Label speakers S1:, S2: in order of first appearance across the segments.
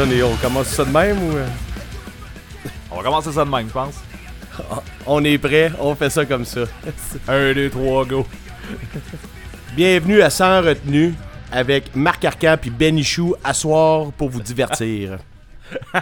S1: On, est, on commence ça de même ou. euh?
S2: On va commencer ça de même, je pense.
S1: On est prêt, on fait ça comme ça.
S2: Un, deux, trois, go.
S1: Bienvenue à Sans retenue avec Marc Arcan puis Ben Ichou à soir pour vous divertir.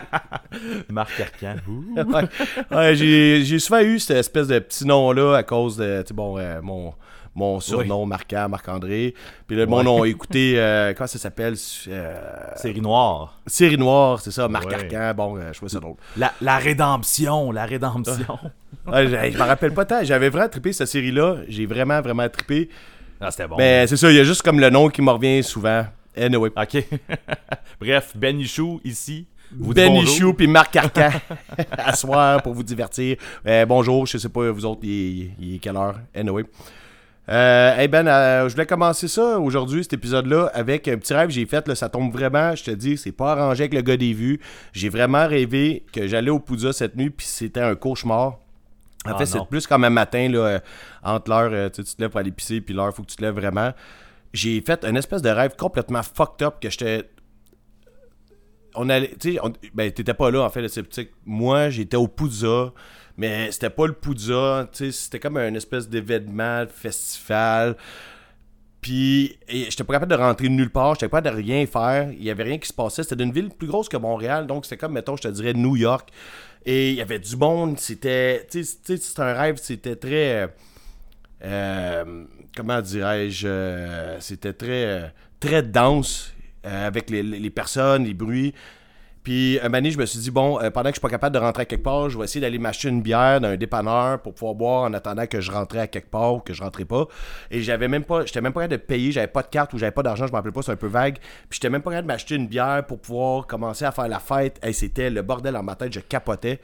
S2: Marc Arcan.
S1: Ouais, Ouais, j'ai souvent eu cette espèce de petit nom-là à cause de, bon, euh, mon, mon surnom marquant, Marc-André. Puis là, mon
S2: Ouais.
S1: nom écouté, euh, comment ça s'appelle? Euh,
S2: Série noire.
S1: Série Noire, c'est ça, Marc
S2: Ouais.
S1: Arcan. Bon, euh, je trouvais ça drôle.
S2: La, la rédemption, la rédemption.
S1: Ouais, je, je me rappelle pas tant, j'avais vraiment trippé cette série-là. J'ai vraiment, vraiment trippé.
S2: Ah, c'était bon.
S1: Mais c'est ça, il y a juste comme le nom qui me revient souvent. Anyway.
S2: Ok. Bref, Ben Ichou, ici. Vous
S1: Ben. Ichou puis Marc Arcan à soir pour vous divertir. Euh, bonjour, je sais pas, vous autres, il est, il est quelle heure? Anyway. Euh, hey Ben, euh, je voulais commencer ça aujourd'hui, cet épisode-là, avec un petit rêve que j'ai fait. Là, ça tombe vraiment, je te dis, c'est pas arrangé avec le gars des vues. J'ai vraiment rêvé que j'allais au Poudza cette nuit, puis c'était un cauchemar. En
S2: Ah,
S1: fait, c'est plus comme un matin, là, euh, entre l'heure, euh, tu te lèves pour aller pisser, puis l'heure, faut que tu te lèves vraiment. J'ai fait un espèce de rêve complètement fucked up que j'étais on allait, tu sais, ben t'étais pas là en fait, tu sais, moi j'étais au Poudza, mais c'était pas le Poudza, c'était comme un espèce d'événement, festival. Puis j'étais pas capable de rentrer nulle part, j'étais pas capable de rien faire, il y avait rien qui se passait, c'était d'une ville plus grosse que Montréal, donc c'était comme mettons, je te dirais New York. Et il y avait du monde, c'était c'était un rêve, c'était très euh, comment dirais-je, euh, c'était très, euh, très dense avec les, les personnes, les bruits. Puis un donné, je me suis dit, bon, euh, pendant que je suis pas capable de rentrer à quelque part, je vais essayer d'aller m'acheter une bière d'un dépanneur pour pouvoir boire en attendant que je rentrais à quelque part ou que je rentrais pas. Et j'avais même pas, j'étais même pas capable de payer, j'avais pas de carte ou j'avais pas d'argent, je me rappelle pas, c'est un peu vague. Puis j'étais même pas capable de m'acheter une bière pour pouvoir commencer à faire la fête. Et c'était le bordel dans ma tête, je capotais.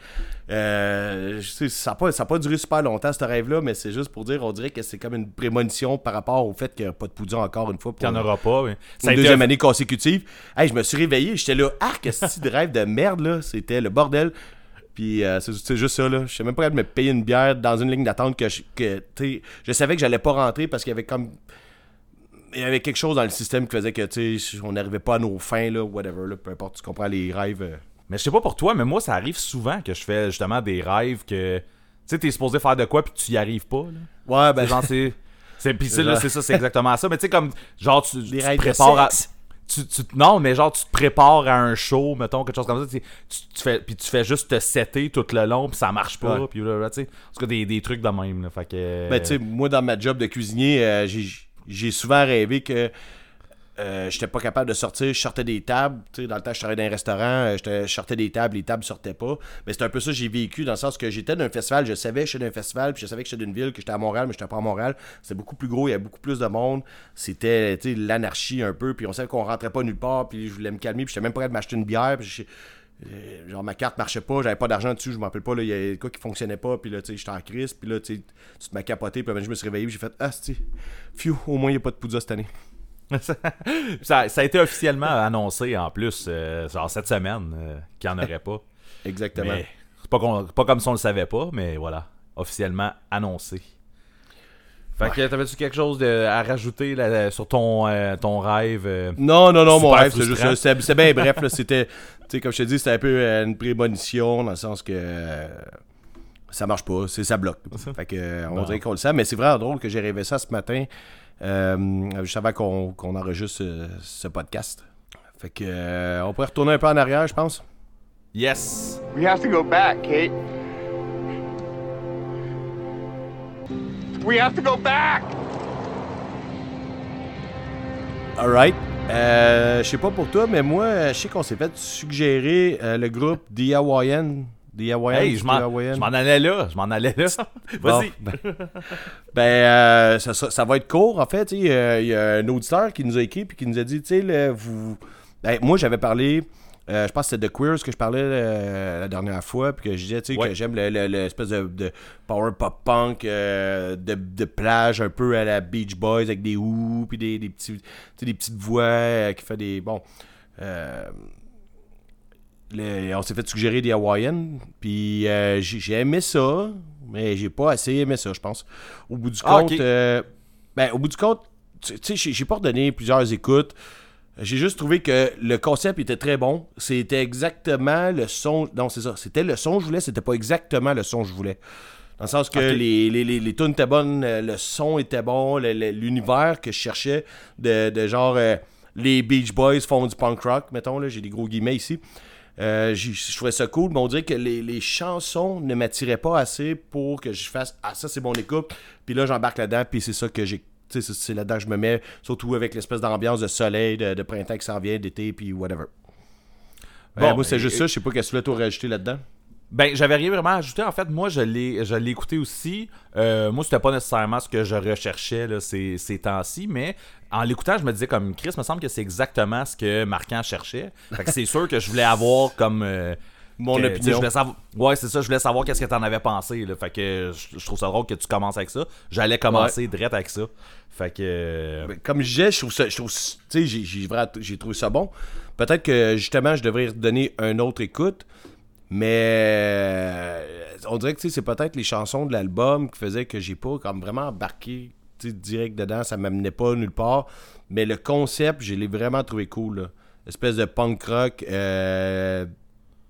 S1: Euh, je sais, ça n'a pas, ça a pas duré super longtemps ce rêve-là, mais c'est juste pour dire, on dirait que c'est comme une prémonition par rapport au fait qu'il n'y a pas de poudre encore une fois. Pour-
S2: n'y en aura pas. mais Ça
S1: une deuxième année consécutive. Hey, je me suis réveillé, j'étais là, arc, de rêve de merde, là. C'était le bordel. Puis euh, c'est juste ça, là. Je sais même pas de me payer une bière dans une ligne d'attente que, je, que tu je savais que j'allais pas rentrer parce qu'il y avait comme. Il y avait quelque chose dans le système qui faisait que, tu on n'arrivait pas à nos fins, là, whatever, là. Peu importe, tu comprends les rêves. euh.
S2: Mais je sais pas pour toi, mais moi, ça arrive souvent que je fais justement des rêves que. Tu sais, t'es supposé faire de quoi puis tu y arrives pas. Là.
S1: Ouais, ben.
S2: C'est c'est. Pis c'est, là,
S1: Genre-
S2: c'est ça, c'est exactement ça. Mais tu sais, comme, genre, tu, tu
S1: Des rêves de
S2: prépares à.
S1: sexe.
S2: Tu, tu- non, mais genre, tu te prépares à un show, mettons, quelque chose comme ça. Tu, tu, fais, puis tu fais juste te setter tout le long, puis ça marche pas.
S1: Ouais.
S2: Puis là, tu sais, en tout cas, des, des trucs de même. Là, fait que.
S1: Ben, tu sais, moi, dans ma job de cuisinier, euh, j'ai j'ai souvent rêvé que euh, j'étais pas capable de sortir. Je sortais des tables. Dans le temps, je travaillais dans un restaurant. euh, je sortais des tables, les tables sortaient pas. Mais c'est un peu ça que j'ai vécu dans le sens que j'étais d'un festival. Je savais que j'étais d'un festival, puis je savais que j'étais d'une ville, que j'étais à Montréal, mais j'étais pas à Montréal. C'était beaucoup plus gros, il y avait beaucoup plus de monde. C'était, l'anarchie un peu. Puis on savait qu'on rentrait pas nulle part. Puis je voulais me calmer. Puis j'étais même capable de m'acheter une bière. Puis euh, genre ma carte marchait pas, j'avais pas d'argent dessus, je me rappelle pas, il y avait quoi qui fonctionnait pas, puis là, tu sais, j'étais en crise, puis là, tu te m'as capoté, puis je me suis réveillé, j'ai fait, ah, tu au moins, il a pas de poudre cette année.
S2: ça, ça a été officiellement annoncé en plus, euh, genre cette semaine, euh, qu'il n'y en aurait pas.
S1: Exactement.
S2: Mais c'est pas, comme si on le savait pas, mais voilà, officiellement annoncé. Fait que t'avais-tu quelque chose de- à rajouter là, sur ton, euh, ton rêve euh?
S1: Non, non, non, mon rêve, c'est juste c'était bien bref, là, c'était, tu sais, comme je te dis, c'était un peu euh, une prémonition, dans le sens que ça marche pas, c'est ça bloque. Fait que, euh, on
S2: Bon.
S1: dirait qu'on le sait, mais c'est vraiment drôle que j'ai rêvé ça ce matin, euh, juste avant qu'on enregistre ce, ce podcast. Fait que, euh, on pourrait retourner un peu en arrière, je pense.
S2: Yes!
S3: We have to go back, Kate. We have to go back!
S1: Alright. Euh, je sais pas pour toi, mais moi, je sais qu'on s'est fait suggérer euh, le groupe The Hawaiian. Hawaiian.
S2: Hey, je m'en allais là, je m'en allais là.
S1: Bon,
S2: Vas-y!
S1: ben, ben, euh, ça, ça- ça va être court, en fait. sais, euh, Il y a un auditeur qui nous a écrit et qui nous a dit, tu sais, là, vous... Ben, moi, j'avais parlé... euh, je pense que c'était de Queers que je parlais euh, la dernière fois, puis que je disais, tu sais,
S2: Ouais.
S1: que j'aime le- le- l'espèce de, de power pop punk euh, de, de plage un peu à la Beach Boys avec des ou puis des, des petits, des petites voix qui fait des bon. Le- on s'est fait suggérer des Hawaiian, puis euh, j'ai aimé ça, mais j'ai pas assez aimé ça, je pense. Au bout du
S2: Ah,
S1: compte, euh, ben, au bout du compte, tu sais, j'ai- pas redonné plusieurs écoutes. J'ai juste trouvé que le concept était très bon. C'était exactement le son. Non, c'est ça. C'était le son que je voulais, c'était pas exactement le son que je voulais. Dans le sens que les, les, les, les tunes étaient bonnes, euh, le son était bon, l'univers que je cherchais de, de genre euh, les Beach Boys font du punk rock, mettons, là, j'ai des gros guillemets ici. Euh, je trouvais ça cool, mais on dirait que les, les chansons ne m'attiraient pas assez pour que je fasse Ah, ça c'est mon écoute, puis là j'embarque là-dedans, puis c'est ça que j'ai. C'est là-dedans que je me mets, surtout avec l'espèce d'ambiance de soleil, de, de printemps qui s'en vient, d'été, puis whatever.
S2: Bon,
S1: Bon, moi c'est
S2: et-
S1: juste ça, je sais pas qu'est-ce que tu toi rajouter là-dedans.
S2: Ben, j'avais rien vraiment à ajouter. En fait, moi, je l'ai, je l'ai écouté aussi. Euh, moi, c'était pas nécessairement ce que je recherchais là, ces, ces temps-ci, mais en l'écoutant, je me disais comme Chris, me semble que c'est exactement ce que Marquand cherchait. Fait que c'est sûr que je voulais avoir comme. euh,
S1: Mon
S2: que,
S1: opinion.
S2: je voulais savoir- Ouais, c'est ça. Je voulais savoir qu'est-ce que t'en avais pensé. Là. Fait que je, je trouve ça drôle que tu commences avec ça. J'allais commencer direct avec ça. Fait que. euh,
S1: Ben, Comme je disais, je trouve ça. Je trouve, tu sais, j'ai, j'ai, trouvé ça bon. Peut-être que justement, je devrais donner un autre écoute. Mais euh, on dirait que c'est peut-être les chansons de l'album qui faisaient que j'ai pas comme vraiment embarqué direct dedans. Ça m'amenait pas nulle part. Mais le concept, je l'ai vraiment trouvé cool. là. Espèce de punk rock, euh,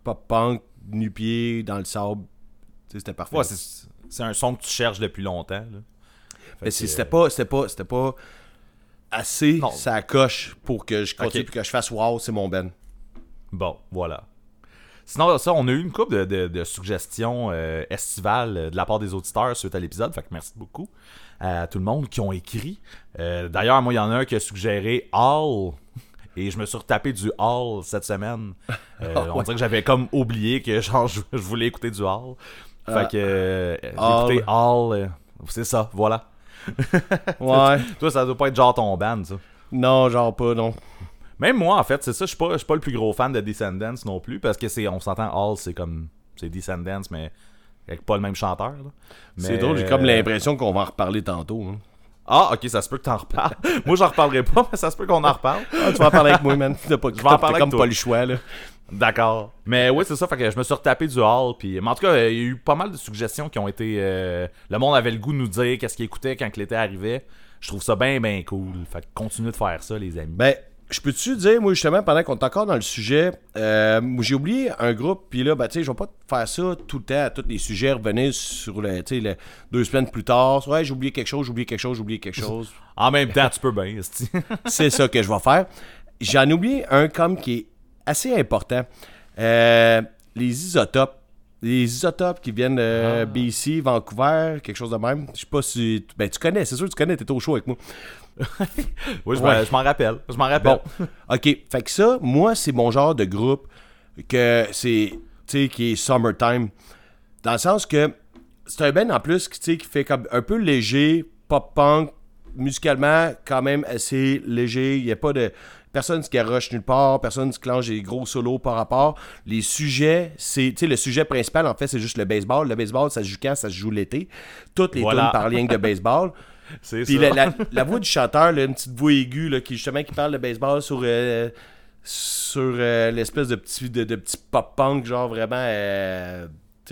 S1: pop punk, nu-pied, dans le sable. C'était parfait.
S2: ouais, c'est, un son que tu cherches depuis longtemps. là.
S1: Mais c'était pas, c'était pas, c'était pas assez
S2: Non.
S1: ça coche pour que je continue et que je fasse wow, c'est mon ben.
S2: Bon, voilà. Sinon, ça, on a eu une couple de, de- de suggestions euh, estivales euh, de la part des auditeurs suite à l'épisode. Fait que merci beaucoup à tout le monde qui ont écrit. Euh, D'ailleurs, moi, il y en a un qui a suggéré All. Et je me suis retapé du All cette semaine. Euh, On dirait que j'avais comme oublié que genre, je, je voulais écouter du All. Fait
S1: Ah.
S2: que euh, j'ai
S1: All.
S2: écouté All. euh, c'est ça, voilà.
S1: Ouais.
S2: Toi, ça doit pas être genre ton band, ça.
S1: non, genre pas, non.
S2: Même moi, en fait, c'est ça, je suis pas, je suis pas le plus gros fan de Descendants non plus, parce que c'est, on s'entend, All, c'est comme, c'est Descendants, mais avec pas le même chanteur.
S1: C'est drôle, j'ai comme l'impression qu'on va en reparler tantôt. hein.
S2: Ah, ok, ça se peut que t'en reparles. moi, j'en reparlerai pas, mais ça se peut qu'on en reparle.
S1: Ah, tu vas en parler avec moi, man. T'as pas,
S2: vais en parler
S1: comme
S2: toi.
S1: pas le choix, là.
S2: D'accord. Mais oui, c'est ça, fait que je me suis retapé du Hall, puis mais en tout cas, il y a eu pas mal de suggestions qui ont été... euh, le monde avait le goût de nous dire qu'est-ce qu'il écoutait quand l'été arrivait. Je trouve ça bien, bien cool. Fait que continuez de faire ça, les amis.
S1: Ben, je peux-tu dire, moi, justement, pendant qu'on est encore dans le sujet, euh, j'ai oublié un groupe, puis là, ben, tu sais, je vais pas faire ça tout le temps, à tous les sujets, revenir sur le, tu sais, le- deux semaines plus tard. Ouais, j'ai oublié quelque chose, j'ai oublié quelque chose, j'ai oublié quelque chose.
S2: En même temps, tu peux bien.
S1: C'est ça que je vais faire. J'en ai oublié un comme qui est assez important. Euh, les isotopes. Les isotopes qui viennent de BC, Vancouver, quelque chose de même. Je sais pas si. Ben, tu connais, c'est sûr que tu connais, t'es au chaud avec moi.
S2: Oui, je,
S1: Ouais.
S2: m'en- rappelle. Je m'en rappelle.
S1: Bon, ok. Fait que ça, moi, c'est mon genre de groupe que c'est, tu sais, qui est summertime. Dans le sens que c'est un band en plus qui, qui fait comme un peu léger, pop-punk, musicalement quand même assez léger. Il n'y a pas de. Personne qui garoche nulle part, personne qui clenche des gros solos par rapport. Les sujets, c'est. Tu sais, le sujet principal, en fait, c'est juste le baseball. Le baseball, ça se joue quand? Ça se joue l'été. Toutes les
S2: Voilà.
S1: tunes parlent rien que de baseball.
S2: c'est
S1: Puis
S2: ça.
S1: la, la- la voix du chanteur, là, une petite voix aiguë là, qui justement qui parle de baseball sur, euh, sur euh, l'espèce de petit, de, de petit pop-punk, genre vraiment euh,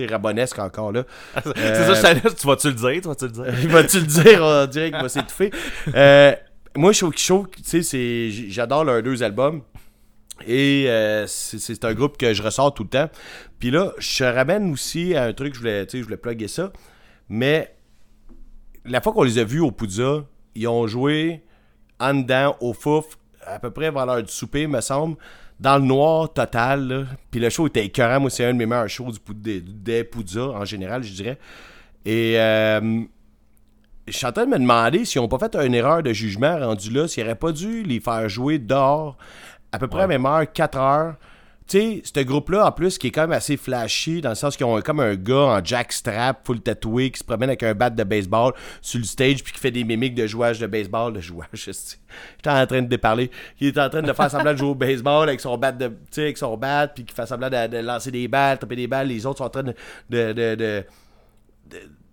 S1: rabonesque encore là.
S2: C'est ça, je tu vas-tu le dire? Tu vas-tu le dire?
S1: Il va-tu le dire? On dirait qu'il va s'étouffer. Moi, trouve que, tu sais, j'adore leurs deux albums. Et euh, c'est- c'est un groupe que je ressors tout le temps. Puis là, je ramène aussi à un truc, je voulais, tu sais, je voulais plugger ça. Mais la fois qu'on les a vus au Poudza, ils ont joué en dedans, au fouf, à peu près vers l'heure du souper, me semble, dans le noir total. là. Puis le show était écœurant. Moi, c'est un de mes meilleurs shows du, des, des Poudza, en général, je dirais. Et euh, je suis en train de me demander s'ils n'ont pas fait une erreur de jugement rendu là, s'ils n'auraient pas dû les faire jouer dehors à peu près à la même heure, 4 heures. Tu sais, ce groupe-là, en plus, qui est quand même assez flashy, dans le sens qu'ils ont comme un gars en jackstrap, full tatoué, qui se promène avec un bat de baseball sur le stage, puis qui fait des mimiques de jouage de baseball. De jouage. J'étais en train de déparler. Il est en train de faire semblant de jouer au baseball avec son bat, de, avec son bat, puis qui fait semblant de, lancer des balles, taper des balles. Les autres sont en train de- de- de- de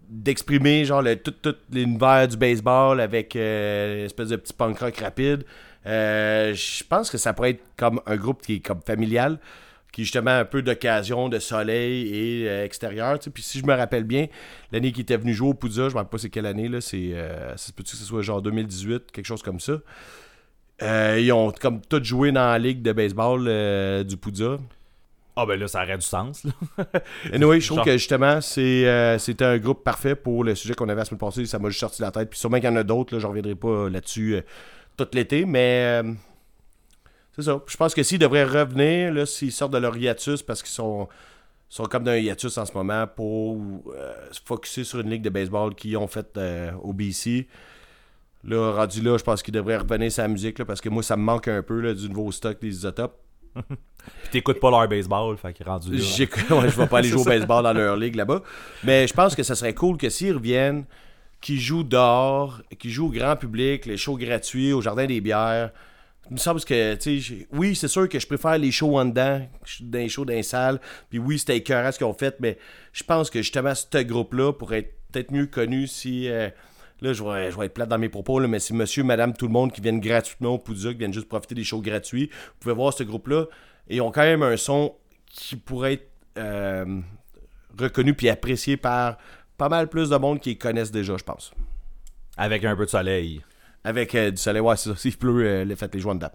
S1: d'exprimer genre le, tout, tout l'univers du baseball avec euh, une espèce de petit punk rock rapide. Euh, je pense que ça pourrait être comme un groupe qui est comme familial, qui est justement un peu d'occasion, de soleil et euh, extérieur. tu sais. Puis si je me rappelle bien, l'année qui était venu jouer au Poudza, je ne me rappelle pas c'est quelle année, là, c'est, euh, ça se peut-tu que ce soit genre 2018, quelque chose comme ça. Euh, ils ont comme tout joué dans la ligue de baseball du Poudja.
S2: Ah ben là, ça aurait du sens. Là.
S1: Anyway, je trouve que justement, c'est, euh, c'était un groupe parfait pour le sujet qu'on avait la semaine passée. Ça m'a juste sorti de la tête. Puis sûrement qu'il y en a d'autres, là, je reviendrai pas là-dessus tout l'été. Mais euh, c'est ça. Je pense que s'ils devraient revenir, là, s'ils sortent de leur hiatus parce qu'ils sont, sont comme dans un hiatus en ce moment pour euh, se focusser sur une ligue de baseball qu'ils ont faite euh, au BC. Là, rendu là, je pense qu'ils devraient revenir la musique là, parce que moi, ça me manque un peu là, du nouveau stock des isotopes.
S2: Puis t'écoutes pas leur baseball, fait qu'il rendu là.
S1: Ouais, je vais pas aller jouer au baseball dans leur ligue là-bas. Mais je pense que ça serait cool que s'ils reviennent, qu'ils jouent dehors, qu'ils jouent au grand public, les shows gratuits au Jardin des Bières. Il me semble que, tu oui, c'est sûr que je préfère les shows en dedans, dans les shows dans les salles. Puis oui, c'était écœurant ce qu'ils ont fait, mais je pense que justement, ce groupe-là pourrait être peut-être mieux connu si. euh, Là, je vais, être plate dans mes propos, mais si monsieur, madame, tout le monde qui viennent gratuitement au Poudja, qui viennent juste profiter des shows gratuits, vous pouvez voir ce groupe-là. Ils ont quand même un son qui pourrait être euh, reconnu puis apprécié par pas mal plus de monde qui connaissent déjà, je pense.
S2: Avec un peu de soleil.
S1: Avec euh, du soleil, ouais, c'est ça. S'il pleut, euh, les faites les joints dedans.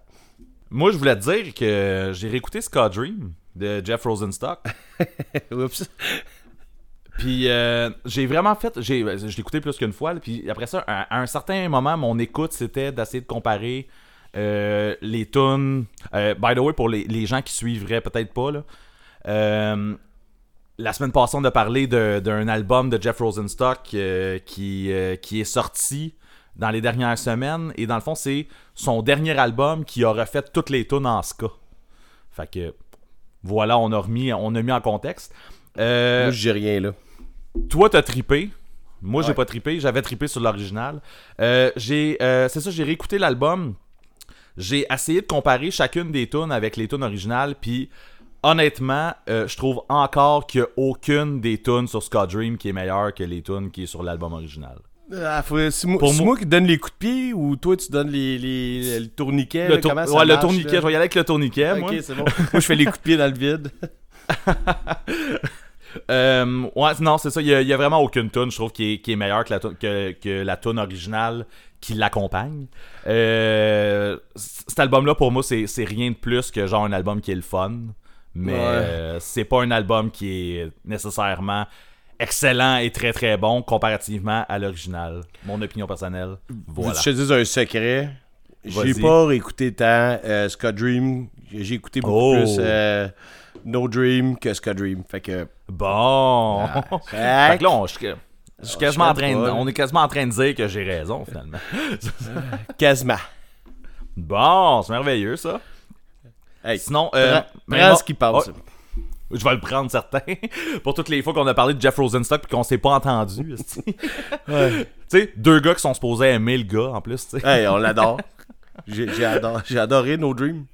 S2: Moi, je voulais te dire que j'ai réécouté Scott Dream de Jeff Rosenstock.
S1: Oups.
S2: Puis euh, j'ai vraiment fait, j'ai, je l'ai écouté plus qu'une fois. là, puis après ça, à, à un certain moment, mon écoute c'était d'essayer de comparer euh, les tunes. euh, by the way, pour les, les gens qui suivraient peut-être pas là. La semaine passée, on a parlé d'un album de Jeff Rosenstock euh, qui, euh, qui est sorti dans les dernières semaines. Et dans le fond, c'est son dernier album qui a refait toutes les tunes en ska. Fait que voilà, on a remis, on a mis en contexte. Euh,
S1: Moi, j'ai rien là.
S2: toi, t'as trippé. Moi, j'ai pas trippé. J'avais trippé sur l'original. J'ai, c'est ça, j'ai réécouté l'album. J'ai essayé de comparer chacune des tunes avec les tunes originales. Puis, honnêtement, euh, je trouve encore qu'il n'y a aucune des tunes sur Scott Dream qui est meilleure que les tunes qui est sur l'album original.
S1: Ah, c'est moi,
S2: moi-
S1: qui donne les coups de pied ou toi tu donnes les, les, le tourniquet
S2: Le, tour- ouais, le tourniquet,
S1: là?
S2: je vais y aller avec le tourniquet, moi.
S1: Bon. moi, je fais les coups de pied dans le vide.
S2: Euh, ouais, non, c'est ça. Il y, a, vraiment aucune tune, je trouve, qui est, qui est meilleure que la, tune- que, que la tune originale qui l'accompagne. Euh, cet album-là, pour moi, c'est c'est rien de plus que genre un album qui est le fun. Mais
S1: Ouais.
S2: euh, c'est pas un album qui est nécessairement excellent et très très bon comparativement à l'original. Mon opinion personnelle. Voilà.
S1: Je te dis un secret. J'ai pas réécouté tant euh, Scott Dream. J'ai écouté beaucoup
S2: Oh.
S1: plus euh, No Dream que Scott Dream. Fait que.
S2: Bon.
S1: Ah,
S2: fait que là, on, je, je suis quasiment en train de- on est quasiment en train de dire que j'ai raison finalement.
S1: Quasiment.
S2: Bon, c'est merveilleux ça.
S1: Hey,
S2: Sinon, euh,
S1: prends- ce qui passe.
S2: Oh, je vais le prendre, certain. Pour toutes les fois qu'on a parlé de Jeff Rosenstock et qu'on s'est pas entendu. tu sais, deux gars qui sont supposés aimer le gars en plus.
S1: Hey, on l'adore. J'ai j'ai adoré, No Dream.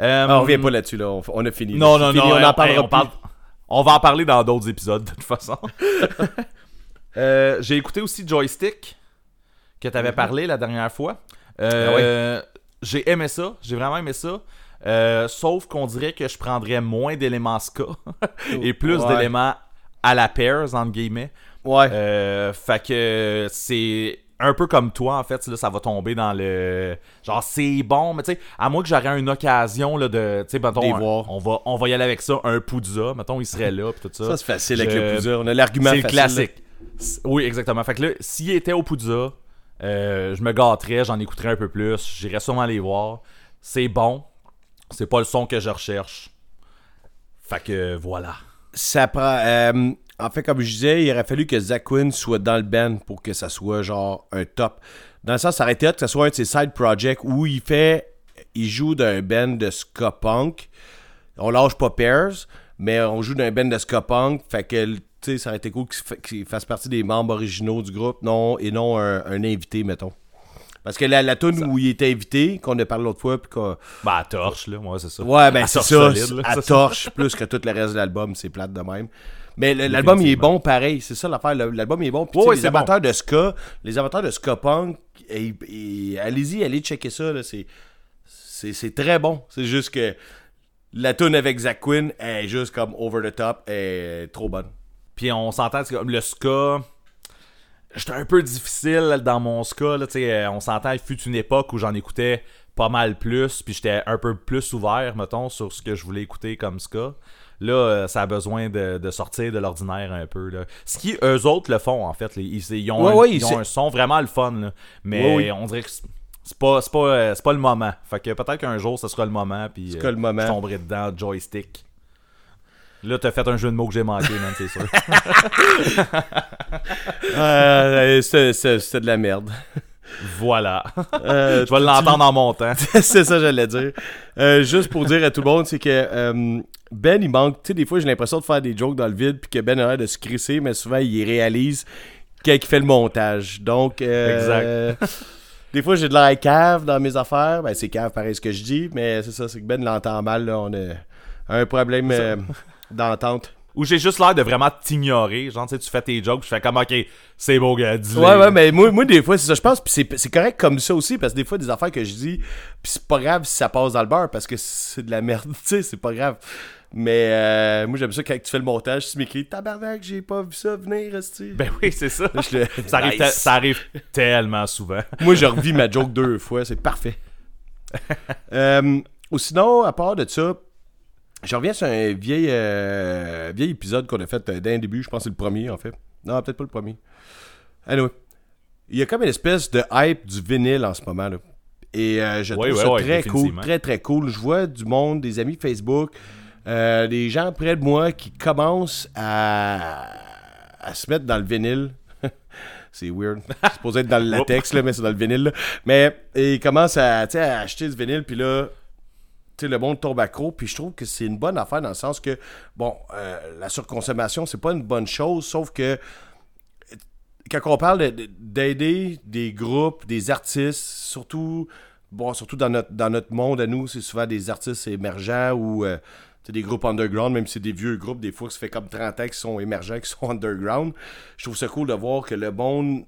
S2: Euh,
S1: Ah, on revient pas là-dessus, là. On, on a fini.
S2: Non, non,
S1: fini,
S2: non.
S1: On en parlera
S2: hey, on, parle- on va en parler dans d'autres épisodes, de toute façon. Euh, J'ai écouté aussi Joystick, que tu avais parlé la dernière fois. Euh, J'ai aimé ça. J'ai vraiment aimé ça. Euh, sauf qu'on dirait que je prendrais moins d'éléments ska et plus
S1: Ouais.
S2: d'éléments à la pairs, entre guillemets.
S1: Ouais.
S2: Euh, fait que c'est un peu comme toi, en fait, là, ça va tomber dans le. Genre, c'est bon, mais tu sais, à moins que j'aurais une occasion là, de. Tu sais, on va, on va y aller avec ça, un Poudza, mettons, il serait là, pis tout ça.
S1: ça, c'est facile avec le Poudza. On a l'argument
S2: c'est le classique. Oui, exactement. Fait que là, s'il était au Poudza, euh, je me gâterais, j'en écouterais un peu plus, j'irais sûrement les voir. C'est bon, c'est pas le son que je recherche. Fait que voilà.
S1: ça prend. euh, en fait, comme je disais, il aurait fallu que Zach Quinn soit dans le band pour que ça soit genre un top. Dans le sens, ça aurait été que ça soit un de ses side projects où il fait. Il joue d'un band de ska punk. On lâche pas Pairs, mais on joue d'un band de ska punk. Fait que, ça aurait été cool qu'il fa- qu'il fasse partie des membres originaux du groupe, non, et non un invité, mettons. Parce que la, la tune où il était invité, qu'on a parlé l'autre fois, puis qu'on.
S2: Bah, à torche, là, moi, c'est ça.
S1: Ouais, ben c'est
S2: torche
S1: ça.
S2: solide, là,
S1: à torche, plus que tout le reste de l'album, c'est plate de même. Mais l'album, il est bon pareil. C'est ça l'affaire. L'album, il est bon. Puis,
S2: Ouais, ouais,
S1: les amateurs de ska, les amateurs de ska punk, et- et- allez-y, allez checker ça. là, C'est c'est- c'est très bon. C'est juste que la tune avec Zach Quinn est juste comme over the top, est trop bonne.
S2: Puis on s'entend, c'est comme le ska. J'étais un peu difficile dans mon ska. Là, euh, on s'entend, il fut une époque où j'en écoutais pas mal plus, puis j'étais un peu plus ouvert, mettons, sur ce que je voulais écouter comme ska. Là, euh, ça a besoin de, de sortir de l'ordinaire un peu. Là. Ce qui, eux autres, le font, en fait. Ils, ils- ils ont,
S1: Ouais,
S2: un,
S1: ouais,
S2: ils ont un son vraiment le fun. là. Mais
S1: Ouais,
S2: on dirait que c'est- pas, euh, pas le moment. Fait que peut-être qu'un jour, ce sera le moment, puis
S1: sera le moment.
S2: je tomberai dedans, joystick. Là, t'as fait un jeu de mots que j'ai manqué, man, c'est sûr.
S1: Euh, c'est de la merde.
S2: voilà.
S1: Euh,
S2: Je vais l'entendre en montant.
S1: c'est ça, j'allais dire. Euh, juste pour dire à tout le monde, c'est que euh, Ben, il manque. Tu sais, des fois, j'ai l'impression de faire des jokes dans le vide, puis que Ben a l'air de se crisser, mais souvent, il réalise quand il fait le montage. Donc, euh, des fois, j'ai de l'air cave dans mes affaires. Ben, c'est cave, pareil, ce que je dis, mais c'est ça, c'est que Ben l'entend mal. Là, on a un problème d'entente.
S2: Ou j'ai juste l'air de vraiment t'ignorer. Genre, tu sais, tu fais tes jokes, je fais comme, ok, c'est beau, gars, dis-le.
S1: Ouais, ouais, mais moi, moi des fois, c'est ça, je pense, puis c'est, correct comme ça aussi, parce que des fois, des affaires que je dis, puis c'est pas grave si ça passe dans le beurre, parce que c'est de la merde, tu sais, c'est pas grave. Mais euh, moi, j'aime ça quand tu fais le montage, tu m'écris Tabarnak, j'ai pas vu ça venir, esti.
S2: Ben oui, c'est ça.
S1: Le-
S2: Ça arrive,
S1: Nice.
S2: ça arrive tellement souvent.
S1: Moi, je revis ma joke deux fois, c'est parfait. Euh, ou sinon, à part de ça, je reviens sur un vieil, euh, vieil épisode qu'on a fait euh, d'un début, je pense que c'est le premier en fait. Non, peut-être pas le premier. Anyway, il y a comme une espèce de hype du vinyle en ce moment. Là. Et euh, je
S2: Ouais,
S1: trouve
S2: ouais,
S1: ça
S2: ouais,
S1: très cool, très très cool. Je vois du monde, des amis Facebook, euh, des gens près de moi qui commencent à, à se mettre dans le vinyle. c'est weird. C'est supposé être dans le latex, là, mais c'est dans le vinyle. là. Mais ils commencent à, à acheter du vinyle, puis là, le monde tombe accro, puis je trouve que c'est une bonne affaire dans le sens que, bon, euh, la surconsommation, c'est pas une bonne chose, sauf que quand on parle de- de- d'aider des groupes, des artistes, surtout, bon, surtout dans notre, dans notre monde à nous, c'est souvent des artistes émergents ou euh, des groupes underground, même si c'est des vieux groupes, des fois, ça fait comme 30 ans qu'ils sont émergents, qu'ils sont underground. Je trouve ça cool de voir que le monde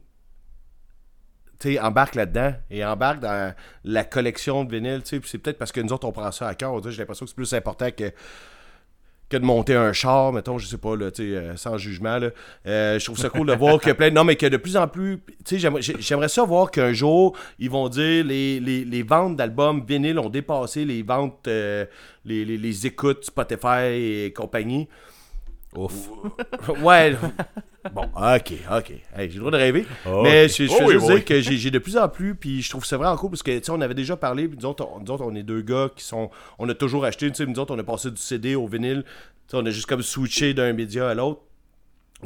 S1: embarque là-dedans et embarque dans la collection de vinyle, tu sais, c'est peut-être parce que nous autres, on prend ça à cœur, j'ai l'impression que c'est plus important que, que de monter un char, mettons, je sais pas, euh, sans jugement. Euh, je trouve ça cool de voir que plein, non, mais que de plus en plus, j'aimerais- j'ai- j'aimerais ça voir qu'un jour, ils vont dire, les, les, les ventes d'albums vinyle ont dépassé les ventes, euh, les, les écoutes Spotify et compagnie.
S2: Ouf.
S1: Ouais. Bon, ok, ok. Hey, j'ai le droit de rêver. Mais
S2: ok.
S1: je, je
S2: Oh
S1: veux
S2: oui,
S1: juste
S2: oui.
S1: dire que j'ai j'ai de plus en plus, puis je trouve ça vraiment cool parce que, tu sais, on avait déjà parlé, puis nous autres, on, nous autres, on est deux gars qui sont. On a toujours acheté, tu sais, nous autres, on a passé du CD au vinyle. Tu sais, on a juste comme switché d'un média à l'autre.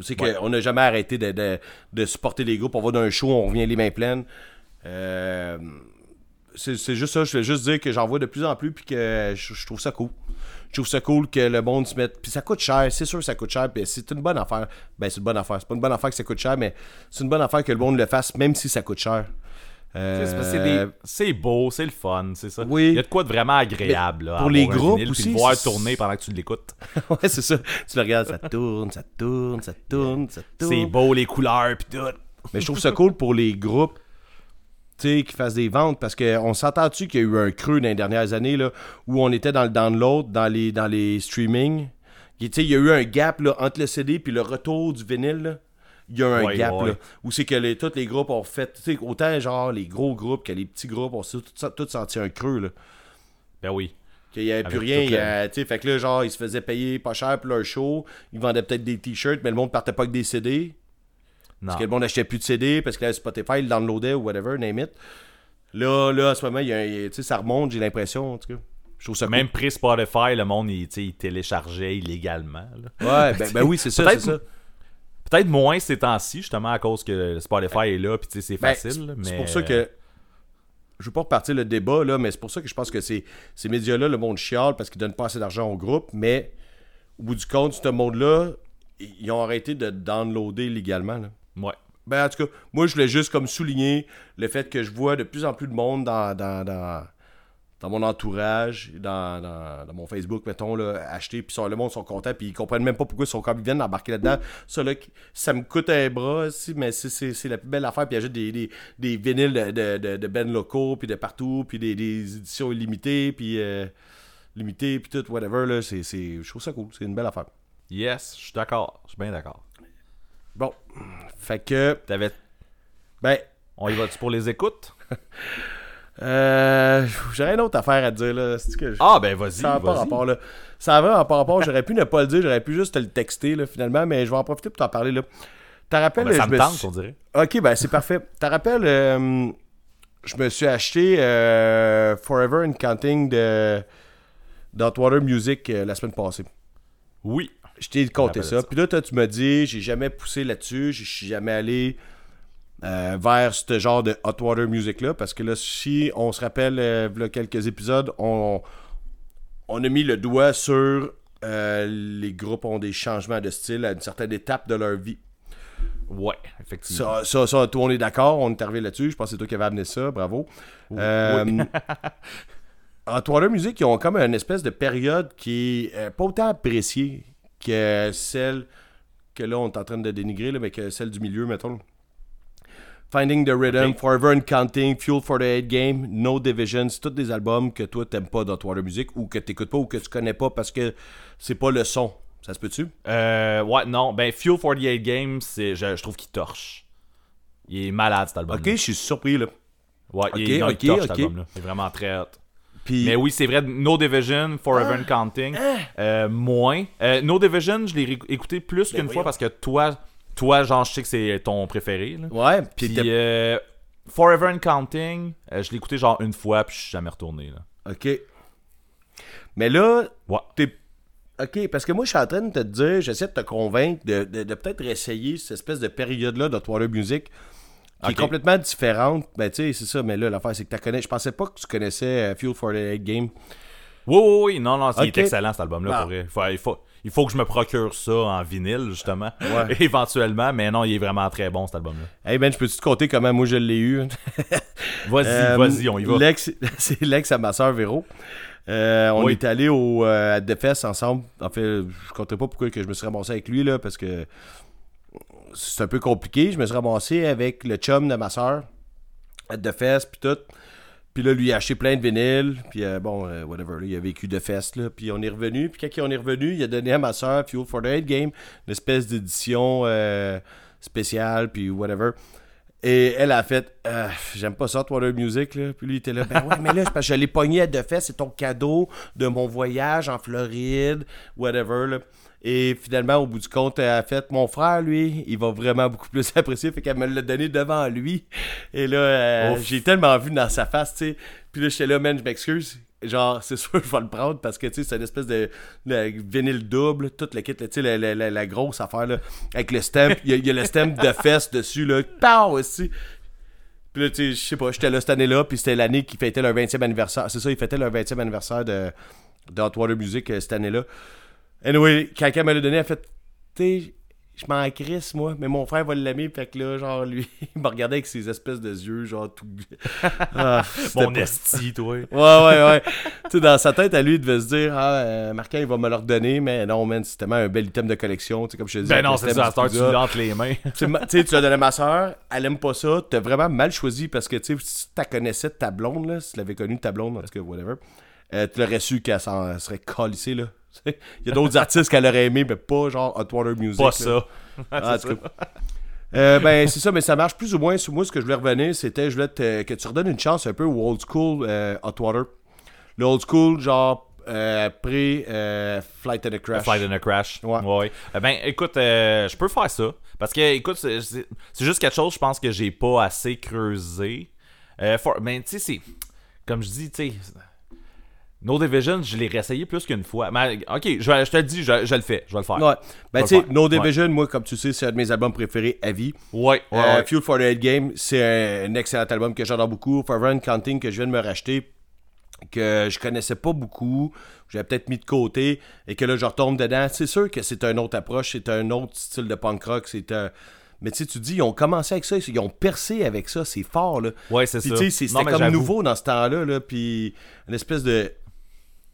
S1: C'est
S2: Ouais.
S1: qu'on n'a jamais arrêté de, de, de supporter les groupes. On va d'un show, on revient les mains pleines. Euh, c'est juste ça. Je vais juste dire que j'en vois de plus en plus, puis que je, je trouve ça cool. Je trouve ça cool que le monde se mette. Puis ça coûte cher, c'est sûr que ça coûte cher. Puis c'est une bonne affaire. Ben, c'est une bonne affaire. C'est pas une bonne affaire que ça coûte cher, mais c'est une bonne affaire que le monde le fasse, même si ça coûte cher. Euh,
S2: C'est C'est beau, c'est le fun, c'est ça.
S1: Oui.
S2: Il y a de quoi de vraiment agréable. là,
S1: pour les groupes
S2: vinyle, puis
S1: aussi,
S2: le voir tourner pendant que tu l'écoutes.
S1: ouais, c'est ça. Tu le regardes, ça tourne, ça tourne, ça tourne, ça tourne.
S2: C'est beau, les couleurs, puis tout.
S1: Mais je trouve ça cool pour les groupes qui fassent des ventes parce qu'on s'entend-tu qu'il y a eu un creux dans les dernières années là, où on était dans le download, dans les, dans les streamings. Il y a eu un gap là, entre le CD et le retour du vinyle. Il y a un
S2: Ouais,
S1: gap
S2: ouais.
S1: là, où c'est que les, tous les groupes ont fait, autant genre les gros groupes que les petits groupes, on s'est tous tout senti un creux. Là.
S2: Ben oui.
S1: Qu'il n'y avait plus rien.
S2: tout
S1: il y a- tu sais, fait que là, genre, ils se faisaient payer pas cher pour leur show. Ils vendaient peut-être des t-shirts, mais le monde partait pas avec des CD.
S2: Non.
S1: Parce que le monde n'achetait plus de CD, parce que là, Spotify, il downloadait ou whatever, name it. Là, là, à ce moment, il y a ça remonte, j'ai l'impression, en tout cas. Je trouve ça
S2: Même prix Spotify, le monde, il, il téléchargeait illégalement. là.
S1: Ouais, ben, ben oui, c'est ça, c'est
S2: Peut-être-
S1: ça.
S2: Peut-être moins ces temps-ci, justement, à cause que Spotify est là, puis c'est
S1: Ben,
S2: facile.
S1: C'est
S2: mais...
S1: pour ça que. Je veux pas repartir le débat, là, mais c'est pour ça que je pense que ces, ces médias-là, le monde chiale parce qu'ils donnent pas assez d'argent au groupe, mais au bout du compte, ce monde-là, ils ils ont arrêté de downloader légalement. Là.
S2: Ouais.
S1: Ben, en tout cas, moi, je voulais juste comme souligner le fait que je vois de plus en plus de monde dans, dans, dans, dans mon entourage, dans, dans, dans mon Facebook, mettons, là, acheter, puis le monde sont contents, puis ils comprennent même pas pourquoi ils sont comme ils viennent d'embarquer là-dedans. Ça, là, ça me coûte un bras, aussi, mais c'est- la plus belle affaire, puis ils achètent des, des, des vinyles de, de, de, de bands locaux, puis de partout, puis des, des éditions illimitées, puis euh, limitées, puis tout, whatever, là, c'est, je trouve ça cool, c'est une belle affaire.
S2: Yes, je suis d'accord. Je suis bien d'accord.
S1: Bon, fait que...
S2: T'avais-
S1: Ben,
S2: On y va-tu pour les écoutes?
S1: euh, j'aurais une autre affaire à te dire, là. Que je-
S2: Ah, ben vas-y,
S1: ça
S2: vas-y.
S1: rapport, là. Ça va pas rapport. J'aurais pu ne pas le dire, j'aurais pu juste te le texter, là, finalement, mais je vais en profiter pour t'en parler, là. T'en rappelles,
S2: Ben, ça
S1: je
S2: me
S1: me
S2: tente,
S1: suis-
S2: on dirait.
S1: Ok, ben c'est parfait. T'en rappelles, euh, je me suis acheté euh, Forever and Counting de d'Outwater Music euh, la semaine passée.
S2: Oui.
S1: Je t'ai compté ça.
S2: ça.
S1: Puis là, toi, tu m'as dit, j'ai jamais poussé là-dessus, je suis jamais allé euh, vers ce genre de hot water music-là, parce que là, si on se rappelle, euh, quelques épisodes, on, on a mis le doigt sur euh, les groupes ont des changements de style à une certaine étape de leur vie.
S2: Ouais, effectivement.
S1: Ça, ça, ça, tout, on est d'accord, on est arrivé là-dessus. Je pense que c'est toi qui avais amené ça, bravo. Euh, en Twitter Music, ils ont comme une espèce de période qui est pas autant appréciée que celle que là, on est en train de dénigrer, là, mais que celle du milieu, mettons. Finding the Rhythm. Forever and Counting, Fuel for the Hate Game, No Division, c'est tous des albums que toi t'aimes pas dans Twitter Music ou que t'écoutes pas ou que tu connais pas parce que c'est pas le son. Ça se peut-tu?
S2: Euh, ouais, non. Ben, Fuel 48 Games, c'est, je, je trouve qu'il torche. Il est malade, cet album.
S1: Ok, je suis surpris là.
S2: Ouais, il, non, il
S1: ok,
S2: torche, cet album-là. Il est vraiment très hot. Mais oui, c'est vrai, No Division, Forever and Counting, euh, moins. Euh, no Division, je l'ai écouté plus qu'une fois parce que toi, toi, genre, je sais que c'est ton préféré. Là.
S1: ouais, puis
S2: euh, Forever and Counting, je l'ai écouté genre une fois, puis je suis jamais retourné. Là.
S1: OK. Mais là,
S2: Ouais.
S1: t'es. OK, parce que moi, je suis en train de te dire, j'essaie de te convaincre de, de- de peut-être essayer cette espèce de période-là de Twitter Music qui est complètement différente. Ben, tu sais, c'est ça, mais là, l'affaire, c'est que tu connais. Je pensais pas que tu connaissais euh, Fuel for the Hate Game.
S2: Oui, oui, oui, non, non, c'est il
S1: Ok.
S2: est excellent cet album-là.
S1: Ah.
S2: pour vrai. Il, faut, il, faut, il faut que je me procure ça en vinyle, justement,
S1: Ouais.
S2: éventuellement, mais non, il est vraiment très bon cet album-là.
S1: Hey, Ben, je peux-tu te compter comment moi je l'ai eu?
S2: Vas-y,
S1: Euh,
S2: vas-y, on y va.
S1: L'ex, c'est l'ex à ma soeur Véro. Euh, on
S2: Oui.
S1: est allé au euh, à Defest ensemble. En fait, je ne comptais pas pourquoi que je me suis ramassé avec lui là, parce que c'est un peu compliqué. Je me suis ramassé avec le chum de ma soeur à Defest puis tout. Puis là, lui il a acheté plein de vinyles. Puis euh, bon, euh, whatever, là, il a vécu Defest là. Puis on est revenu. Puis quand on est revenu, il a donné à ma soeur Fuel for the Hate Game, une espèce d'édition euh, spéciale puis whatever. Et elle a fait J'aime pas ça, Twitter Music. Là. Puis lui, il était là Ben ouais, mais là, parce que je l'ai pogné à deux faits. C'est ton cadeau de mon voyage en Floride, whatever. Et finalement, au bout du compte, elle a fait Mon frère, lui, il va vraiment beaucoup plus apprécier. Fait qu'elle me l'a donné devant lui. Et là, euh, j'ai tellement vu dans sa face, tu sais. Puis là, j'étais là, man, je m'excuse. Genre, c'est sûr, je vais le prendre parce que, tu sais, c'est une espèce de, de vinyle double, tout le kit, tu sais, la, la- la- la grosse affaire, là, avec le stamp. Il y, a- il y a le stamp de fesses dessus, là. Pow, aussi. Puis là, tu sais, je sais pas, j'étais là cette année-là, puis c'était l'année qui fêtait leur 20e anniversaire. C'est ça, ils fêtaient leur 20e anniversaire de, de Hot Water Music euh, cette année-là. Anyway, quelqu'un me l'a donné, elle a fait, tu sais, je m'en crisse, moi, mais mon frère va l'aimer, fait que là, genre, lui, il me regardait avec ses espèces de yeux, genre, tout. Ah,
S2: Mon
S1: pas-
S2: esti, toi.
S1: Ouais, ouais, ouais. tu sais, dans sa tête, à lui, il devait se dire, ah, euh, Marquin, il va me le redonner, mais non, man, c'est tellement un bel item de collection, tu sais, comme je te dis.
S2: Ben non, c'est ça, tu l'as entre les mains.
S1: Tu sais, tu l'as donné à ma soeur, elle aime pas ça, t'as vraiment mal choisi parce que, tu sais, si tu connaissais ta blonde, là, si tu l'avais connue, ta blonde, en tout cas, whatever, euh, tu l'aurais su qu'elle serait calissée, là. Il y a d'autres artistes qu'elle aurait aimé, mais pas genre Hot Water Music.
S2: Pas
S1: là.
S2: ça.
S1: Ah, tout cas. Euh, ben, c'est ça, mais ça marche plus ou moins. Sur moi, ce que je voulais revenir, c'était je voulais te- que tu redonnes une chance un peu au old school euh, Hot Water. Le old school, genre euh, après euh, Flight and a Crash.
S2: Flight and a Crash.
S1: Ouais.
S2: Ouais. Ben, écoute, je peux faire ça. Parce que, écoute, c'est c'est- c'est juste quelque chose, je pense que j'ai pas assez creusé. For- ben, tu sais, c'est. Comme je dis, tu sais. No Division, je l'ai réessayé plus qu'une fois. Mais, ok, je, te le dis, je, je le fais. Je vais le faire.
S1: Ouais. Ben, tu sais. No Division, moi, comme tu sais, c'est un de mes albums préférés à vie.
S2: Ouais, ouais,
S1: Euh,
S2: ouais.
S1: Fuel for the Hate Game, c'est un, excellent album que j'adore beaucoup. Forever and Counting, que je viens de me racheter, que je connaissais pas beaucoup, j'avais peut-être mis de côté, et que là, je retombe dedans. C'est sûr que c'est une autre approche, c'est un autre style de punk rock, c'est un... Mais tu sais, tu dis, ils ont commencé avec ça, ils ont percé avec ça, c'est fort, là.
S2: Ouais, c'est
S1: Puis
S2: ça.
S1: tu sais, c'était comme nouveau dans ce temps-là, là, puis une espèce de...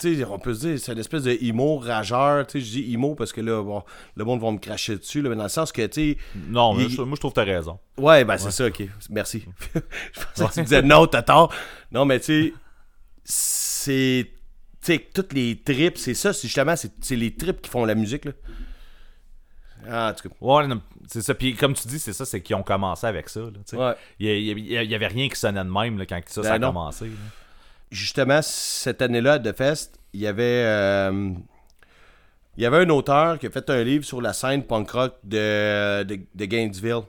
S1: Tu sais, on peut se dire, c'est une espèce de emo rageur, je dis emo parce que là, bon, le monde va me cracher dessus, là, mais dans le sens que, tu sais,
S2: Non, mais
S1: il-
S2: moi, je trouve que t'as raison.
S1: Ouais, ben c'est ça, ok. Merci. je pensais que tu disais non, t'as tort. Non, mais tu sais, c'est. Tu sais, toutes les trips, c'est ça, c'est justement, c'est les trips qui font la musique, là. Ah, en tout cas.
S2: Ouais, c'est ça. Puis comme tu dis, c'est ça, c'est qu'ils ont commencé avec ça. Là.
S1: Ouais.
S2: il, y a- il y a- il y avait rien qui sonnait de même là, quand ça,
S1: Ben
S2: ça a
S1: non.
S2: commencé. là.
S1: Justement, cette année-là, à The Fest, il y avait. euh, il y avait un auteur qui a fait un livre sur la scène punk rock de, de, de Gainesville.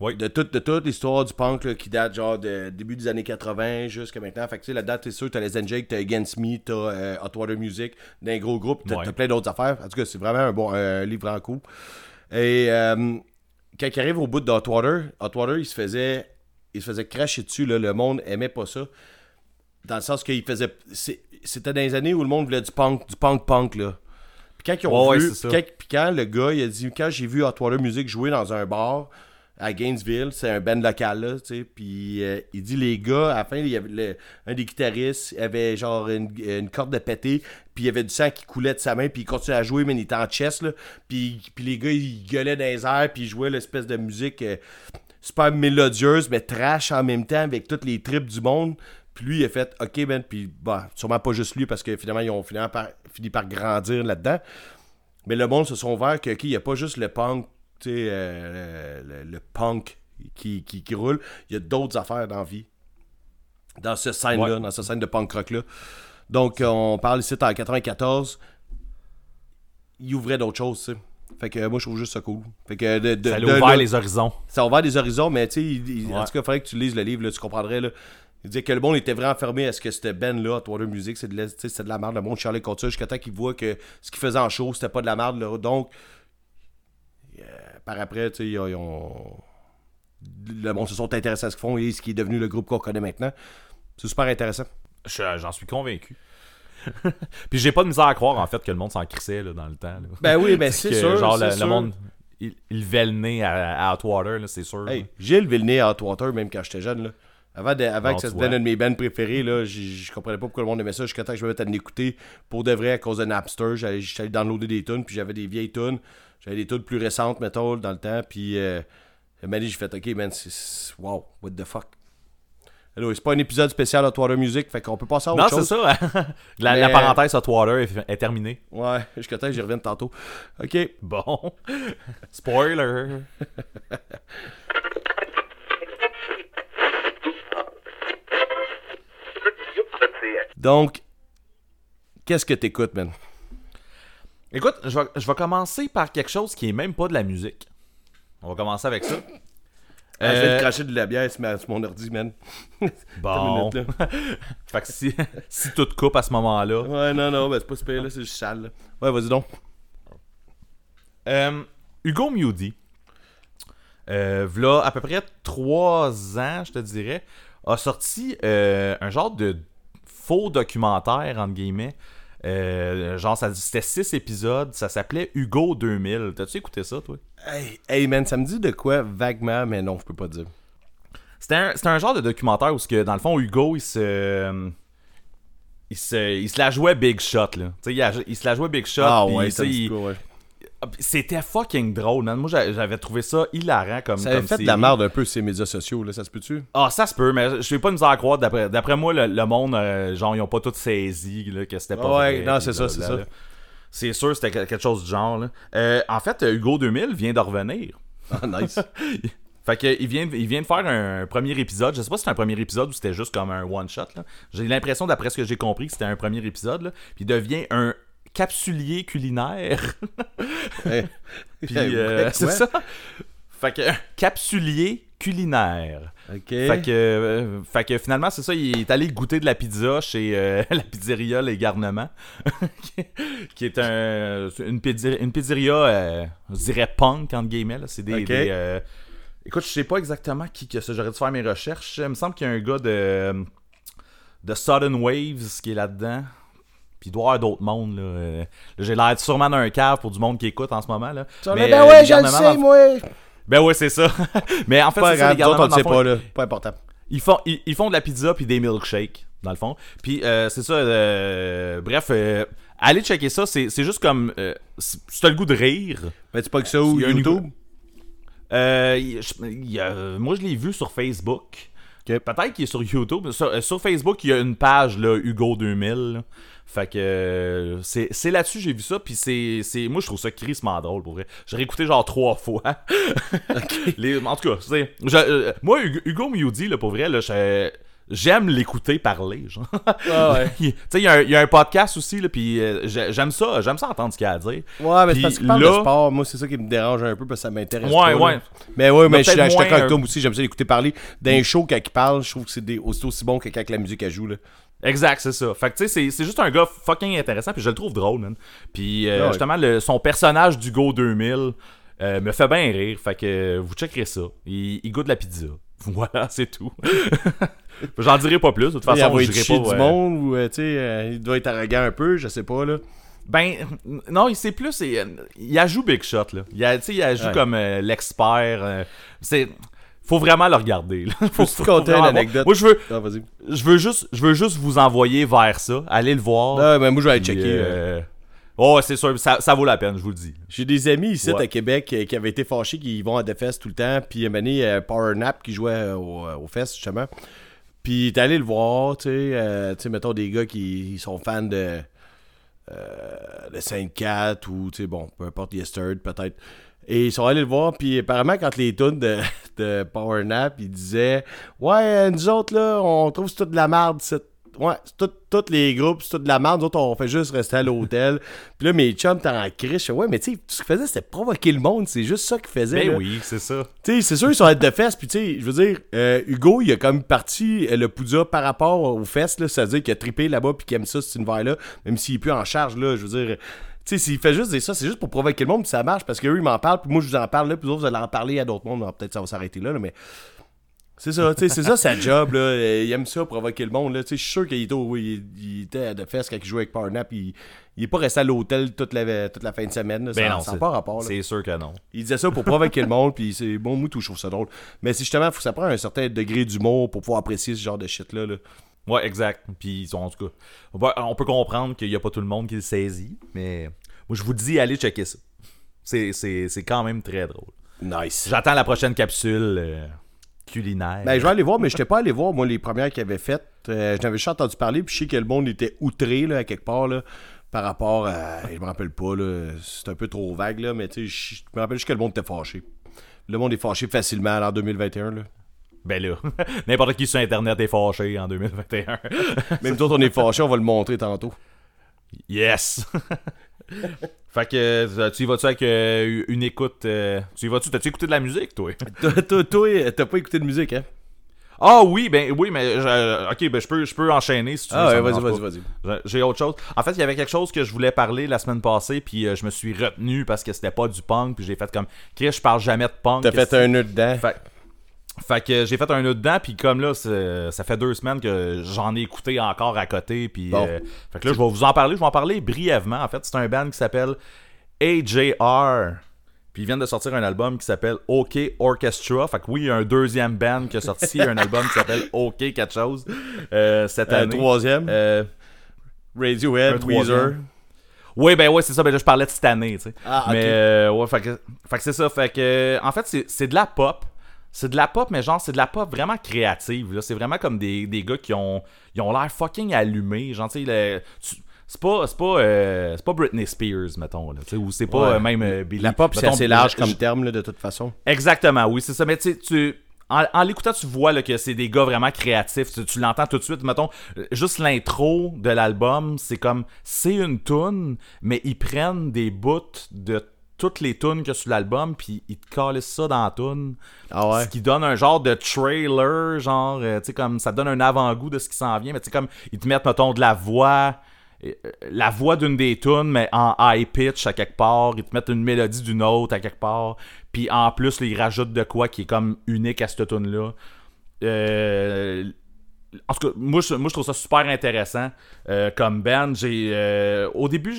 S2: Oui.
S1: De, toute de toute l'histoire du punk là, qui date genre de début des années 80 jusqu'à maintenant. Fait que tu sais, la date, c'est sûr, t'as les Jake, t'as Against Me, t'as euh, Hot Water Music, d'un gros groupe, t'as
S2: Ouais.
S1: plein d'autres affaires. En tout cas, c'est vraiment un bon livre en coup. Et euh, quand il arrive au bout de Hot Water, Hot Water, il se faisait, il se faisait cracher dessus. Là, le monde aimait pas ça. Dans le sens qu'il faisait. C'était dans les années où le monde voulait du punk, du punk punk, là. Puis quand ils ont
S2: Ouais, ouais,
S1: vu.
S2: ça.
S1: quand, puis quand le gars, il a dit, quand j'ai vu Hot Water Music jouer dans un bar à Gainesville, c'est un band local, là, tu sais. Puis euh, il dit, les gars, à la fin, il y avait le- un des guitaristes avait genre une, une corde de pété, puis il y avait du sang qui coulait de sa main, puis il continuait à jouer, mais il était en chest, là. Puis, puis les gars, ils gueulaient dans les airs, puis ils jouaient l'espèce de musique. euh, super mélodieuse, mais trash en même temps avec toutes les tripes du monde. Puis lui, il a fait OK, ben, puis bah, sûrement pas juste lui, parce que finalement, ils ont finalement par- fini par grandir là-dedans. Mais le monde se sont ouverts que, OK, il n'y a pas juste le punk, tu sais, euh, le, le punk qui, qui, qui roule. Il y a d'autres affaires dans la vie. Dans ce scène-là,
S2: Ouais.
S1: dans cette scène de punk rock-là. Donc, euh, on parle ici en 94. Il ouvrait d'autres choses, tu sais. Fait que moi, je trouve juste ça cool. Fait que de, de,
S2: Ça a ouvert les horizons.
S1: ça a ouvert des horizons, mais tu sais, en tout cas, il faudrait que tu lises le livre, là, tu comprendrais. Là. Il disait que le monde était vraiment fermé à ce que c'était Ben là, Water Music, c'est de, la- de la merde. Le monde chialait contre ça jusqu'à temps qu'il voit que ce qu'il faisait en show, c'était pas de la merde. Là. Donc, euh, par après, tu sais, ils ont- le monde se sont intéressés à ce qu'ils font et ce qui est devenu le groupe qu'on connaît maintenant. C'est super intéressant.
S2: Je- J'en suis convaincu. Puis j'ai pas de misère à croire en fait que le monde s'en crissait là, dans le temps. là.
S1: Ben oui, ben c'est sûr.
S2: Genre le,
S1: sûr.
S2: le monde, il, il levait le nez à, à Hotwater, là, c'est sûr.
S1: Hey, j'ai levé le nez à Hotwater même quand j'étais jeune. Là. Avant, de- avant
S2: Non,
S1: que ça devienne
S2: vois.
S1: un de mes bands préférés, là, je comprenais pas pourquoi le monde aimait ça jusqu'à temps que je me mette à l'écouter pour de vrai à cause de Napster. J'allais downloader des tunes, puis j'avais des vieilles tunes. J'avais des tunes plus récentes, mettons, dans le temps. Puis, euh, j'ai fait, OK, man, c'est-. Wow, what the fuck? Anyway, c'est pas un épisode spécial Hot Water Music, fait qu'on peut passer à autre
S2: non,
S1: chose.
S2: c'est ça. la,
S1: Mais-
S2: la parenthèse Hotwater est, est terminée.
S1: Ouais, jusqu'à temps que j'y revienne tantôt. OK.
S2: Bon. Spoiler.
S1: Donc, qu'est-ce que t'écoutes, man?
S2: Écoute, je vais, je vais commencer par quelque chose qui est même pas de la musique. On va commencer avec ça.
S1: Ah, je vais
S2: Euh,
S1: te cracher de la bière sur, mon ordi, man.
S2: Bon.
S1: Minute, là.
S2: fait que si, si tout coupe à ce moment-là.
S1: Ouais, non, non, ben c'est pas super, là, c'est juste sale. là. Ouais, vas-y donc.
S2: Euh, Hugo Mewdy, euh, v'là à peu près trois ans, je te dirais, a sorti euh, un genre de faux documentaire, entre guillemets. Euh, genre, ça- c'était six épisodes, ça s'appelait Hugo 2000. T'as-tu écouté ça, toi?
S1: Hey, hey, man, ça me dit de quoi vaguement, mais non, je peux pas dire.
S2: C'était un, un genre de documentaire où, que, dans le fond, Hugo, il se. Il se, il se la jouait Big Shot, là. Il, a- il se la jouait Big Shot.
S1: Ah
S2: puis,
S1: ouais,
S2: il-
S1: ouais.
S2: Ah, C'était fucking drôle, man. Moi, j'a- j'avais trouvé ça hilarant comme
S1: Ça avait
S2: comme
S1: fait de la merde un peu ces médias sociaux, là, ça se peut-tu?
S2: Ah, ça se peut, mais je suis pas de misère à croire. D'après, moi, le, le monde, euh, genre, ils ont pas tout saisi là, que c'était pas
S1: Ouais,
S2: vrai.
S1: non, c'est ça, c'est ça.
S2: C'est sûr, c'était quelque chose du genre. là. Euh, en fait, Hugo 2000 vient de revenir.
S1: Ah, nice.
S2: Fait que il vient, il vient de faire un premier épisode. Je sais pas si c'était un premier épisode ou c'était juste comme un one-shot. là. J'ai l'impression, d'après ce que j'ai compris, que c'était un premier épisode. là. Puis il devient un capsulier culinaire.
S1: Hey.
S2: Puis
S1: Hey,
S2: euh, c'est ça. Fait que capsulier culinaire.
S1: Ok.
S2: Fait que, euh, fait que finalement, c'est ça, il est allé goûter de la pizza chez euh, la pizzeria Les Garnements, qui est un, une, pizzeria, une pizzeria euh, je dirais punk, entre guillemets. C'est des... Écoute, je sais pas exactement qui que ça, j'aurais dû faire mes recherches. Il me semble qu'il y a un gars de, de Sudden Waves qui est là-dedans. Puis il doit y avoir d'autres mondes. Là. Euh, là, J'ai l'air sûrement d'un cave pour du monde qui écoute en ce moment. Là.
S1: ben
S2: Mais, euh,
S1: ouais,
S2: les
S1: je le sais, moi.
S2: Ben ouais, c'est ça. Mais en fait,
S1: Pas
S2: c'est ça,
S1: grave,
S2: les
S1: on le sait
S2: fond,
S1: pas, là. Pas important.
S2: ils font, ils, ils font de la pizza puis des milkshakes, dans le fond. Puis euh, c'est ça, euh, bref, euh, allez checker ça, c'est c'est juste comme, euh, si t'as le goût de rire,
S1: Mais tu pas que ça ou YouTube?
S2: euh, moi je l'ai vu sur Facebook, Peut-être qu'il est sur YouTube. Sur, euh, sur Facebook, il y a une page, là, Hugo2000. là. Fait que euh, c'est c'est là-dessus j'ai vu ça puis c'est c'est moi je trouve ça crissement drôle pour vrai. J'ai réécouté genre trois fois. Les- en tout cas, c'est je- euh, moi Hugo, Hugo Mewdy, là pour vrai là, je- j'aime l'écouter parler genre.
S1: Ah ouais.
S2: tu sais il y, a un- il y a un podcast aussi là puis euh, j'ai- j'aime ça, j'aime ça entendre ce qu'il a à dire.
S1: Ouais, mais c'est parce qu'il parle
S2: là-
S1: de sport. Moi, c'est ça qui me dérange un peu parce que ça m'intéresse
S2: Ouais,
S1: pas. là.
S2: ouais.
S1: Mais ouais, mais
S2: Mais
S1: je suis d'accord avec toi aussi. J'aime ça l'écouter parler. D'un show, quand il parle, je trouve que c'est aussi, aussi bon que quand la musique elle joue. Là.
S2: Exact, c'est ça. Fait que tu sais, c'est- juste un gars fucking intéressant, puis je le trouve drôle, man. Puis euh,
S1: Ah ouais.
S2: justement, le- son personnage du Go 2000 euh, me fait bien rire. Fait que vous checkerez ça. Il, il goûte la pizza. Voilà, c'est tout. J'en dirai pas plus. De toute
S1: il
S2: façon, je dirai pas.
S1: du
S2: ouais.
S1: monde ou euh, tu sais, euh, il doit être arrogant un peu, je sais pas. là.
S2: Ben, non, il sait plus. euh, Il ajoute Big Shot, là. Il, a- il ajoute
S1: Ouais.
S2: comme euh, l'expert. euh, c'est. Faut vraiment le regarder. Là. Faut,
S1: Faut-tu compter
S2: vraiment-
S1: l'anecdote?
S2: Moi, je veux,
S1: Ah,
S2: je veux juste, je veux juste vous envoyer vers ça. Allez le voir.
S1: Ah, mais moi, je vais aller checker.
S2: euh, Oh, c'est sûr, ça, ça vaut la peine, je vous le dis.
S1: J'ai des amis ici
S2: Ouais.
S1: à Québec euh, qui avaient été fâchés, qui vont à DeFest tout le temps. Puis, moment donné, euh, Power Nap qui jouait euh, au, euh, au Fest, justement. Puis, t'es allé le voir, tu sais. euh, tu sais, mettons des gars qui sont fans de. Euh, de Saint-Cat ou, tu sais, bon, peu importe, Yesterd, peut-être. Et ils sont allés le voir, puis apparemment, quand les tunes de, de Power Nap, ils disaient Ouais, nous autres, là, on trouve c'est toute de la merde, c'est Ouais, tous les groupes, c'est de la merde. Nous autres, on fait juste rester à l'hôtel. Puis là, mes chums, t'es en fais, Ouais, mais tu sais, ce qu'ils faisaient, c'était provoquer le monde. C'est juste ça qu'ils faisaient.
S2: Ben
S1: là.
S2: oui, c'est ça.
S1: Tu sais, c'est sûr, ils sont à de fesses. Puis, tu sais, je veux dire, euh, Hugo, il a comme parti euh, le Poudja par rapport aux fesses. là. C'est-à-dire qu'il a trippé là-bas. Puis qu'il aime ça, cet univers-là. Même s'il est plus en charge, là. Je veux dire, tu sais, s'il fait juste dire ça, c'est juste pour provoquer le monde. Puis ça marche. Parce qu'eux, ils m'en parlent. Puis moi, je vous en parle là. Puis vous vous allez en parler à d'autres mondes. Peut-être ça va s'arrêter là, là, mais. C'est ça, tu sais, c'est ça sa job, là. Il aime ça, provoquer le monde, là. Tu sais, je suis sûr qu'il était, il, à de fesses quand il jouait avec Power Nap. Il, il est pas resté à l'hôtel toute la, toute la fin de semaine, là.
S2: Ben
S1: ça
S2: non,
S1: pas rapport.
S2: C'est sûr que non.
S1: Il disait ça pour provoquer le monde, puis c'est bon, moi, tout, je trouve ça drôle. Mais c'est justement, faut que ça prend un certain degré d'humour pour pouvoir apprécier ce genre de shit-là. Là.
S2: Ouais, exact. Puis en tout cas. On peut, comprendre qu'il n'y a pas tout le monde qui le saisit, mais moi je vous dis, allez checker ça. C'est quand même très drôle.
S1: Nice.
S2: J'attends la prochaine capsule euh, culinaire.
S1: Ben, je vais aller voir, mais je n'étais pas allé voir, moi, les premières qu'il avait faites. Euh, J'en avais juste entendu parler, puis je sais que le monde était outré, là, à quelque part, là, par rapport à. Je me rappelle pas, là. C'est un peu trop vague, là, mais tu sais, je me rappelle juste que le monde était fâché. Le monde est fâché facilement en 2021, là.
S2: Ben là, n'importe qui sur Internet est fâché en 2021.
S1: Même d'autres, on est fâché, on va le montrer tantôt.
S2: Yes! fait que, euh, tu y vas-tu avec euh, une écoute... euh, tu y vas-tu... T'as-tu écouté de la musique, toi?
S1: Toi, t'as pas écouté de musique, hein?
S2: Ah oui, ben oui, mais je- ok, ben je peux, je peux enchaîner si tu veux.
S1: Ah ouais, vas-y, vas-y, vas-y.
S2: J'ai- autre chose. En fait, il y avait quelque chose que je voulais parler la semaine passée, puis euh, je me suis retenu parce que c'était pas du punk, puis j'ai fait comme, Chris, je parle jamais de punk.
S1: T'as fait un nœud dedans.
S2: Fait, fait que j'ai fait un nœud dedans, puis comme là, ça fait deux semaines que j'en ai écouté encore à côté, puis
S1: Bon.
S2: euh, fait que là, je vais vous en parler. Je vais en parler brièvement. En fait, c'est un band qui s'appelle AJR. Puis ils viennent de sortir un album qui s'appelle OK Orchestra. Fait que oui, il y a un deuxième band qui a sorti un album qui s'appelle OK quelque chose euh, cette
S1: Un
S2: année.
S1: troisième?
S2: Euh,
S1: Radiohead,
S2: un.
S1: Weezer.
S2: oui, ben ouais, c'est ça. Ben là, je parlais de cette année, tu sais.
S1: Ah, ok.
S2: Mais euh, ouais, fait que, fait que c'est ça. Fait que, en fait, c'est de la pop. C'est de la pop, mais genre, c'est de la pop vraiment créative. là. C'est vraiment comme des, des gars qui ont ils ont l'air fucking allumés. Genre, tu sais, le- tu- c'est pas, c'est pas, euh, c'est pas Britney Spears, mettons, là, ou c'est pas
S1: Ouais.
S2: euh, même euh.
S1: La pop, c'est assez large comme
S2: je-
S1: terme, là, de toute façon.
S2: Exactement, oui, c'est ça. Mais tu tu. En, en l'écoutant, tu vois là, que c'est des gars vraiment créatifs. Tu, tu l'entends tout de suite. Mettons, juste l'intro de l'album, c'est comme. C'est une tune, mais ils prennent des bouts de toutes les tunes a sur l'album, puis ils te calent ça dans la tune.
S1: Ah ouais?
S2: Ce qui donne un genre de trailer, genre, euh, tu sais, comme ça donne un avant-goût de ce qui s'en vient. Mais tu sais, comme ils te mettent, mettons, de la voix. euh, La voix d'une des tunes, mais en high pitch à quelque part. Ils te mettent une mélodie d'une autre à quelque part. Puis en plus, là, ils rajoutent de quoi qui est comme unique à cette tune-là. Euh, en tout cas, moi je, moi, je trouve ça super intéressant euh, comme band. J'ai, euh, au début,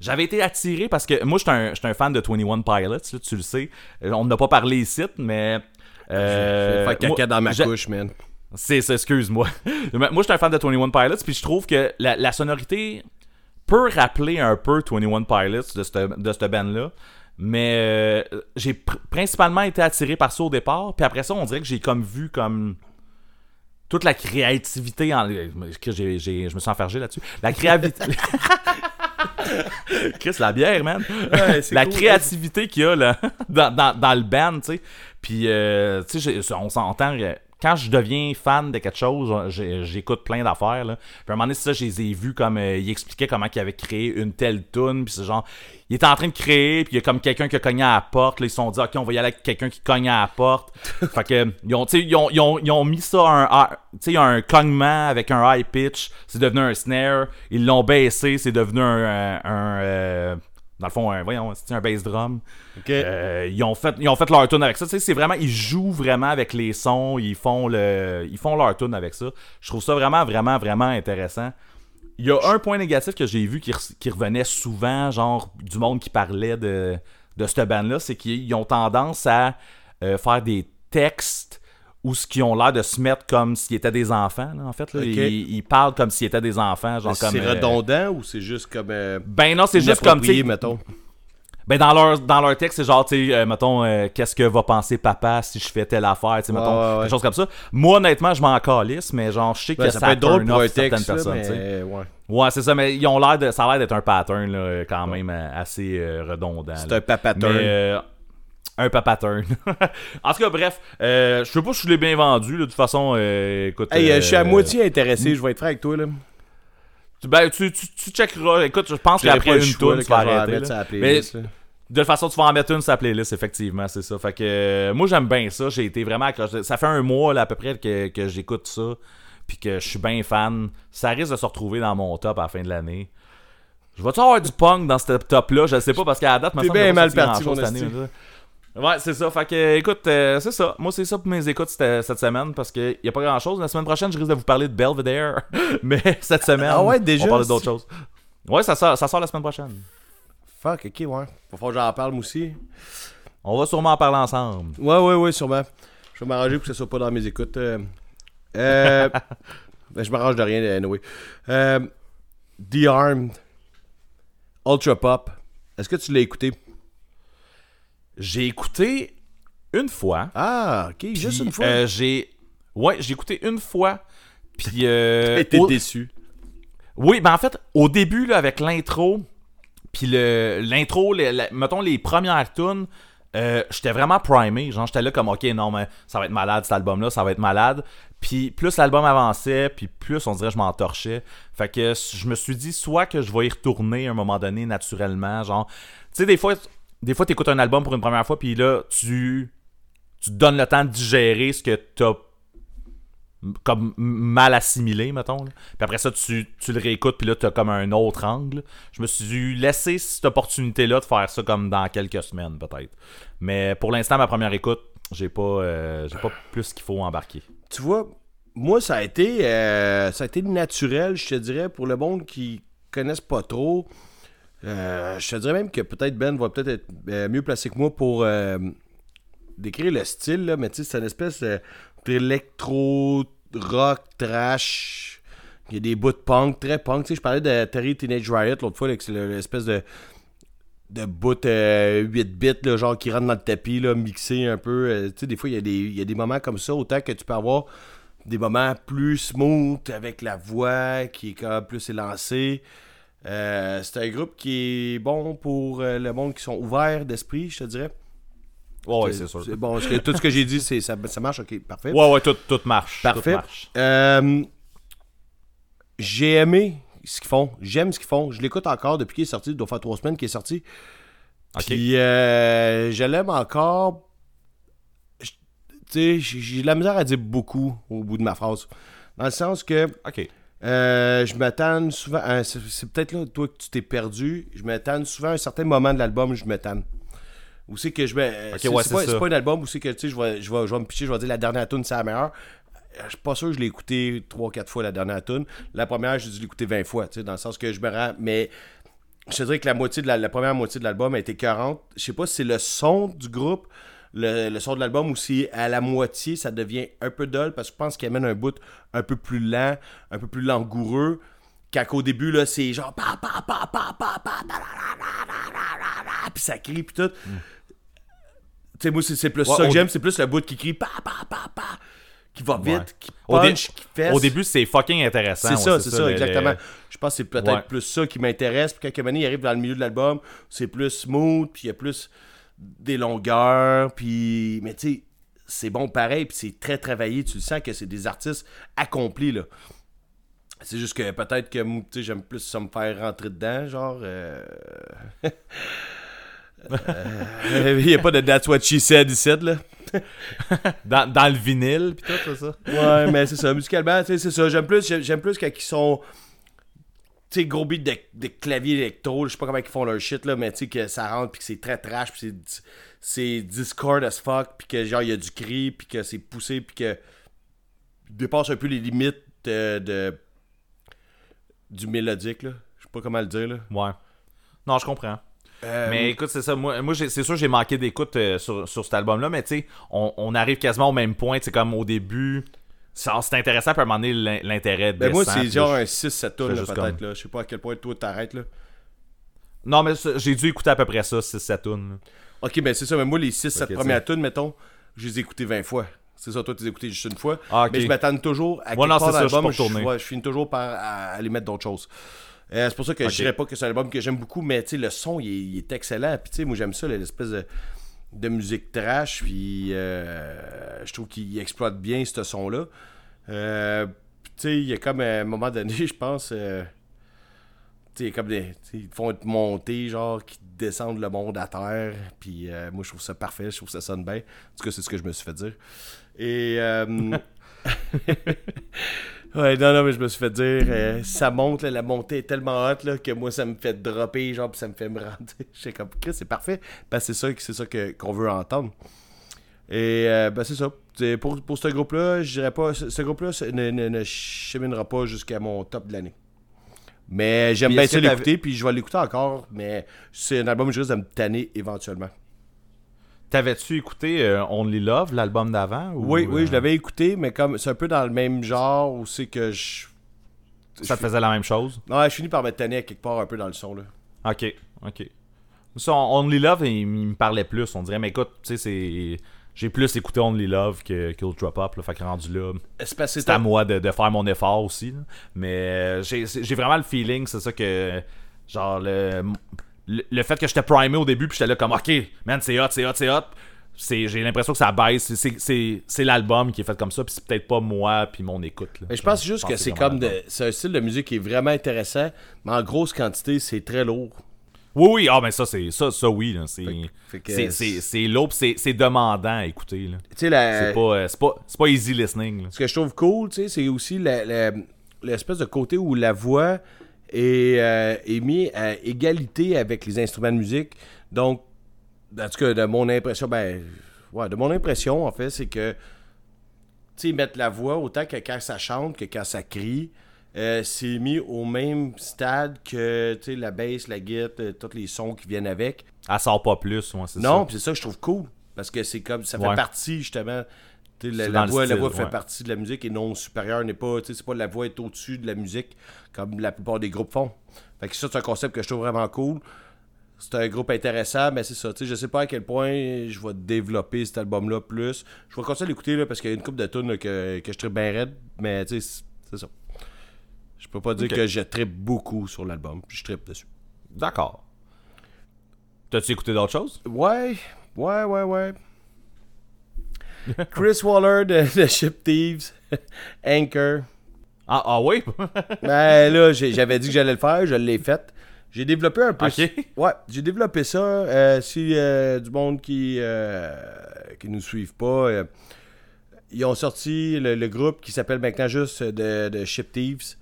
S2: j'avais été attiré parce que moi, j'étais un, j'étais un fan de 21 Pilots, là, tu le sais. Euh, On n'a pas parlé ici, mais.
S1: Je vais
S2: Euh,
S1: faire caca
S2: moi,
S1: dans ma couche, man.
S2: c'est ça, excuse-moi. moi, je suis un fan de 21 Pilots, puis je trouve que la, la sonorité peut rappeler un peu 21 Pilots de cette, de cette band-là. Mais euh, j'ai pr- principalement été attiré par ça au départ, puis après ça, on dirait que j'ai comme vu comme toute la créativité en que j'ai, j'ai- je me suis enfergé là-dessus la créativité Chris la bière man
S1: Ouais,
S2: la
S1: cool.
S2: créativité qu'il y a là, dans, dans, dans le band tu sais puis euh, tu sais on s'entend euh, quand je deviens fan de quelque chose, j'ai- j'écoute plein d'affaires. Là. Puis à un moment donné, c'est ça, je les ai vus comme euh, il expliquait comment il avait créé une telle tune. Puis c'est genre, il était en train de créer, puis il y a comme quelqu'un qui a cogné à la porte. Là, ils se sont dit, ok, on va y aller avec quelqu'un qui cogne à la porte. fait que, ils ont, tu sais, ils ont, ils ont, ils ont mis ça un, un- tu sais, un cognement avec un high pitch. C'est devenu un snare. Ils l'ont baissé, c'est devenu un. un- un, euh, dans le fond, un, voyons, c'est un bass drum? Euh, ils, ont fait, ils ont fait leur tune avec ça. Tu sais, c'est vraiment, ils jouent vraiment avec les sons, ils font, le, ils font leur tune avec ça. Je trouve ça vraiment, vraiment, vraiment intéressant. Il y a un point négatif que j'ai vu qui, re- qui revenait souvent, genre du monde qui parlait de, de cette band-là, c'est qu'ils ont tendance à euh, faire des textes où ce qui ont l'air de se mettre comme s'ils étaient des enfants, là, en fait. là. Ils, ils parlent comme s'ils étaient des enfants, genre comme...
S1: C'est
S2: euh,
S1: redondant ou c'est juste comme. euh,
S2: ben non, c'est juste comme,
S1: mettons?
S2: ben dans leur, dans leur texte, c'est genre, tu sais, euh, mettons, qu'est-ce que va penser papa si je fais telle affaire, tu sais, mettons,
S1: ouais, ouais.
S2: quelque chose comme ça. Moi, honnêtement, je m'en calisse, mais genre, je sais que
S1: Ben,
S2: ça,
S1: ça peut être drôle pour un texte, là, mais ouais.
S2: Ouais, c'est ça, mais ils ont l'air de, ça a l'air d'être un pattern, là, quand même, assez redondant.
S1: C'est un papateur.
S2: Mais, un papaturn. en tout cas, bref, euh, je sais pas si je l'ai bien vendu, là, de toute façon, euh, écoute...
S1: Hey, euh, je suis à
S2: euh,
S1: moitié intéressé, je vais être franc avec toi, là.
S2: tu- Ben, tu, tu, tu checkeras. Écoute, je pense qu'après une
S1: là,
S2: tu vas arrêter.
S1: mettre
S2: là. Mais
S1: playlist, là.
S2: de toute façon, tu vas en mettre une sur la playlist, effectivement, c'est ça. Fait que euh, moi, j'aime bien ça. J'ai été vraiment accroché. Ça fait un mois, là, à peu près, que, que j'écoute ça. Puis que je suis bien fan. Ça risque de se retrouver dans mon top à la fin de l'année. Je vais-tu avoir du punk dans ce top-là? Je sais pas, parce qu'à la date, semble
S1: bien mal parti,
S2: cette année. Ouais, c'est ça. Fait que, écoute, euh, c'est ça. Moi, c'est ça pour mes écoutes cette, cette semaine parce qu'il y a pas grand chose. La semaine prochaine, je risque de vous parler de Belvedere. Mais cette semaine,
S1: Ah ouais, déjà,
S2: on parle d'autres choses. Ouais, ça sort, ça sort la semaine prochaine.
S1: Fuck, ok, ouais. Faut falloir que j'en parle, moi aussi.
S2: On va sûrement en parler ensemble.
S1: Ouais, ouais, ouais, sûrement. Je vais m'arranger pour que ce soit pas dans mes écoutes. Euh, euh, ben, je m'arrange de rien, anyway. Euh, The Armed. Ultra Pop. Est-ce que tu l'as écouté?
S2: J'ai écouté une fois.
S1: Ah, ok, juste une fois.
S2: euh, j'ai. Ouais, j'ai écouté une fois. Puis. euh,
S1: été
S2: au-
S1: déçu.
S2: Oui, ben en fait, au début, là, avec l'intro, puis le, l'intro, le- mettons les premières tunes, euh, j'étais vraiment primé. Genre, j'étais là comme, ok, non, mais ça va être malade cet album-là, ça va être malade. Puis plus l'album avançait, puis plus on dirait que je m'entorchais. Fait que je me suis dit, soit que je vais y retourner à un moment donné naturellement. Genre, tu sais, des fois, des fois, t'écoutes un album pour une première fois, puis là, tu, tu donnes le temps de digérer ce que t'as comme mal assimilé, mettons. là. Puis après ça, tu, tu le réécoutes, puis là, tu as comme un autre angle. Je me suis laissé cette opportunité-là de faire ça comme dans quelques semaines, peut-être. Mais pour l'instant, ma première écoute, j'ai pas, euh, j'ai pas plus qu'il faut embarquer.
S1: Tu vois, moi, ça a été, euh, ça a été naturel, je te dirais, pour le monde qui connaissent pas trop. Euh, je te dirais même que peut-être Ben va peut-être être euh, mieux placé que moi pour euh, décrire le style, là, mais tu sais, c'est une espèce d'électro, rock, trash. Il y a des bouts de punk, très punk. Tu sais, je parlais de Terry Teenage Riot l'autre fois, c'est le- l'espèce de de bout euh, 8 bits, là, genre qui rentre dans le tapis, là, mixé un peu. Tu sais, des fois, il y, y a des moments comme ça, autant que tu peux avoir des moments plus smooth avec la voix qui est quand plus élancée. Euh, c'est un groupe qui est bon pour euh, le monde qui sont ouverts d'esprit, je te dirais.
S2: Ouais, c'est sûr.
S1: Bon, que tout ce que j'ai dit, c'est, ça, ça marche, ok, parfait.
S2: Ouais, ouais, tout, tout marche.
S1: Parfait.
S2: Tout marche.
S1: Euh, j'ai aimé ce qu'ils font. J'aime ce qu'ils font. Je l'écoute encore depuis qu'il est sorti. Il doit faire trois semaines qu'il est sorti.
S2: Ok.
S1: Puis euh, je l'aime encore. Tu sais, j'ai j'ai de la misère à dire beaucoup au bout de ma phrase. Dans le sens que
S2: Ok.
S1: Euh, je m'attends souvent. à- c'est peut-être là, toi, que tu t'es perdu. Je m'attends souvent à un certain moment de l'album, je m'attends. Où c'est que je vais.
S2: Ok,
S1: c'est
S2: ouais,
S1: pas, un album où c'est que tu sais, je vais, je, vais, je vais me pitcher, je vais dire la dernière tune c'est la meilleure. Euh, Je suis pas sûr que je l'ai écouté 3-4 fois la dernière tune. La première, j'ai dû l'écouter 20 fois, tu sais, dans le sens que je me rends. Mais je te dirais que la moitié de la, la première moitié de l'album a été 40. Je sais pas si c'est le son du groupe, le, le son de l'album aussi, à la moitié, ça devient un peu dull parce que je pense qu'il amène un bout un peu plus lent, un peu plus langoureux. Quand au début, là, c'est genre. Puis ça crie, puis tout. Mm. Tu sais, moi, c'est plus
S2: ouais,
S1: ça que j'aime, c'est plus le bout qui crie. Pa, pa, pa, pa qui va vite,
S2: ouais.
S1: qui punch, au qui fesse.
S2: Au début, c'est fucking intéressant.
S1: C'est ça, c'est ça,
S2: ça,
S1: exactement.
S2: Les...
S1: Je pense que c'est peut-être
S2: ouais.
S1: plus ça qui m'intéresse. Puis quand Kemani arrive dans le milieu de l'album, c'est plus smooth, puis il y a plus des longueurs, puis... Mais tu sais, c'est bon pareil, puis c'est très travaillé. Tu le sens que c'est des artistes accomplis, là. C'est juste que peut-être que tu sais, j'aime plus ça me faire rentrer dedans, genre... euh, euh, Il n'y a pas de That's What She Said ici, là.
S2: Dans, dans le vinyle, pis tout, c'est ça.
S1: Ouais, mais c'est ça. Musicalement, tu sais, c'est ça. J'aime plus, j'aime plus quand ils sont. Tu sais, gros beats de, de clavier électro. Je sais pas comment ils font leur shit, là, mais tu sais, que ça rentre, puis que c'est très trash, puis c'est, c'est Discord as fuck, puis que genre, il y a du cri, puis que c'est poussé, puis que. dépasse un peu les limites de. de- du mélodique, là. Je sais pas comment le dire, là.
S2: Ouais. Non, je comprends.
S1: Euh,
S2: Mais écoute, c'est ça. Moi, moi j'ai- c'est sûr que j'ai manqué d'écoute euh, sur, sur cet album-là, mais tu sais, on, on arrive quasiment au même point. C'est comme au début, c'est intéressant, à un moment donné, l'in- l'intérêt
S1: ben moi, c'est genre un 6-7 tonnes,
S2: fais
S1: là,
S2: juste
S1: peut-être, là. Je sais pas à quel point toi t'arrêtes, là.
S2: je- Non, mais j'ai dû écouter à peu près ça, 6-7 tunes.
S1: Ok, ben c'est ça, mais moi, les 6-7
S2: Ok,
S1: premières tunes, mettons, je les ai écoutées 20 fois. C'est ça, toi, tu les écoutées juste une fois.
S2: Ah.
S1: Mais je m'attends toujours à
S2: Moi,
S1: quelque part
S2: ça, je
S1: ouais, je finis toujours par à, aller mettre d'autres choses. Euh, c'est pour ça que
S2: Ok.
S1: je dirais pas que c'est un album que j'aime beaucoup, mais tu sais, le son, il est, il est excellent. Puis tu sais, moi, j'aime ça, l'espèce de, de musique trash. Puis euh, je trouve qu'il exploite bien ce son-là. Euh, tu sais, il y a comme à un moment donné, je pense. euh, tu sais, comme des. Ils font être montés, genre, qui descendent le monde à terre. Puis euh, moi, je trouve ça parfait. Je trouve que ça sonne bien. En tout cas, c'est ce que je me suis fait dire. Et. ouais, non, non, mais je me suis fait dire. euh, ça monte, là, la montée est tellement haute là, que moi, ça me fait dropper, genre, puis ça me fait me rendre. J'étais comme, Chris, c'est parfait. Parce que c'est ça, que- c'est ça que- qu'on veut entendre. Et euh, ben c'est ça. Pour, pour ce groupe-là, je dirais pas. Ce, ce groupe-là ne, ne, ne cheminera pas jusqu'à mon top de l'année. Mais j'aime bien ça l'écouter, puis je vais l'écouter encore, mais c'est un album risque de me tanner éventuellement.
S2: T'avais-tu écouté euh, Only Love, l'album d'avant ou,
S1: Oui, oui,
S2: euh,
S1: je l'avais écouté, mais comme c'est un peu dans le même genre où c'est que je.
S2: Ça te faisait la même chose?
S1: Ouais, je finis par me tanner à quelque part un peu dans le son là.
S2: Ok, ok. Ça, Only Love, il, il me parlait plus, on dirait. Mais écoute, tu sais, c'est. J'ai plus écouté Only Love que, que Ultra Pop, là, fait que rendu là,
S1: C'est
S2: à moi de, de faire mon effort aussi. là. Mais euh, j'ai vraiment le feeling, c'est ça que. Genre, le, le, le fait que j'étais primé au début, puis j'étais là comme, ok, man, c'est hot, c'est hot, c'est hot. c'est- J'ai l'impression que ça baisse. C'est- l'album qui est fait comme ça, puis c'est peut-être pas moi, puis mon écoute. là.
S1: Mais je pense juste que c'est comme. C'est un style de musique qui est vraiment intéressant, mais en grosse quantité, c'est très lourd.
S2: Oui, oui, ah, ben ça, c'est ça, ça, oui. C'est lourd, puis c'est demandant à écouter. C'est pas, euh, c'est pas, pas easy listening. là.
S1: Ce que je trouve cool, c'est aussi l'espèce de côté où la voix est, euh, est mise à égalité avec les instruments de musique. Donc, en tout cas, de mon impression, ben, ouais, de mon impression, en fait, c'est que, tu sais, mettre la voix autant que quand ça chante que quand ça crie, euh, c'est mis au même stade que, tu sais, la bass, la guitare, euh, tous les sons qui viennent avec.
S2: Elle sort pas plus, ouais, c'est
S1: Non,
S2: ça.
S1: puis c'est ça que je trouve cool. Parce que c'est comme ça fait partie justement. La, voix, la
S2: style,
S1: voix fait partie de la musique et non supérieure n'est pas. C'est pas la voix est au-dessus de la musique comme la plupart des groupes font. Fait que ça, c'est un concept que je trouve vraiment cool. C'est un groupe intéressant, mais c'est ça. Je sais pas à quel point je vais développer cet album-là plus. Je vais continuer à l'écouter parce qu'il y a une coupe de tunes que, que je tripe bien raide, mais c'est- ça. Je peux pas dire que je tripe beaucoup sur l'album, je tripe dessus.
S2: D'accord. T'as-tu écouté d'autres choses?
S1: Ouais, ouais, ouais, ouais. Chris Waller de, de Ship Thieves, Anchor.
S2: Ah, ah oui?
S1: Ben là, j'avais dit que j'allais le faire, je l'ai fait. J'ai développé un peu.
S2: Ok.
S1: Ouais, j'ai développé ça. Euh, si euh, du monde qui euh, qui nous suivent pas, euh, ils ont sorti le, le groupe qui s'appelle maintenant juste de, de Ship Thieves.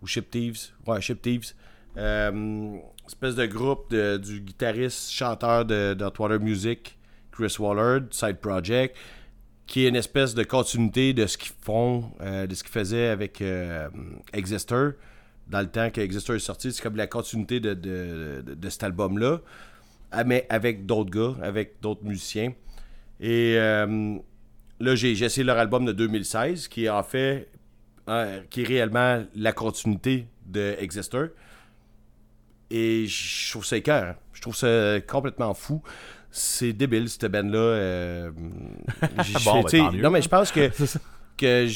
S1: Ou Ship Thieves. Ouais, Ship Thieves. Espèce de groupe de- du guitariste, chanteur de d'Hotwater Music, Chris Waller, du Side Project, qui est une espèce de continuité de ce qu'ils font, euh, de ce qu'ils faisaient avec euh, Exister. Dans le temps que Exister est sorti, c'est comme la continuité de, cet album-là, Ah, mais avec d'autres gars, avec d'autres musiciens. Et euh, là, j'ai essayé leur album de 2016, qui est en fait, euh, qui est réellement la continuité de Exister. Et je trouve ça écœurant. Je trouve ça complètement fou. C'est débile, cette band-là. euh, j'ai-
S2: Bon, ben,
S1: non, mais je pense que, que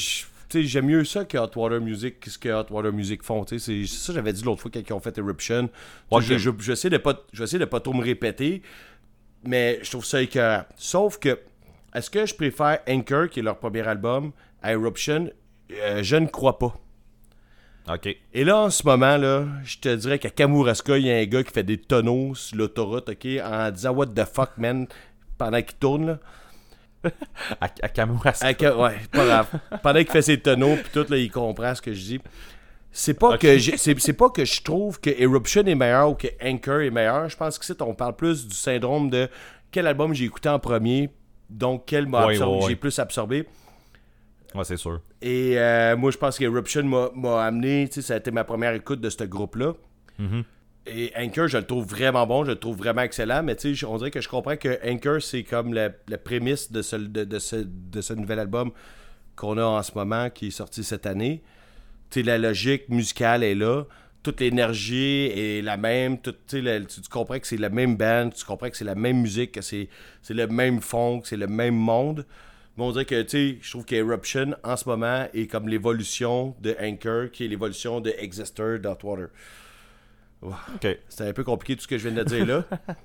S1: j'aime mieux ça que Hot Water Music, que ce que Hot Water Music font. C'est ça que j'avais dit l'autre fois quand ils ont fait Eruption.
S2: Ouais,
S1: je, je, je vais essayer de pas, je de pas trop me répéter, mais je trouve ça écœurant. Sauf que, est-ce que je préfère Anchor, qui est leur premier album, à Eruption? Euh, Je ne crois pas.
S2: Ok.
S1: Et là, en ce moment, là, je te dirais qu'à Kamouraska, il y a un gars qui fait des tonneaux sur l'autoroute, OK, en disant What the fuck, man, pendant qu'il tourne, là.
S2: À, à Kamouraska.
S1: À Ka- ouais, pas grave. Pendant qu'il fait ses tonneaux, puis tout, là, il comprend ce que je dis. C'est pas, que c'est, pas que je trouve que Eruption est meilleur ou que Anchor est meilleur. Je pense que c'est on parle plus du syndrome de quel album j'ai écouté en premier, donc quel
S2: Ouais, ouais, ouais.
S1: j'ai plus absorbé.
S2: Ouais, c'est sûr.
S1: Et euh, moi, je pense qu'Eruption m'a, m'a amené, tu sais, ça a été ma première écoute de ce groupe-là.
S2: Mhm.
S1: Et Anchor, je le trouve vraiment bon, je le trouve vraiment excellent, mais tu sais, on dirait que je comprends que Anchor, c'est comme la, la prémisse de ce, de, de ce, de ce nouvel album qu'on a en ce moment, qui est sorti cette année. Tu sais, la logique musicale est là, toute l'énergie est la même, tout, tu, la- tu, tu comprends que c'est la même band, tu comprends que c'est la même musique, que c'est, c'est le même fond, que c'est le même monde. Mais on dirait que, tu sais, je trouve qu'Eruption, en ce moment, est comme l'évolution de Anchor, qui est l'évolution de Exister d'Hotwater.
S2: Ok.
S1: C'était un peu compliqué tout ce que je viens de dire là.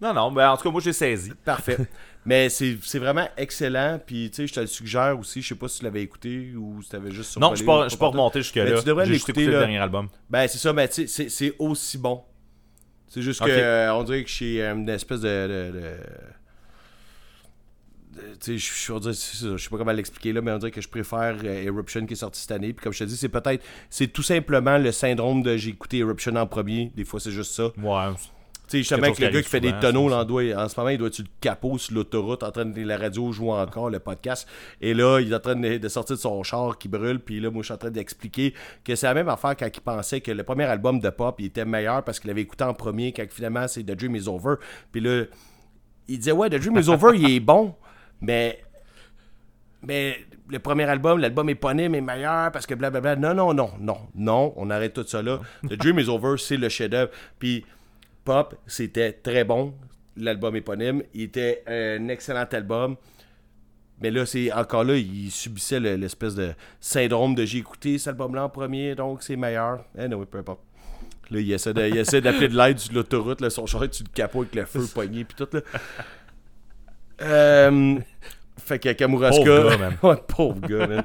S2: Non, non, ben en tout cas, moi j'ai saisi.
S1: Parfait. Mais c'est vraiment excellent. Puis, tu sais, je te le suggère aussi. Je sais pas si tu l'avais écouté ou si tu avais juste
S2: Non, je suis pas, remonté jusque-là.
S1: Mais tu devrais
S2: J'ai juste
S1: l'écouter,
S2: le dernier album.
S1: Ben, c'est ça, mais tu sais, c'est- aussi bon. C'est juste
S2: Ok.
S1: que euh, on dirait que je suis euh, une espèce de. Je sais pas comment l'expliquer là, mais on dirait que je préfère euh, Eruption qui est sorti cette année. Puis comme je te dis, c'est peut-être, c'est tout simplement le syndrome de j'ai écouté Eruption en premier. Des fois, c'est juste ça.
S2: Ouais.
S1: Tu sais, justement,
S2: chose
S1: le gars qui fait des tonneaux, là, doit- en ce moment, il doit être sur le capot, sur l'autoroute, en train de la radio joue encore le podcast. Et là, il est en train de, de sortir de son char qui brûle. Puis là, moi, je suis en train d'expliquer que c'est la même affaire quand il pensait que le premier album de pop, il était meilleur parce qu'il avait écouté en premier, quand finalement, c'est The Dream is Over. Puis là, il disait, ouais, The Dream is Over, il est bon, mais. Mais le premier album, l'album éponyme est meilleur parce que blablabla. Non, non, non, non, non, on arrête tout ça là. The Dream is Over, c'est le chef-d'œuvre. Puis Pop, c'était très bon, l'album éponyme. Il était un excellent album. Mais là, c'est encore là, il subissait le- l'espèce de syndrome de j'ai écouté cet album-là en premier, donc c'est meilleur. Eh non, peu importe. Là, il essaie d'appeler de l'aide sur l'autoroute, son char est sur le capot avec le feu pogné puis tout là. Euh, fait que Kamouraska.
S2: Pauvre gars, man.
S1: ouais, pauvre gars, man.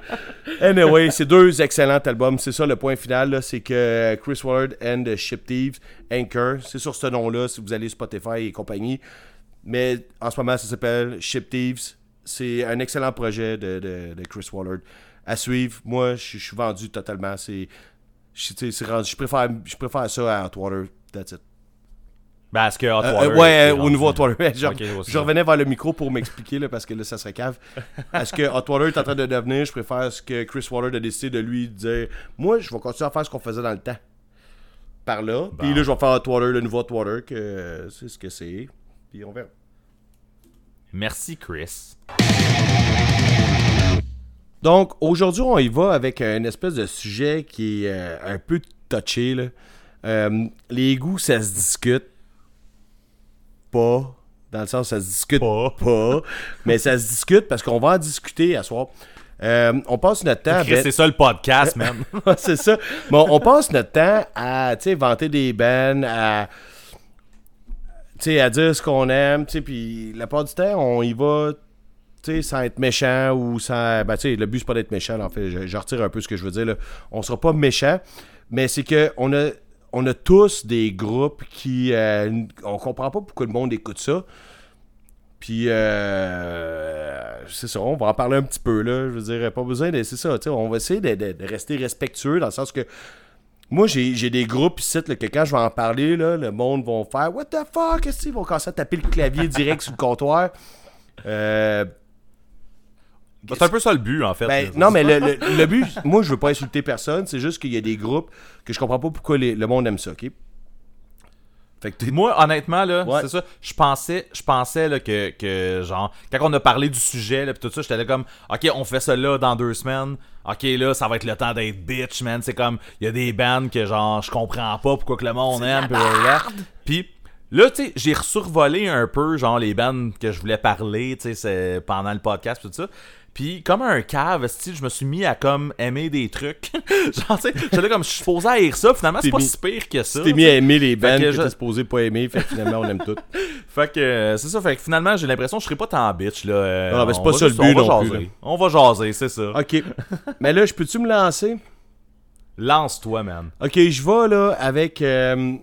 S1: Anyway, c'est deux excellents albums. C'est ça le point final, c'est que Chris Ward and the Ship Thieves, Anchor, c'est sur ce nom-là si vous allez Spotify et compagnie. Mais en ce moment, ça s'appelle Ship Thieves. C'est un excellent projet de, de- de Chris Wallard. À suivre, moi, je suis vendu totalement. C'est, je, préfère, je préfère ça à Hotwater. That's it.
S2: Ben, que Hot
S1: Euh,
S2: Water
S1: euh, ouais,
S2: est
S1: euh, au nouveau
S2: ouais, c'est
S1: je revenais vers le micro pour m'expliquer parce que là, ça serait cave. Est-ce que Hotwater est en train de devenir Je préfère ce que Chris Waller a décidé de lui dire Moi, je vais continuer à faire ce qu'on faisait dans le temps. Par là. Puis là, je vais faire Hotwater, le nouveau Hotwater, que euh, c'est ce que c'est. Puis on verra.
S2: Merci, Chris.
S1: Donc, aujourd'hui, on y va avec un espèce de sujet qui est euh, un peu touché. Là. Euh, les goûts, ça se discute pas. Dans le sens, ça se discute
S2: Pas.
S1: pas. mais ça se discute parce qu'on va en discuter à soir. Euh, on passe notre temps
S2: c'est ça le podcast.
S1: Ouais, c'est ça. Bon, on passe notre temps à, tu sais, vanter des bands, à, tu sais, à dire ce qu'on aime, tu sais, puis la part du temps, on y va, tu sais, sans être méchant ou sans, ben, tu sais, le but, c'est pas d'être méchant, là, en fait, je, je retire un peu ce que je veux dire, là. On sera pas méchant, mais c'est que on a, on a tous des groupes qui, euh, on comprend pas pourquoi le monde écoute ça. Puis, euh, c'est ça, on va en parler un petit peu, là. Je veux dire, pas besoin de. C'est ça, on va essayer de, rester respectueux dans le sens que. Moi, j'ai des groupes ici, là, que quand je vais en parler, là, le monde va faire What the fuck? Qu'est-ce qu'ils vont commencer à taper le clavier direct sur le comptoir? Euh,
S2: c'est un peu ça le but, en fait.
S1: ben, non, mais le, le- le but, moi, je veux pas insulter personne. C'est juste qu'il y a des groupes que je comprends pas pourquoi les- le monde aime ça, ok? Fait que t'es-
S2: Moi, honnêtement, là,
S1: Ouais.
S2: c'est ça. Je pensais, je pensais là, que, que, genre, quand on a parlé du sujet, là, pis tout ça, j'étais là comme, ok, on fait ça là dans deux semaines. Ok, là, ça va être le temps d'être bitch, man. C'est comme, il y a des bands que, genre, je comprends pas pourquoi que le monde aime. Pis. Puis, Là, tu sais, j'ai survolé un peu, genre, les bands que je voulais parler, tu sais, c'est- pendant le podcast, tout ça. Puis, comme un cave, style, je me suis mis à, comme, aimer des trucs. genre, tu sais, j'étais comme, je suis supposé haïr ça. Finalement, c'est pas
S1: mis-
S2: si pire que ça.
S1: Tu t'es mis à aimer les bands
S2: que
S1: que,
S2: je-
S1: t'es supposé pas aimer, fait que finalement, on aime tout.
S2: Fait que, euh, c'est ça. Fait que finalement, j'ai l'impression que je serai pas tant bitch, là. Euh,
S1: Ah, ben, c'est
S2: on
S1: pas ça le but
S2: on va
S1: non
S2: jaser. On va jaser, c'est ça.
S1: Ok. Mais là, je peux-tu me lancer?
S2: Lance-toi, man.
S1: Ok, je vais là avec euh,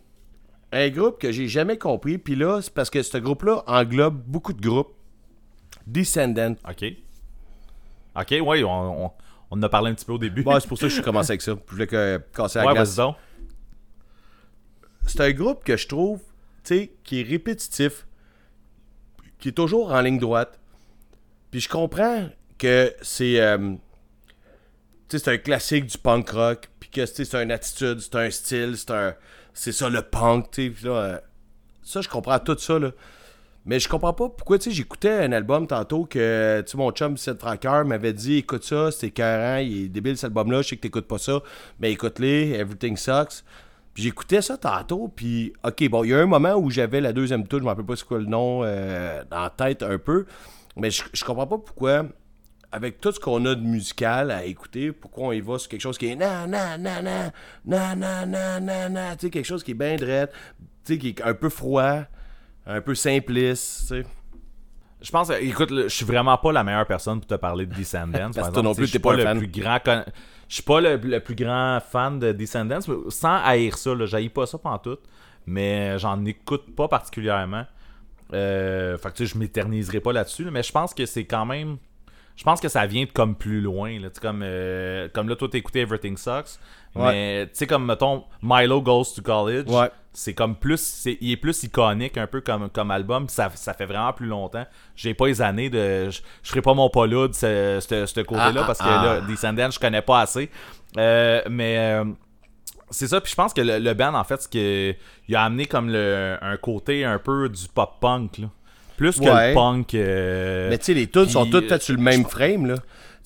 S1: un groupe que j'ai jamais compris. Puis là, c'est parce que ce groupe-là englobe beaucoup de groupes. Descendant.
S2: OK. OK, ouais, on, on, on en a parlé un petit peu au début.
S1: Bon, c'est pour ça que je suis commencé avec ça. Je voulais que, casser la
S2: ouais,
S1: glace. c'est un groupe que je trouve, tu sais, qui est répétitif, qui est toujours en ligne droite. Puis je comprends que c'est, euh, tu sais, c'est un classique du punk rock, puis que c'est une attitude, c'est un style, c'est un, c'est ça le punk, tu sais. euh, ça, je comprends tout ça là. Mais je comprends pas pourquoi, tu sais, j'écoutais un album tantôt que, tu sais, mon chum, Seth Fracker, m'avait dit écoute ça, c'est carré, il est débile cet album-là, je sais que t'écoutes pas ça, mais écoute-les, Everything Sucks. Puis j'écoutais ça tantôt, puis ok, bon, il y a un moment où j'avais la deuxième touche, je m'en rappelle pas c'est quoi le nom, euh, dans la tête un peu, mais je, je comprends pas pourquoi, avec tout ce qu'on a de musical à écouter, pourquoi on y va sur quelque chose qui est na na na na, na na na na na, tu sais, quelque chose qui est bien drette, tu sais, qui est un peu froid un peu simpliste, tu sais.
S2: Je pense, écoute, je suis vraiment pas la meilleure personne pour te parler de Descendants.
S1: Parce que non plus, t'es pas un fan.
S2: le plus grand con- Je suis pas le, le plus grand fan de Descendants, sans haïr ça, j'haïs pas ça tout mais j'en écoute pas particulièrement. Euh, fait que tu sais, je m'éterniserai pas là-dessus, là, mais je pense que c'est quand même. Je pense que ça vient de comme plus loin. Là, comme, euh, comme là, toi, écouté Everything Sucks.
S1: Ouais.
S2: Mais tu sais, comme mettons, Milo Goes to College.
S1: Ouais.
S2: C'est comme plus. c'est- il est plus iconique un peu comme, comme album. Ça, ça fait vraiment plus longtemps. J'ai pas les années de. Je, je ferai pas mon là de ce, ce- ce côté-là
S1: Ah,
S2: parce que
S1: ah,
S2: là, Descendants, je connais pas assez. Euh, mais. euh, c'est ça, puis je pense que le, le band, en fait, ce que, il a amené comme le, un côté un peu du pop-punk, là. Plus que le punk. euh,
S1: Mais tu sais, les tunes sont toutes faites sur le même frame, là.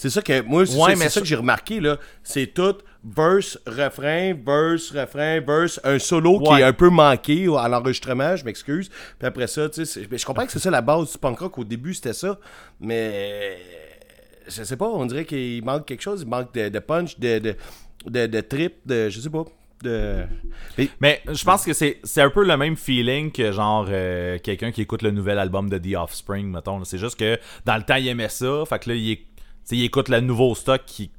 S1: C'est ça que moi, c'est
S2: Ouais,
S1: ça, que j'ai remarqué, là. C'est tout verse, refrain, verse, refrain, verse, un solo qui est un peu manqué à l'enregistrement, je m'excuse. Puis après ça, tu sais, je comprends que c'est ça la base du punk rock. Au début, c'était ça. Mais je sais pas, on dirait qu'il manque quelque chose. Il manque de, de punch, de, de, de, de trip, de. Je sais pas. De... Mais-
S2: Mais je pense que c'est un peu le même feeling que genre euh, quelqu'un qui écoute le nouvel album de The Offspring, mettons. C'est juste que dans le temps, il aimait ça. Fait que là, il, éc- tu sais, il écoute le nouveau stock qui,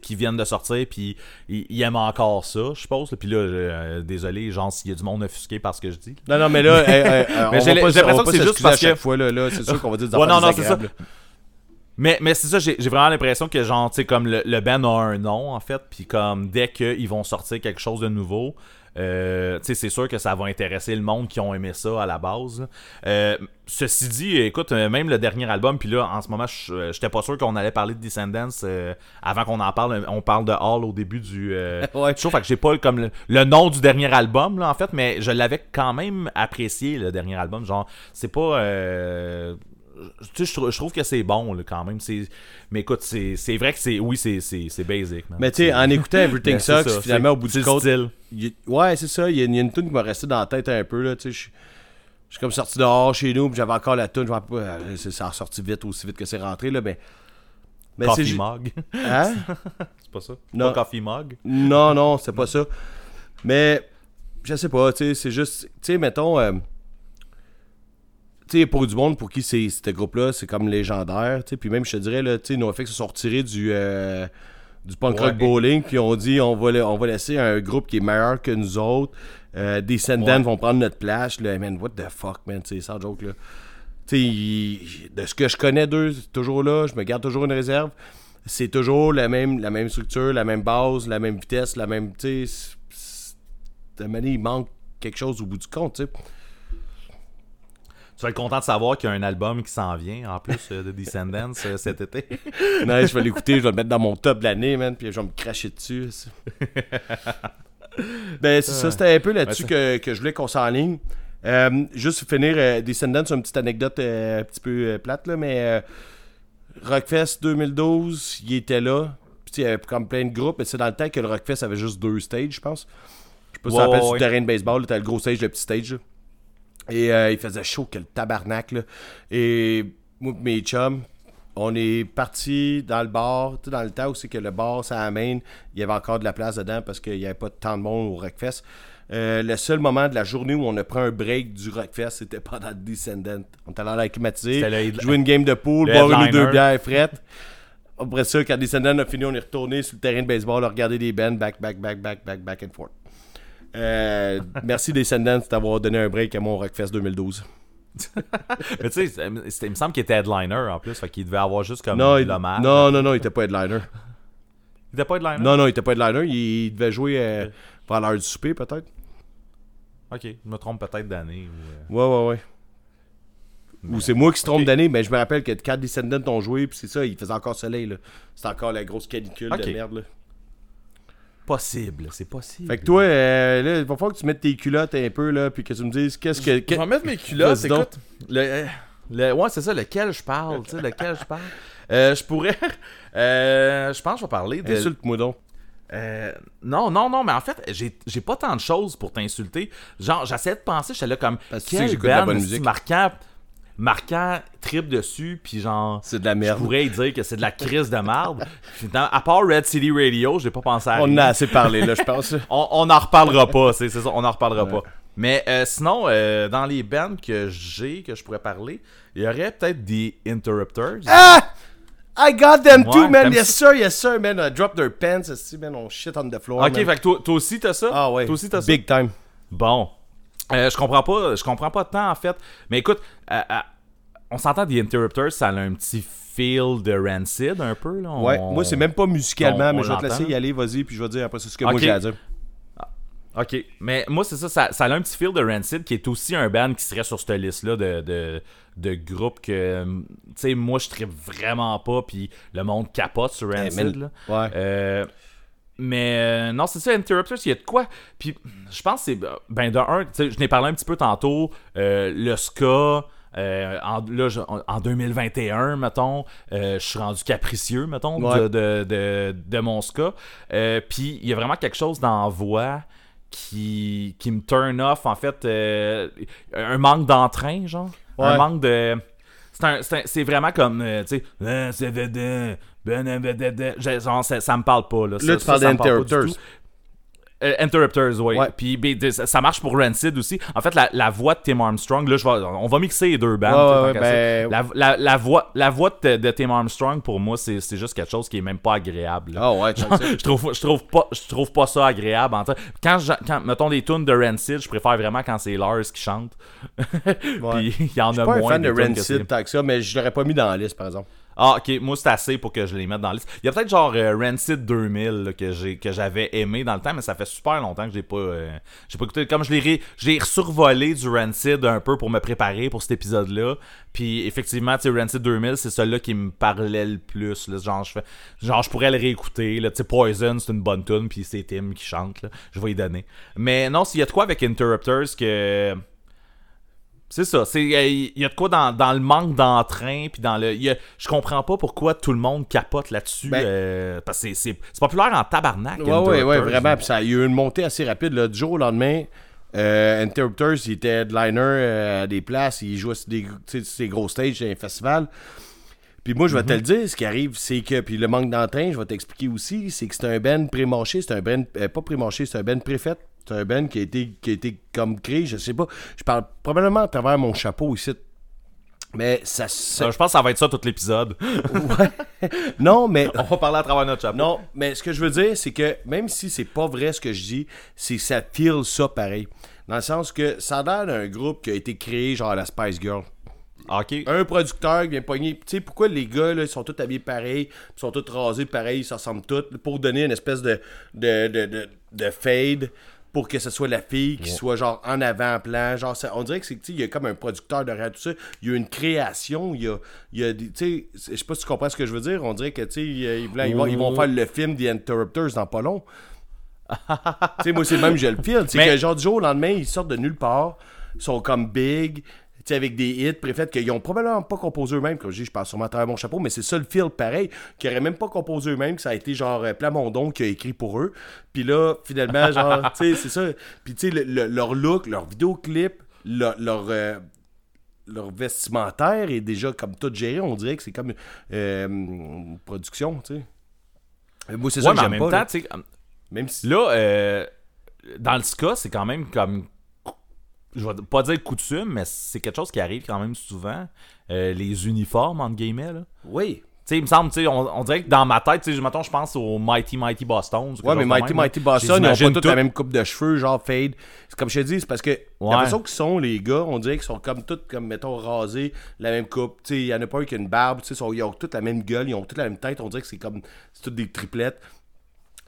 S2: qui viennent de sortir, puis il, il aime encore ça, je suppose. Puis là, euh, désolé, genre, s'il y a du monde offusqué par ce que je dis.
S1: Non, non, mais là, hey, hey, hey, on
S2: Mais
S1: va
S2: j'ai l'impression que c'est juste parce que-
S1: fois, là, là, c'est sûr qu'on va dire des
S2: Ouais, non, non, c'est ça. Mais, mais c'est ça, j'ai j'ai vraiment l'impression que, genre, tu sais, comme le, le band a un nom, en fait, puis comme dès qu'ils vont sortir quelque chose de nouveau, euh, tu sais, c'est sûr que ça va intéresser le monde qui ont aimé ça à la base. Euh, ceci dit, écoute, euh, même le dernier album, puis là, en ce moment, je- euh, j'étais pas sûr qu'on allait parler de Descendants euh, avant qu'on en parle. On parle de Hall au début du
S1: Ouais.
S2: show, fait que j'ai pas comme le, le nom du dernier album, là, en fait, mais je l'avais quand même apprécié, le dernier album. Genre, c'est pas. Je, je trouve que c'est bon là, quand même. C'est- Mais écoute, c'est c'est vrai que c'est. Oui, c'est c'est- c'est basic. man.
S1: Mais tu sais, en écoutant Everything
S2: c'est
S1: Sucks,
S2: ça,
S1: finalement, au bout du compte.
S2: style.
S1: il Ouais, c'est ça. Il y a, une tune qui m'a resté dans la tête un peu. Je je suis comme sorti dehors chez nous, puis j'avais encore la tune. Euh, ça a sorti vite, aussi vite que c'est rentré. Là, mais, mais
S2: Coffee
S1: c'est-
S2: Mug.
S1: Hein?
S2: c'est pas ça?
S1: Non.
S2: Pas Coffee Mug?
S1: Non, non, c'est pas ça. Mais, je sais pas, tu sais, c'est juste, tu sais, mettons, euh, sais, pour du monde pour qui c'est ce groupe-là, c'est comme légendaire, puis même, je te dirais, là, NoFX se sont retirés du, euh, du punk rock
S2: Ouais.
S1: bowling, puis on dit, on va, on va laisser un groupe qui est meilleur que nous autres, euh, des Descendants
S2: Ouais.
S1: vont prendre notre place, là, man, what the fuck, man, sais, sans joke, là. De ce que je connais d'eux, c'est toujours là, je me garde toujours une réserve. C'est toujours la même, la même structure, la même base, la même vitesse, la même. Tu sais, c'est- c'est- de manière, il manque quelque chose au bout du compte. Tu
S2: vas être content de savoir qu'il y a un album qui s'en vient, en plus, euh, de Descendants euh, cet été.
S1: non, je vais l'écouter, je vais le mettre dans mon top de l'année, man, puis je vais me cracher dessus. ben, c'est ça, c'était un peu là-dessus que, que je voulais qu'on s'enligne. Euh, juste finir, euh, Descendants, c'est une petite anecdote euh, un petit peu plate, là, mais Rockfest 2012, il était là. Puis, il y avait comme plein de groupes, mais c'est dans le temps que le Rockfest avait juste deux stages, je pense. Je sais pas si ça rappelle
S2: ouais,
S1: sur le terrain de baseball, t'as le gros stage, le petit stage. là. Et euh, il faisait chaud que le tabarnak, là. Et moi mes chums, on est parti dans le bar, sais, dans le temps où c'est que le bar, ça amène, il y avait encore de la place dedans parce qu'il n'y avait pas tant de monde au Rockfest. Euh, le seul moment de la journée où on a pris un break du Rockfest, c'était pendant le Descendant. On était allé à la climatiser, jouer une game de pool, boire une ou deux bières frettes. Après ça, quand Descendant a fini, on est retourné sur le terrain de baseball, à regarder des bands, back, back, back, back, back, back and forth. Euh, merci Descendants d'avoir donné un break à mon Rockfest 2012.
S2: Mais tu sais, il me semble qu'il était headliner en plus, fait qu'il devait avoir juste comme
S1: Non,
S2: l'hommage.
S1: non, non, non, il était pas headliner.
S2: Il était pas headliner?
S1: Non, non, il était pas headliner. Il, il devait jouer euh, vers l'heure du souper, peut-être.
S2: Ok, je me trompe peut-être d'année. Ou, euh,
S1: Ouais, ouais, ouais.
S2: mais-
S1: Ou c'est moi qui se trompe
S2: Ok.
S1: d'année, mais je me rappelle que quand Descendants ont joué, puis c'est ça, il faisait encore soleil, là. C'était encore la grosse canicule de merde, là.
S2: Possible, c'est possible.
S1: Fait que toi, euh, là, il va falloir que tu mettes tes culottes un peu, là, puis que tu me dises qu'est-ce que.
S4: Je vais mettre mes culottes, écoute. Le, euh, le- ouais, c'est ça, lequel je parle, tu sais, lequel je parle? Euh, je pourrais... euh, je pense que je vais parler de...
S1: Insulte-moi donc.
S2: Euh, non, non, non, mais en fait, j'ai j'ai pas tant de choses pour t'insulter. Genre, j'essayais de penser, j'étais là comme.
S1: Parce que tu sais que
S2: quel
S1: j'écoute la
S2: band
S1: bonne musique.
S2: marquant, marquant, trip dessus, puis genre.
S1: C'est de la
S2: Je
S1: merde.
S2: pourrais dire que c'est de la crise de merde. À part Red City Radio, j'ai pas pensé à
S1: On
S2: rien.
S1: a assez parlé, là, je pense.
S2: On, on en reparlera pas, c'est ça, on en reparlera pas. Mais euh, sinon, euh, dans les bands que j'ai, que je pourrais parler, il y aurait peut-être des Interrupters.
S1: Ah! I got them
S2: Ouais,
S1: too, man. Yes, sir, yes, sir, man. Uh, drop their pants, man. On shit on the floor.
S2: ok,
S1: man.
S2: fait que toi, toi aussi t'as ça?
S1: Ah ouais.
S2: Toi aussi t'as ça?
S1: Big time.
S2: Bon. Euh, je comprends pas, je comprends pas tant en fait. Mais écoute, euh, euh, on s'entend des Interrupters, ça a un petit feel de Rancid un peu là. On-
S1: Ouais, moi, c'est même pas musicalement,
S2: on-
S1: mais
S2: on
S1: je vais te laisser y aller, vas-y, puis je vais dire après ça ce que moi j'ai à dire.
S2: Ok, mais moi c'est ça, ça, ça a un petit feel de Rancid qui est aussi un band qui serait sur cette liste-là de, de, de groupes que, tu sais, moi je tripe vraiment pas, puis le monde capote sur Rancid.
S1: mais-
S2: là.
S1: Ouais.
S2: Euh, mais euh, non, c'est ça, Interrupters, il y a de quoi. Puis je pense que c'est. Ben, de un, tu sais, je n'ai parlé un petit peu tantôt, euh, le ska. euh, en, là, je- en, en 2021, mettons, euh, je suis rendu capricieux, mettons,
S1: Ouais.
S2: de, de, de, de mon ska. Euh, Puis il y a vraiment quelque chose dans la voix qui, qui me turn off, en fait. euh, un manque d'entrain, genre. Un
S1: Ouais.
S2: manque de. C'est vraiment comme, euh, tu sais, c'est vedette, ben, ça, ça me parle pas. Là,
S1: Là,
S2: Ça-
S1: tu parles
S2: Euh, Interrupters, oui.
S1: Ouais.
S2: Puis ben, ça, marche pour Rancid aussi. En fait, la, la voix de Tim Armstrong, là, je vais, on va mixer les deux.
S1: Ouais,
S2: qu'à
S1: ben-
S2: la, la, la voix, la voix de, de Tim Armstrong, pour moi, c'est c'est juste quelque chose qui est même pas agréable.
S1: Ah ouais,
S2: je trouve je trouve pas je trouve pas ça agréable en quand je- quand mettons des tunes de Rancid je préfère vraiment quand c'est Lars qui chante puis il y en
S1: Je
S2: a
S1: suis pas un
S2: moins
S1: fan de Rancid tant que ça, mais je l'aurais pas mis dans la liste, par exemple.
S2: Ah ok moi c'est assez pour que je les mette dans la liste. Il y a peut-être genre euh, Rancid 2000 là, que j'ai que j'avais aimé dans le temps mais ça fait super longtemps que j'ai pas euh, j'ai pas écouté. Comme je l'ai j'ai survolé du Rancid un peu pour me préparer pour cet épisode là puis effectivement tu Rancid 2000 c'est celui-là qui me parlait le plus genre je fais genre je pourrais le réécouter là. Tu sais Poison c'est une bonne tune puis c'est Tim qui chante là. Je vais y donner. Mais non s'il y a de quoi avec Interrupters que c'est ça, il y a de quoi dans, dans le manque d'entrain puis dans le a- je comprends pas pourquoi tout le monde capote là-dessus
S1: Ben-
S2: euh, parce que c'est populaire en tabarnak.
S1: Ouais, ouais, ouais, vraiment. Puis ça, il y a eu une montée assez rapide. Là. Du jour au lendemain, euh, Interrupters, il était headliner euh, à des places. Il jouait sur des, gros stages dans les festivals. Puis moi, je vais te le dire, ce qui arrive, c'est que, puis le manque d'entrain, je vais t'expliquer aussi, c'est que c'est un ben pré-marché, c'est un ben, euh, pas pré-marché, c'est un ben préfet. C'est un ben qui a, été, qui a été comme créé, je sais pas. Je parle probablement à travers mon chapeau ici. Mais ça, ça-
S2: Ça, je pense que ça va être ça tout l'épisode.
S1: non, mais
S2: On va parler à travers notre chapeau.
S1: Non, mais ce que je veux dire, c'est que même si c'est pas vrai ce que je dis, c'est que ça feel ça pareil. Dans le sens que ça a l'air d'un groupe qui a été créé genre la Spice Girl.
S2: OK.
S1: Un producteur qui vient pogner. Tu sais, pourquoi les gars, là, ils sont tous habillés pareil, ils sont tous rasés pareil, ils se ressemblent tous, pour donner une espèce de, de, de, de, de fade pour que ce soit la fille qui soit genre en avant-plan. Genre, ça- on dirait que c'est, il y a comme un producteur derrière tout ça. Il y a une création, il y a, il y a des, tu sais, je sais pas si tu comprends ce que je veux dire. On dirait que, tu sais, ils, vont, ils vont faire le film The Interrupters dans pas long. tu sais, moi, c'est le même, j'ai le feel. C'est
S2: Mais-
S1: que, genre, du jour au lendemain, ils sortent de nulle part, ils sont comme big, sais, avec des hits, préfets qu'ils ont probablement pas composé eux-mêmes. Comme je dis, je passe sûrement à travers mon chapeau, mais c'est ça le feel pareil, qu'ils auraient même pas composé eux-mêmes, que ça a été genre euh, Plamondon qui a écrit pour eux. Puis là, finalement, genre, tu sais, c'est ça. Puis tu sais, le- le- leur look, leur vidéoclip, leur, leur, euh, leur vestimentaire est déjà comme tout géré. On dirait que c'est comme euh, une production, tu sais. Euh, Moi, c'est ça que
S2: mais en
S1: j'aime
S2: même
S1: pas.
S2: temps,
S1: là.
S2: tu sais,
S1: Même si...
S2: Là, euh, dans le ska, c'est quand même comme. Je vais pas dire coutume, mais c'est quelque chose qui arrive quand même souvent. Euh, les uniformes, entre guillemets. Là.
S1: Oui.
S2: Tu sais, il me semble, tu sais, on, on dirait que dans ma tête, tu sais, mettons, je pense au Mighty Mighty Boston.
S1: Ouais, mais Mighty Mighty Boston, ils ont pas tous la même coupe de cheveux, genre fade. C'est comme je te dis, c'est parce que
S2: Ouais.
S1: la façon qu'ils sont, les gars, on dirait qu'ils sont comme tous, comme mettons, rasés, la même coupe. Tu sais, il y en a pas un qui a une barbe, tu sais, sont- ils ont toutes la même gueule, ils ont toutes la même tête. On dirait que c'est comme, c'est toutes des triplettes.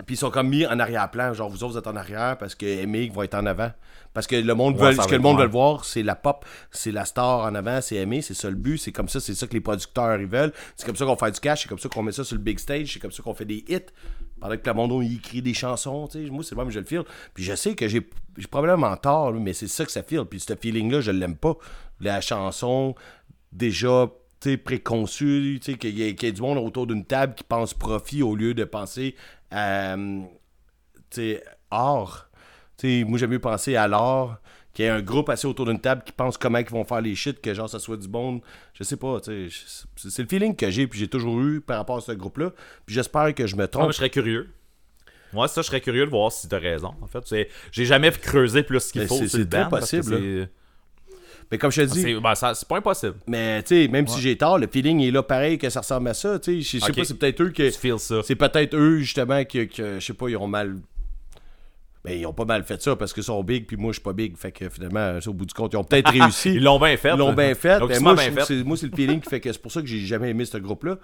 S1: Puis ils sont comme mis en arrière-plan, genre vous autres vous êtes en arrière parce que Emmig va être en avant. Parce que le monde
S2: Ouais,
S1: veut, ce que le monde veut voir, c'est la pop, c'est la star en avant, c'est Aimé, c'est ça le but, c'est comme ça, c'est ça que les producteurs ils veulent. C'est comme ça qu'on fait du cash, c'est comme ça qu'on met ça sur le big stage, c'est comme ça qu'on fait des hits. Pendant que le monde il écrit des chansons, tu sais, moi c'est le même je le feel. Puis je sais que j'ai j'ai probablement tort, mais c'est ça que ça feel. Puis ce feeling-là, je l'aime pas. La chanson, déjà préconçue, sais, qu'il y, ait- qu'il y ait du monde autour d'une table qui pense profit au lieu de penser à euh, tu sais, art. Tu sais, moi, j'aime mieux penser à l'art, qu'il y ait un groupe assis autour d'une table qui pense comment ils vont faire les shit, que genre ça soit du bon. Je sais pas, c'est- le feeling que j'ai, puis j'ai toujours eu par rapport à ce groupe-là. Puis j'espère que je me
S2: Ah,
S1: trompe.
S2: je serais curieux. Moi, ça, je serais curieux de voir si t'as raison. En fait, c'est- j'ai jamais creusé plus qu'il
S1: Mais
S2: faut.
S1: c'est-
S2: que
S1: possible, Mais comme je te dis,
S2: C'est ben, c'est pas impossible.
S1: mais tu sais, même si j'ai tort, le feeling est là pareil que ça ressemble à ça. Tu sais, je sais pas, c'est peut-être eux que.
S2: Tu feels ça.
S1: C'est peut-être eux, justement, que, que, je sais pas, ils ont mal. Ben, ils ont pas mal fait ça parce qu'ils sont big, puis moi, je suis pas big. Fait que finalement, au bout du compte, ils ont peut-être réussi.
S2: Ils l'ont bien fait.
S1: Ils l'ont bien fait.
S2: Donc, ils
S1: moi,
S2: bien fait.
S1: moi, c'est le feeling qui fait que c'est pour ça que j'ai jamais aimé ce groupe-là.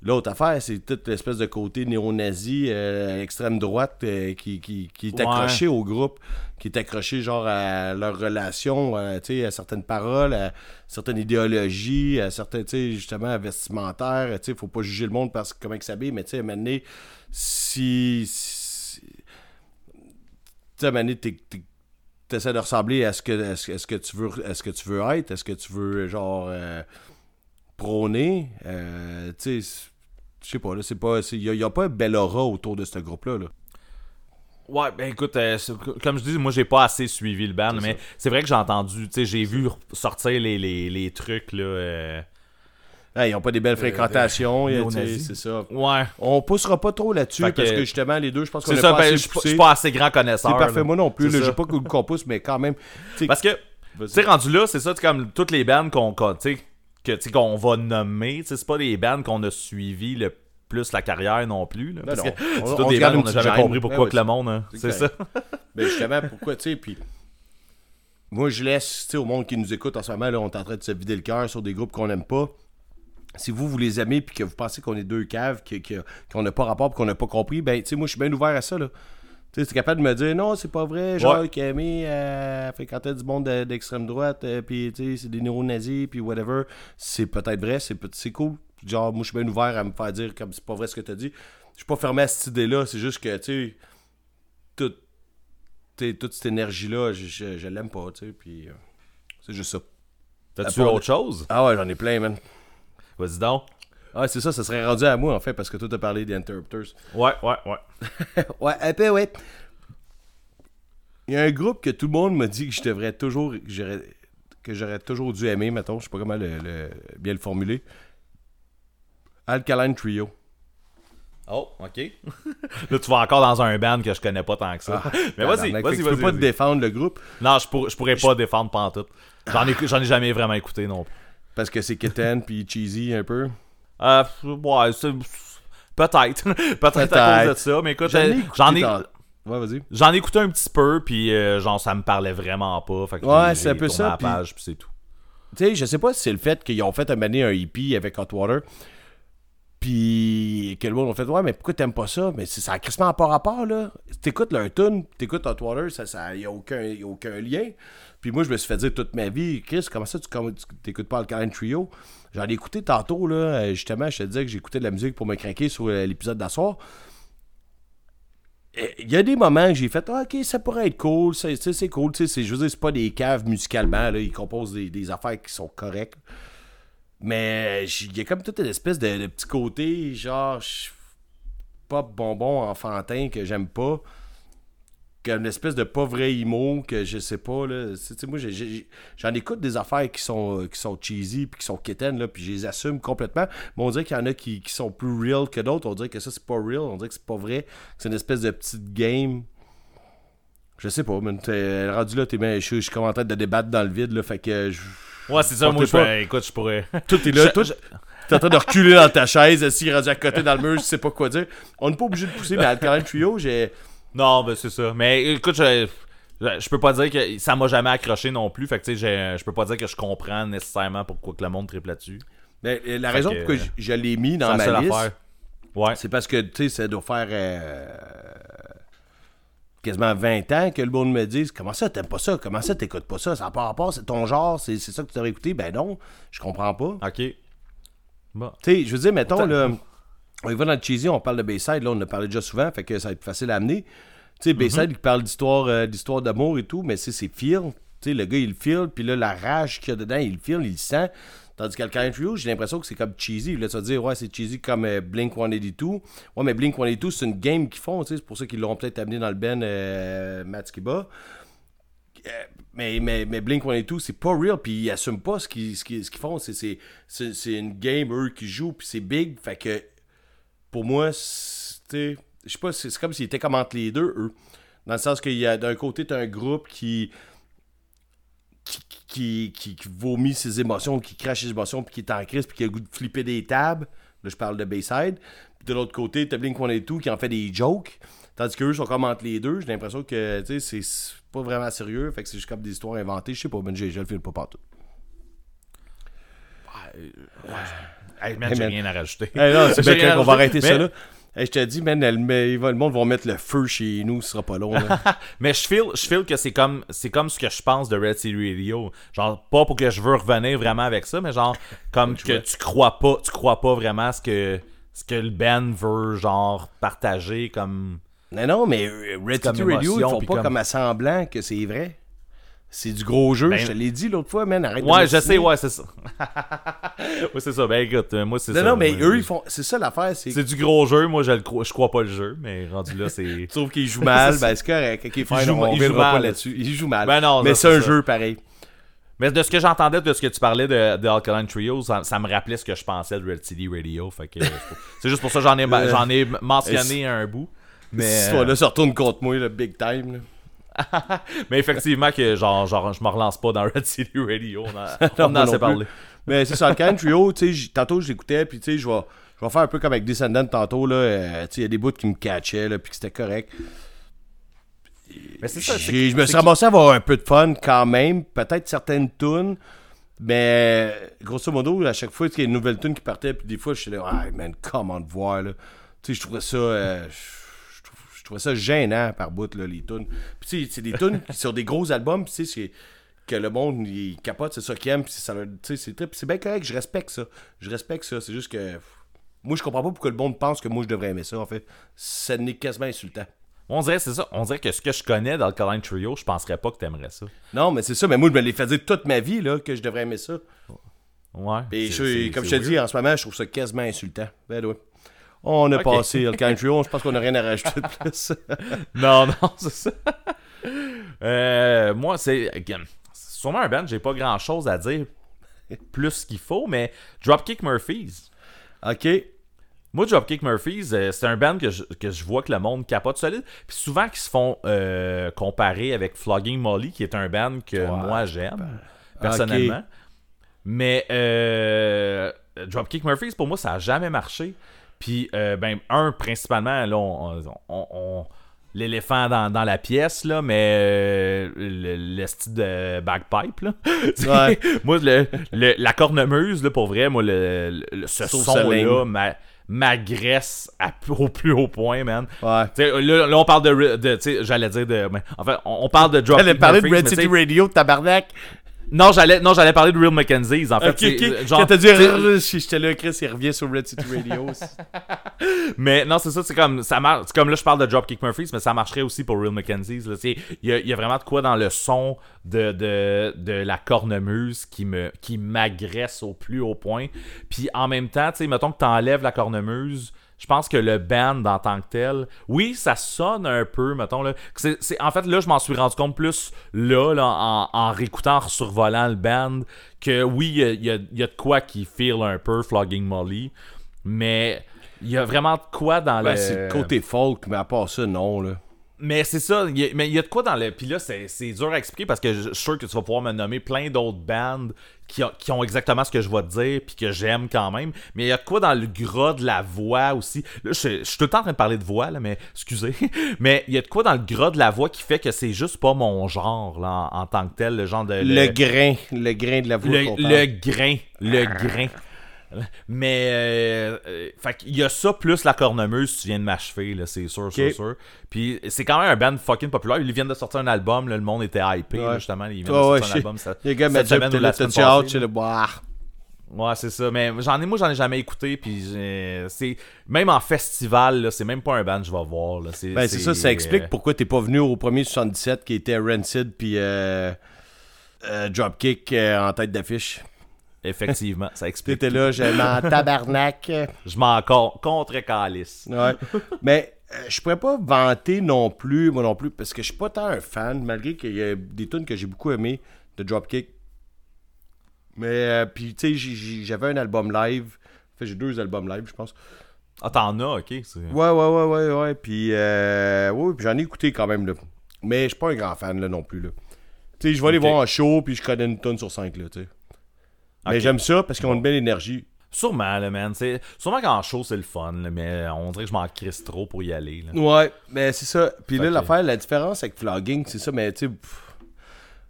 S1: L'autre affaire, c'est toute l'espèce de côté néo-nazi, euh, extrême droite, euh, qui, qui, qui est
S2: Ouais.
S1: accroché au groupe, qui est accroché genre à leur relation, euh, à certaines paroles, à certaines idéologies, à certains, justement, vestimentaires. Sais, faut pas juger le monde parce que comment il s'habille, mais tu sais, à un moment donné, si. si- tu sais, à un moment donné, t'es- t'es- t'essaies de ressembler à ce que, à ce, à ce que tu veux à ce que tu veux être, est-ce que tu veux genre prôner, euh, tu sais, je sais pas là, c'est pas, il y, a- pas un bel aura autour de ce groupe là. là.
S2: Ouais, ben écoute, euh, comme je dis, moi j'ai pas assez suivi le band, mais c'est vrai que j'ai entendu, tu sais, j'ai vu sortir les, les, les trucs là. euh,
S1: Ah, ils ont pas des belles fréquentations,
S2: néo-nazis.
S1: c'est ça.
S2: Ouais.
S1: On poussera pas trop là-dessus parce que justement les deux, je pense qu'on est
S2: ça,
S1: pas
S2: ben,
S1: assez
S2: je suis pas- je
S1: poussé.
S2: suis pas assez grand connaisseur.
S1: C'est parfait,
S2: là.
S1: moi non plus. J'ai pas qu'on pousse, mais quand même.
S2: Parce que, tu sais, rendu là, c'est ça, comme toutes les bands qu'on qu'on- tu sais, que, qu'on va nommer, c'est pas des bands qu'on a suivi le plus la carrière non plus. Là, parce
S1: non.
S2: que c'est
S1: se
S2: des bands qu'on a
S1: petite
S2: jamais compris pourquoi
S1: Ouais, ouais,
S2: que le monde, hein,
S1: c'est
S2: ça.
S1: Ben justement, pourquoi, tu sais, puis moi, je laisse, tu sais, au monde qui nous écoute en ce moment, là, on est en train de se vider le cœur sur des groupes qu'on n'aime pas. Si vous, vous les aimez, puis que vous pensez qu'on est deux caves, qu'on n'a pas rapport, qu'on n'a pas compris, ben, tu sais, moi, je suis bien ouvert à ça, là. Tu sais, c'est capable de me dire, non, c'est pas vrai, genre,
S2: Ouais.
S1: Camille euh, fréquentait du monde de- d'extrême droite, euh, puis, tu sais, c'est des néo-nazis, puis whatever. C'est peut-être vrai, c'est cool. Genre, moi, je suis bien ouvert à me faire dire comme c'est pas vrai ce que t'as dit. Je suis pas fermé à cette idée-là, c'est juste que, tu sais, tout, toute cette énergie-là, je, je, je l'aime pas, tu sais, puis euh, c'est juste ça.
S2: T'as-tu autre chose?
S1: Ah ouais, j'en ai plein, man.
S2: Vas-y donc.
S1: Ah, c'est ça, ça serait rendu à moi, en fait, parce que toi, t'as parlé des Interrupters.
S2: Ouais, ouais, ouais.
S1: ouais, un peu, ouais. Il y a un groupe que tout le monde me dit que je devrais toujours, que j'aurais, que j'aurais toujours dû aimer, mettons, je sais pas comment le, le- bien le formuler. Alkaline Trio.
S2: Oh, ok. là, tu vas encore dans un band que je connais pas tant que ça. Mais vas-y, vas-y, vas-y.
S1: Tu peux pas te défendre le groupe?
S2: Non, je, pourrais- je pourrais pas défendre pantoute. J'en ai, j'en ai jamais vraiment écouté non plus.
S1: parce que c'est kitten puis cheesy un peu.
S2: Euh, ouais, c'est- peut-être. peut-être à cause de ça, mais écoute,
S1: J'en ai
S2: euh, j'en ai,
S1: Ouais, vas-y.
S2: j'en ai écouté un petit peu, puis euh, genre, ça me parlait vraiment pas. Fait que
S1: Ouais, c'est un peu ça,
S2: la
S1: puis-
S2: page, puis c'est tout.
S1: Tu sais, je sais pas si c'est le fait qu'ils ont fait un année un EP avec Hot Water. Puis que le monde a fait Ouais, mais pourquoi t'aimes pas ça? Mais c'est- ça a crissement pas rapport, là. T'écoutes leur tune, t'écoutes Hot Water, ça, ça y a aucun, y a aucun lien. Puis moi, je me suis fait dire toute ma vie, Chris, comment ça, tu t'écoutes pas Alkaline Trio? J'en ai écouté tantôt, là. euh, Justement, je te disais que j'écoutais de la musique pour me craquer sur euh, l'épisode d'asseoir. Il y a des moments que j'ai fait Ah, ok, ça pourrait être cool, c'est, cool, c'est- je veux dire, c'est pas des caves musicalement, là, ils composent des, affaires qui sont correctes. Mais il y a comme toute une espèce de, de petit côté, genre, pop bonbon enfantin que j'aime pas. Comme une espèce de pas vrai emo que je sais pas là. Moi j'en écoute des affaires qui sont euh, qui sont cheesy puis qui sont quétaines là, puis je les assume complètement. Mais on dirait qu'il y en a qui, qui sont plus real que d'autres. On dirait que ça c'est pas real, on dirait que c'est pas vrai, c'est une espèce de petite game. Je sais pas, mais t'es rendu là, t'es bien, je, suis- je suis comme en train de débattre dans le vide là, fait que je-
S2: Ouais, c'est ça, moi, je
S1: pas.
S2: écoute, je pourrais.
S1: tout est là,
S2: Je-
S1: tout. T'es en train de reculer dans ta chaise, assis rendu à côté dans le mur, je sais pas quoi dire. On n'est pas obligé de pousser, mais Alkaline Trio, j'ai.
S2: Non, ben c'est ça. Mais écoute, je, je, je peux pas dire que ça m'a jamais accroché non plus. Fait que tu sais, j'ai- je peux pas dire que je comprends nécessairement pourquoi que le monde triple là-dessus.
S1: Mais euh, la
S2: Fait
S1: raison
S2: que,
S1: pourquoi je, je l'ai mis
S2: C'est
S1: dans ma liste,
S2: affaire. Ouais.
S1: c'est parce que, tu sais, ça doit faire euh, quasiment 20 ans que le monde me dise Comment ça, t'aimes pas ça? Comment ça, t'écoutes pas ça? Ça n'a pas rapport, c'est ton genre, c'est c'est ça que tu devrais écouter? Ben non, je comprends pas.
S2: Ok. Bon.
S1: Tu sais, je veux dire, mettons, là, on y va dans le cheesy, on parle de Bayside, là, on en a parlé déjà souvent, fait que ça va être facile à amener. Tu sais, Bayside, il parle d'histoire euh, d'histoire d'amour et tout, mais c'est feel. Tu sais, le gars, il le feel, puis là, la rage qu'il y a dedans, il le feel, il le sent. Tandis qu'Alkaline Trio, j'ai l'impression que c'est comme cheesy. Là, tu vas dire, ouais, c'est cheesy comme euh, Blink 182. Ouais, mais Blink 182, c'est une game qu'ils font, tu sais, c'est pour ça qu'ils l'ont peut-être amené dans le Ben euh, Matt Skiba. Euh, mais, mais, mais Blink 182, c'est pas real, puis ils assument pas ce qu'ils ce qu'ils font. C'est- C'est c'est- c'est une game, eux, qui jouent, puis c'est big. Fait que pour moi, je sais pas, c'est comme s'ils étaient comme entre les deux, eux. Dans le sens qu'il y a d'un côté, t'as un groupe qui qui, qui, qui- vomit ses émotions, qui crache ses émotions, puis qui est en crise, puis qui a le goût de flipper des tables. Là, je parle de Bayside. Puis de l'autre côté, t'as Blink 182 qui en fait des jokes. Tandis qu'eux sont comme entre les deux. J'ai l'impression que, c'est- pas vraiment sérieux. Fait que c'est juste comme des histoires inventées. Je sais pas, mais je, je le filme pas partout.
S2: Hey, man,
S1: Hey,
S2: j'ai rien à rajouter.
S1: Hey, non, c'est bien
S2: rien
S1: qu'on va arrêter ça là. Hey, je te dis, man, elle le monde va mettre le feu chez nous, ce sera pas long.
S2: Mais je feel, je feel que c'est comme, c'est comme ce que je pense de Red City Radio. Genre, pas pour que je veux revenir vraiment avec ça, mais genre, comme que tu crois pas, tu crois pas vraiment ce que, ce que le band veut, genre, partager comme.
S1: non, non, mais euh, Red City Radio, ils font pas
S2: comme-
S1: comme... à semblant que c'est vrai. C'est du gros jeu,
S2: Ben-
S1: je te l'ai dit l'autre fois, man. Arrête de
S2: Ouais, je sais, ouais, c'est ça. ouais, c'est ça. Ben écoute, euh, moi, c'est
S1: Non,
S2: ça.
S1: non, mais
S2: Moi,
S1: eux, ils font. C'est ça l'affaire, c'est
S2: C'est du gros jeu, moi, je le crois, je crois pas le jeu, mais rendu là, c'est.
S1: Tu trouves qu'ils jouent mal,
S2: ça.
S1: ben c'est correct. Ok, fine,
S2: jouent-
S1: on
S2: ils jouent mal.
S1: là-dessus. Ils jouent mal.
S2: Ben non,
S1: mais
S2: non,
S1: c'est un
S2: ça.
S1: jeu pareil.
S2: Mais de ce que j'entendais de ce que tu parlais de, de Alkaline Trio, ça, ça me rappelait ce que je pensais de Red City Radio. C'est juste pour ça que j'en ai,
S1: Euh,
S2: j'en ai mentionné un bout. Mais,
S1: Cette histoire-là se retourne contre moi, le big time. là.
S2: mais effectivement que genre, genre je me relance pas dans Red City Radio. On, a,
S1: Non,
S2: on en a assez parlé.
S1: Mais c'est ça, le Can Trio, tantôt je l'écoutais, puis tu sais, je vais, je vais faire un peu comme avec Descendant tantôt, là. euh, il y a des bouts qui me catchaient, là, puis que c'était correct.
S2: Mais c'est ça.
S1: Je me suis ramassé à avoir un peu de fun quand même, peut-être certaines tunes, mais grosso modo, à chaque fois qu'il y a une nouvelle tune qui partait, puis des fois, je suis là, ah man, comment te voir, là. Tu sais, je trouvais ça. euh, je trouvais ça gênant par bout, là, les tunes. Puis tu sais, c'est des tunes sur des gros albums, tu sais, c'est que le monde il capote, c'est ça qu'ils aiment, ça c'est c'est bien correct, je respecte ça. Je respecte ça, c'est juste que moi je comprends pas pourquoi le monde pense que moi je devrais aimer ça en fait. Ça n'est quasiment insultant.
S2: On dirait, c'est ça. On dirait que ce que je connais d'Alkaline Trio, je penserais pas que t'aimerais ça.
S1: Non, mais c'est ça, mais moi je me l'ai fait dire toute ma vie là que je devrais aimer ça.
S2: Ouais.
S1: Et je- comme je te dis, en ce moment, je trouve ça quasiment insultant. Ben ouais. On a passé le country, on- je pense qu'on n'a rien à rajouter de plus.
S2: Non, non, c'est ça. Euh, moi, c'est. sûrement un band, j'ai pas grand chose à dire plus qu'il faut, mais Dropkick Murphys.
S1: ok.
S2: Moi, Dropkick Murphys, euh, c'est un band que je, que je vois que le monde capote solide. Puis souvent, qu'ils se font euh, comparer avec Flogging Molly, qui est un band que moi j'aime, personnellement. Mais euh, Dropkick Murphys, pour moi, ça a jamais marché. Puis, euh, ben, un, principalement, là, on, on- on- l'éléphant dans, dans la pièce, là, mais euh, le, le style de bagpipe, là.
S1: Ouais.
S2: moi, le, le- la cornemuse, là, pour vrai, moi, le, ce son-là m'agresse au plus haut point, man.
S1: Ouais.
S2: Là, là, on parle de, de j'allais dire de, mais, en fait, on, on parle de
S1: a parlé de Red City Radio, tabarnak.
S2: Non, j'allais, non, j'allais parler de Real Mackenzie's, en fait.
S1: Ok,
S2: c'est,
S1: ok.
S2: genre,
S1: Quand t'as dit, j'étais là, Chris, il revient sur Red City Radio.
S2: Mais non, c'est ça, c'est comme ça marche. C'est comme là, je parle de Dropkick Murphys, mais ça marcherait aussi pour Real Mackenzie's. sais, Il y a, y a vraiment de quoi dans le son de, de, de la cornemuse qui me qui m'agresse au plus haut point. Puis en même temps, tu sais, mettons que t'enlèves la cornemuse, Je pense que le band en tant que tel, oui, ça sonne un peu, mettons. Là. En fait, là, je m'en suis rendu compte plus là, là, en, en réécoutant, en survolant le band, que oui, il y a, y y de quoi qui feel un peu Flogging Molly, mais il y a vraiment de quoi dans
S1: Ben,
S2: le.
S1: c'est le côté folk, mais à part ça, non, là.
S2: Mais c'est ça, il y a- mais il y a de quoi dans le. Puis là, c'est dur à expliquer parce que je je suis sûr que tu vas pouvoir me nommer plein d'autres bandes qui, ont- qui ont exactement ce que je vais te dire, puis que j'aime quand même. Mais il y a de quoi dans le gras de la voix aussi. Là, je, je suis tout le temps en train de parler de voix, là, mais excusez. Mais il y a de quoi dans le gras de la voix qui fait que c'est juste pas mon genre, là, en, en tant que tel, le genre de.
S1: Le, grain, le grain de la voix
S2: Le, grain. Le grain. Mais, euh, euh, fait qu'il y a ça plus la cornemuse, tu viens de m'achever, là, c'est sûr, sûr, sûr. Puis c'est quand même un band fucking populaire. Ils viennent de sortir un album, là, le monde était hypé, là,
S1: Ouais.
S2: justement. Ils viennent
S1: Ouais,
S2: de
S1: ouais,
S2: sortir un
S1: je-
S2: album. ça-
S1: Les gars,
S2: cette semaine ou la semaine passée,
S1: le boire.
S2: Ouais, c'est ça. Mais j'en ai, moi, j'en ai jamais écouté. Puis c'est même en festival, c'est même pas un band que je vais voir. Là. C'est,
S1: Ben, c'est ça, ça explique pourquoi t'es pas venu au premier 77 qui était Rancid puis euh, Dropkick en tête d'affiche.
S2: Effectivement, ça explique.
S1: T'étais là, j'ai en tabarnak.
S2: Je m'en con- contre calice.
S1: Ouais. Mais euh, je pourrais pas vanter non plus, moi non plus, parce que je suis pas tant un fan, malgré qu'il y a des tunes que j'ai beaucoup aimé de Dropkick. Mais, euh, puis, tu sais, j'avais un album live. Fait, j'ai deux albums live, je pense.
S2: Ah, t'en as, ok.
S1: Ouais, ouais, ouais, ouais, ouais. Puis, euh, ouais, puis j'en ai écouté quand même, là. Mais je suis pas un grand fan, là, non plus, là. Tu sais, je vais
S2: Ok.
S1: voir en show, puis je connais une tonne sur cinq, là, tu sais. Mais j'aime ça parce qu'ils ont une belle énergie.
S2: Sûrement, là, man. C'est... Sûrement qu'en show, c'est le fun, là, mais on dirait que je m'en crisse trop pour y aller. Là.
S1: Ouais, mais c'est ça. Puis là, l'affaire, la différence avec Flogging, c'est ça, mais tu sais,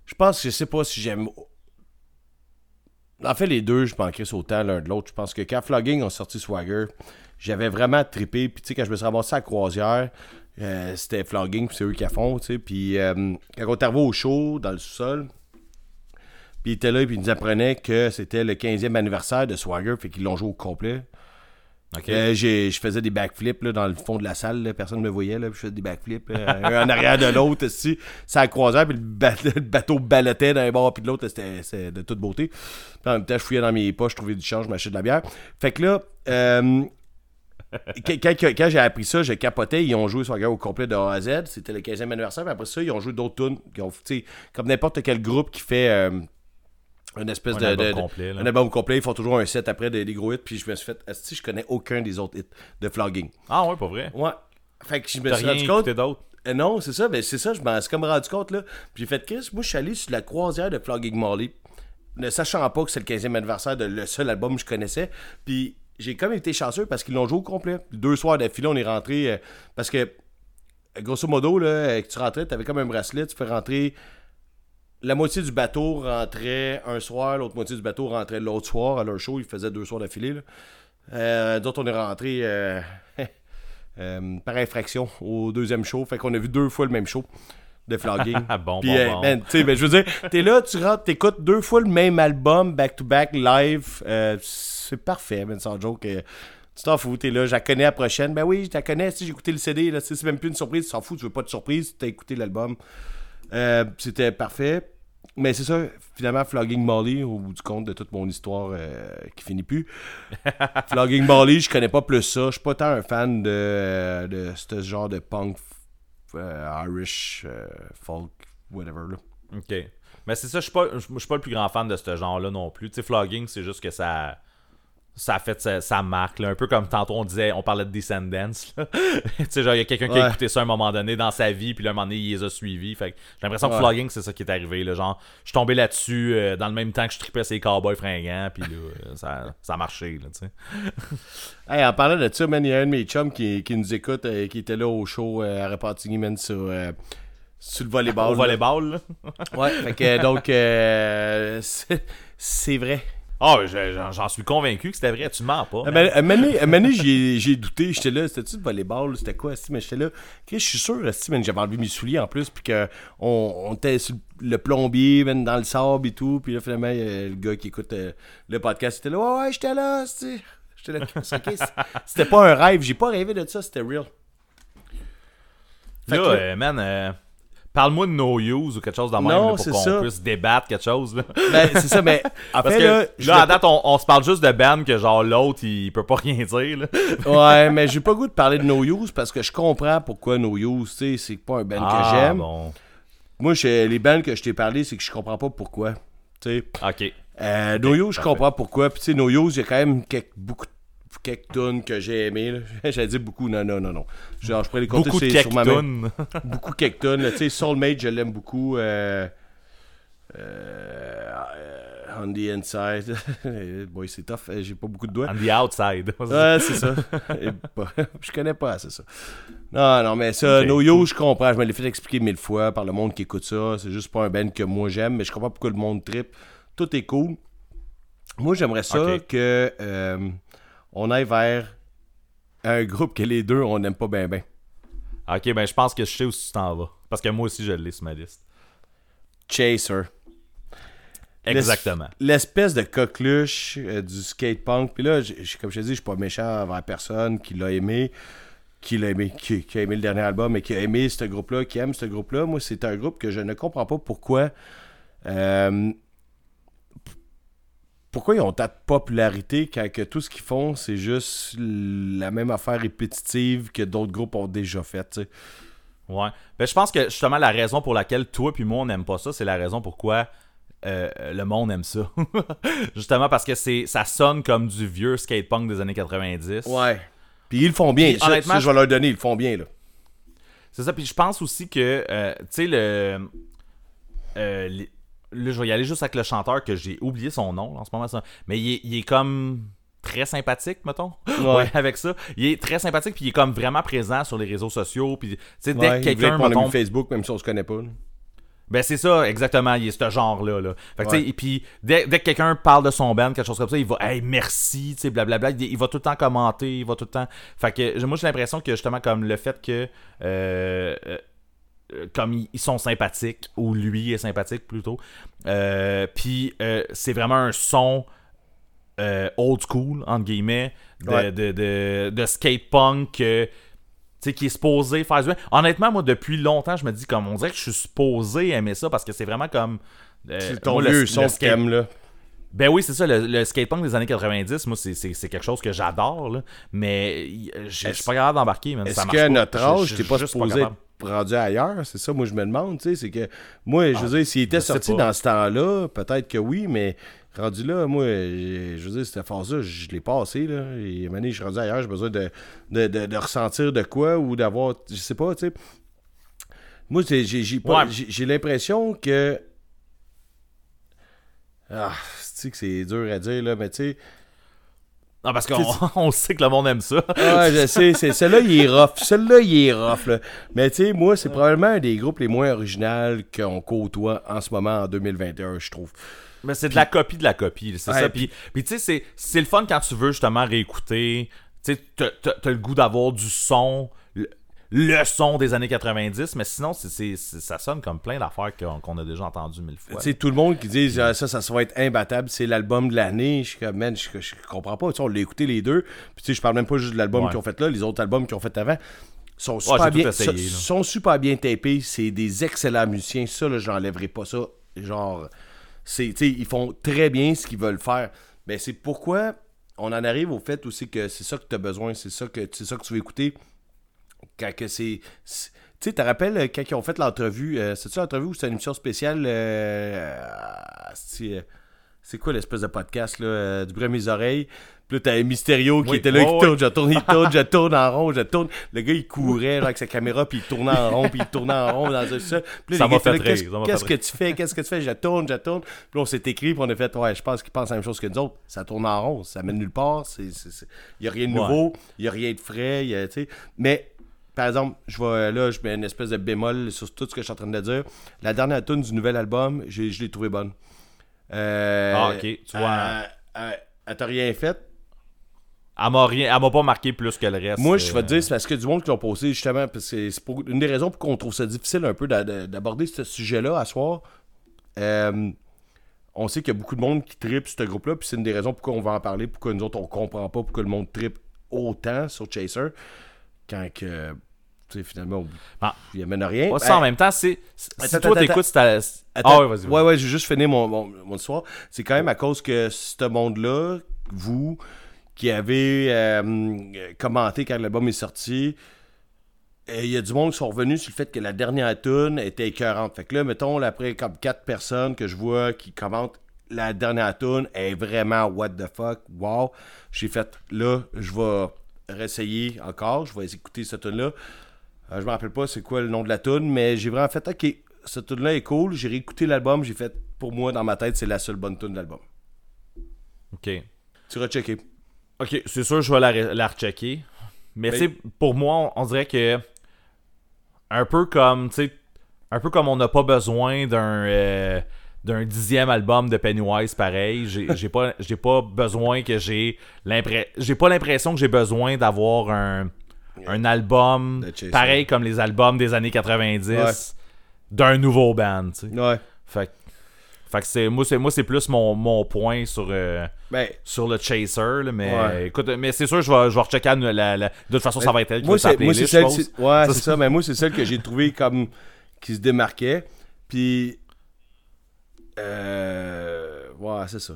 S1: je pense que je sais pas si j'aime. En fait, les deux, je m'en crisse autant l'un de l'autre. Je pense que quand Flogging ont sorti Swagger, j'avais vraiment trippé. Puis tu sais, quand je me suis ramassé à la croisière, euh, c'était Flogging, puis c'est eux qui la font, tu sais. Puis euh, quand on est arrivé au show, dans le sous-sol, puis ils étaient là, puis ils nous apprenaient que c'était le 15e anniversaire de Swagger, fait qu'ils l'ont joué au complet.
S2: Ok.
S1: Euh, j'ai- je faisais des backflips là, dans le fond de la salle, là, personne ne me voyait, là, puis je faisais des backflips, euh, un en arrière de l'autre, ici, ça a croisé, puis le, ba- le bateau ballottait d'un bord puis de l'autre, c'était de toute beauté. Puis en même temps, je fouillais dans mes poches, je trouvais du change, je m'achetais de la bière. Fait que là, euh, quand, quand- j'ai appris ça, je capotais, ils ont joué Swagger au complet de A à Z, c'était le 15e anniversaire, puis après ça, ils ont joué d'autres tunes, ont, comme n'importe quel groupe qui fait euh, une espèce
S2: Un
S1: de,
S2: album
S1: de-
S2: complet, là.
S1: un album complet, ils font toujours un set après des, des gros hits, puis je me suis fait, si je connais aucun des autres hits de Flogging.
S2: Ah ouais, pas vrai?
S1: Ouais. Fait que je me suis rendu compte.
S2: écouté d'autre?
S1: Euh, non, c'est ça, ben c'est ça, je m'en suis comme rendu compte là. Puis j'ai fait Chris, moi je suis allé sur la croisière de Flogging Molly, ne sachant pas que c'est le 15e anniversaire de le seul album que je connaissais. Puis j'ai comme été chanceux parce qu'ils l'ont joué au complet. Deux soirs d'affilée, on est rentré euh, parce que grosso modo, là, euh, que tu rentrais, tu avais comme un bracelet, tu fais rentrer. La moitié du bateau rentrait un soir, l'autre moitié du bateau rentrait l'autre soir à leur show. Ils faisaient deux soirs d'affilée. là. Euh, D'autres, on est rentré euh, euh, par infraction au deuxième show. Fait qu'on a vu deux fois le même show de Flogging.
S2: Ah bon,
S1: Puis,
S2: bon, bon.
S1: sais, ben, je veux dire, t'es là, tu rentres, t'écoutes deux fois le même album, back-to-back, live. c'est parfait, man, sans joke. tu t'en fous, t'es là, je la connais la prochaine. Ben oui, je la connais, si j'ai écouté le CD, là, c'est même plus une surprise, tu t'en fous, tu veux pas de surprise, t'as écouté l'album. Euh, C'était parfait. Mais c'est ça, finalement, Flogging Molly, au bout du compte de toute mon histoire euh, qui finit plus. Flogging Molly, je connais pas plus ça. Je suis pas tant un fan de, de ce genre de punk euh, Irish, euh, folk, whatever. Là.
S2: Ok. Mais c'est ça, je suis pas, pas le plus grand fan de ce genre-là non plus. Tu sais, Flogging, c'est juste que ça. Ça a fait sa, sa marque, là. un peu comme tantôt on disait, on parlait de Descendants. tu sais, genre, il y a quelqu'un qui a écouté ça à un moment donné dans sa vie, puis là, un moment donné, il les a suivis. Fait j'ai l'impression que. Flogging, c'est ça qui est arrivé. Là. Genre, je suis tombé là-dessus euh, dans le même temps que je tripais ces cowboys fringants, puis là, euh, ça, ça a marché, là, tu sais.
S1: Hey, en parlant de ça, man, il y a un de mes chums qui, qui nous écoute, euh, qui était là au show euh, à Repentigny, man, sur, sur le volleyball.
S2: Au volleyball, là.
S1: Ouais, fait que donc, euh, c'est vrai.
S2: Ah, je- j'en suis convaincu que c'était vrai, tu mens pas.
S1: Un
S2: man.
S1: moment- un moment j'ai douté. J'étais là, c'était-tu du volleyball? C'était quoi? esti? Mais j'étais là, je suis sûr, man, j'avais enlevé mes souliers en plus, puis qu'on on était sur le plombier, man, dans le sable et tout. Puis là, finalement, le gars qui écoute euh, le podcast, était là, ouais, ouais, j'étais là. J'étais là, c'était pas un rêve, j'ai pas rêvé de ça, c'était real. Fait
S2: Là,
S1: que là-
S2: euh, man, euh, Parle-moi de no use ou quelque chose dans même
S1: Non,
S2: là, pour qu'on puisse débattre quelque chose. Là.
S1: Ben, c'est ça, mais en
S2: Parce que
S1: là,
S2: là, à date, on, on se parle juste de band que genre l'autre, il peut pas rien dire. Là.
S1: Ouais, mais j'ai pas le goût de parler de No Use parce que je comprends pourquoi No Use, tu sais, c'est pas un band
S2: Ah,
S1: que j'aime.
S2: bon.
S1: Moi, je- les bands que je t'ai parlé, c'est que je comprends pas pourquoi. Tu sais,
S2: Ok.
S1: euh, No Use, je comprends pourquoi. Puis tu sais, No Use, il y a quand même quelques, beaucoup quelques tunes que j'ai aimées. J'allais dire beaucoup, non, non, non, non. Genre, je pourrais les compter
S2: Beaucoup
S1: sur, sur ma main. Beaucoup quelques tunes. Tu sais, Soulmate, je l'aime beaucoup. Euh, euh, on the Inside. Boy, c'est tough. J'ai pas beaucoup de doigts.
S2: On the outside.
S1: Ouais, c'est ça. Pas- je connais pas assez ça. Non, non, mais ça,
S2: Ok.
S1: No Yo, je comprends. Je me l'ai fait expliquer mille fois par le monde qui écoute ça. C'est juste pas un band que moi j'aime, mais je comprends pourquoi le monde trip. Tout est cool. Moi, j'aimerais ça que euh, on aille vers un groupe que les deux, on n'aime pas bien, bien.
S2: ok, ben je pense que je sais où tu t'en vas. Parce que moi aussi, je l'ai sur ma liste.
S1: Chaser.
S2: Exactement.
S1: L'es- L'espèce de coqueluche euh, du skate punk. Puis là, comme je te dis, je suis pas méchant envers personne qui l'a aimé, qui l'a aimé, qui, qui a aimé le dernier album et qui a aimé ce groupe-là, qui aime ce groupe-là. Moi, c'est un groupe que je ne comprends pas pourquoi. euh, pourquoi ils ont tant de popularité quand que tout ce qu'ils font, c'est juste la même affaire répétitive que d'autres groupes ont déjà fait, tu sais?
S2: Ouais. Ben, je pense que justement, la raison pour laquelle toi puis moi, on n'aime pas ça, c'est la raison pourquoi euh, le monde aime ça. justement parce que c'est ça sonne comme du vieux skate punk des années 90.
S1: Ouais. Puis ils le font bien.
S2: Honnêtement,
S1: ça, je vais leur donner, ils le font bien, là.
S2: C'est ça. Puis je pense aussi que, euh, tu sais, le. euh, les- là, je vais y aller juste avec le chanteur que j'ai oublié son nom là, en ce moment. ça. Mais il est, il est comme très sympathique, mettons. Ouais. avec ça. Il est très sympathique, puis il est comme vraiment présent sur les réseaux sociaux. Puis, tu sais, dès
S1: Ouais,
S2: que quelqu'un, mettons,
S1: Facebook, même si on se connaît pas. là.
S2: Ben c'est ça, exactement, il est ce genre-là. Là. Fait que, tu sais,
S1: Ouais.
S2: et puis, dès, dès que quelqu'un parle de son band, quelque chose comme ça, il va « Hey, merci », tu sais, blablabla. Il, il va tout le temps commenter, il va tout le temps... Fait que moi, j'ai l'impression que, justement, comme le fait que... euh, euh, comme ils, sont sympathiques, ou lui est sympathique, plutôt. Euh, puis, euh, c'est vraiment un son... euh, old school, entre guillemets, de,
S1: Ouais.
S2: de, de, de skate punk euh, qui est supposé faire du. Honnêtement, moi, depuis longtemps, je me dis comme on dirait que je suis supposé aimer ça parce que c'est vraiment comme. euh,
S1: C'est ton
S2: le
S1: son que
S2: skate-
S1: t'aimes, là.
S2: Ben oui, c'est ça, le, le skatepunk des années 90, moi, c'est- quelque chose que j'adore. Mais je suis pas capable d'embarquer,
S1: Est-ce
S2: pas.
S1: notre âge, t'es pas supposé. Rendu ailleurs? C'est ça, moi, je me demande, tu sais. C'est que, moi, je veux dire, s'il était
S2: Ah,
S1: sorti
S2: pas.
S1: dans ce temps-là, peut-être que oui, mais rendu là, moi, je veux dire, cette phase-là, je l'ai passé, là. Et à je suis rendu ailleurs, j'ai besoin de, de, de- de ressentir de quoi ou d'avoir, je sais pas, tu sais. Moi, c'est- j'ai j'ai pas-
S2: Ouais.
S1: j'ai- j'ai l'impression que. Ah, tu sais que c'est dur à dire, là, mais tu sais.
S2: Non, parce qu'on on sait que le monde aime ça.
S1: Je sais, celui-là, il est rough. Celui-là, il est rough, là. Mais tu sais, moi, c'est probablement un des groupes les moins originaux qu'on côtoie en ce moment, en 2021, je trouve.
S2: Mais c'est de la copie de la copie, c'est
S1: Ouais,
S2: ça. Puis, puis tu sais, c'est- le fun quand tu veux justement réécouter. Tu sais, t'as le goût d'avoir du son, le, son des années 90, mais sinon, ça sonne comme plein d'affaires qu'on a déjà entendues mille fois.
S1: Tu sais, tout le monde qui dit ah, ça, ça, va être imbattable, c'est l'album de l'année. Je suis comme, man, je, je comprends pas. On l'a écouté les deux. Puis tu sais, je parle même pas juste de l'album
S2: Ouais.
S1: qu'ils ont fait là, les autres albums qu'ils ont fait avant. Sont super, bien,
S2: essayé,
S1: sont- super bien tapés. C'est des excellents musiciens. Ça, là, j'enlèverai pas ça. Genre, c'est, tu sais, ils font très bien ce qu'ils veulent faire. Mais c'est pourquoi on en arrive au fait aussi que c'est ça que tu as besoin, c'est ça que c'est ça que tu veux écouter. Quand que c'est. Tu sais, te rappelles euh, quand ils ont fait l'entrevue, euh, c'est-tu l'entrevue ou c'est une émission spéciale euh, c'est, euh, c'est quoi l'espèce de podcast là, euh, du bruit à mes oreilles? Puis là, t'as Mysterio qui
S2: Oui,
S1: était là,
S2: ouais,
S1: qui
S2: ouais.
S1: tourne, je tourne, il tourne, je tourne en rond, je tourne. Le gars, il courait genre, avec sa caméra, puis il tournait en rond, puis il tournait en rond dans un ça. Puis là,
S2: Ça fait
S1: là,
S2: rire,
S1: Qu'est-ce
S2: fait
S1: que tu fais? Qu'est-ce que tu fais? Je tourne, je tourne. Puis là, on s'est écrit, puis on a fait, ouais, je pense qu'ils pensent la même chose que nous autres. Ça tourne en rond, ça mène nulle part. Il n'y a rien de
S2: Ouais.
S1: nouveau, il n'y a rien de frais, y a. Mais, par exemple, je vais là, je mets une espèce de bémol sur tout ce que je suis en train de dire. La dernière tune du nouvel album, je l'ai trouvée bonne. Euh,
S2: Ah, ok, tu vois.
S1: euh, euh, elle t'a rien fait?
S2: Elle m'a rien, elle m'a pas marqué plus que le reste.
S1: Moi, je vais
S2: euh,
S1: te dire, c'est parce que du monde qui l'ont posé, justement, parce que c'est pour une des raisons pour qu'on trouve ça difficile un peu d'a- d'a- d'aborder ce sujet-là à soir. Euh, on sait qu'il y a beaucoup de monde qui tripe sur ce groupe-là, puis c'est une des raisons pourquoi on va en parler, pourquoi nous autres on comprend pas pourquoi le monde tripe autant sur Chaser. Quand que. Tu sais, finalement,
S2: Ah.
S1: il amène à rien.
S2: Pas
S1: Ben,
S2: ça en même temps, c'est. Si toi t'écoutes, ta-
S1: Attends,
S2: Ah ouais, vas-y.
S1: ouais, ouais, je vais juste finir mon, mon, mon histoire. C'est quand même à cause que ce monde-là, vous, qui avez euh, commenté quand l'album est sorti, euh, il y a du monde qui sont revenus sur le fait que la dernière tune était écœurante. Fait que là, mettons, là, après comme quatre personnes que je vois qui commentent la dernière tune est vraiment what the fuck, wow. J'ai fait, là, je vais réessayer encore, je vais écouter cette tune-là. Euh, je me rappelle pas c'est quoi le nom de la tune, mais j'ai vraiment fait, ok, cette tune-là est cool. J'ai réécouté l'album, j'ai fait, pour moi, dans ma tête, c'est la seule bonne tune de l'album.
S2: Ok.
S1: Tu vas checker.
S2: Ok, c'est sûr, je vais la, re- la rechecker. Mais
S1: Mais-
S2: tu sais, pour moi, on, on dirait que. Un peu comme, tu un peu comme on n'a pas besoin d'un. euh, d'un dixième album de Pennywise pareil, j'ai pas j'ai pas besoin que j'ai l'impression j'ai pas l'impression que j'ai besoin d'avoir un un album pareil comme les albums des années 90
S1: Ouais.
S2: d'un nouveau band, tu sais.
S1: Ouais.
S2: Fait, fait que c'est moi c'est moi c'est plus mon, mon point sur euh,
S1: Ben,
S2: sur le chaser là, mais
S1: Ouais.
S2: écoute mais c'est sûr je vais je vais rechecker la, la- la- de toute façon ça va être elle qui
S1: moi,
S2: va
S1: moi, c'est celle, ouais, c'est ça, mais moi, c'est celle que j'ai trouvé comme qui se démarquait. Puis, euh, ouais, c'est ça.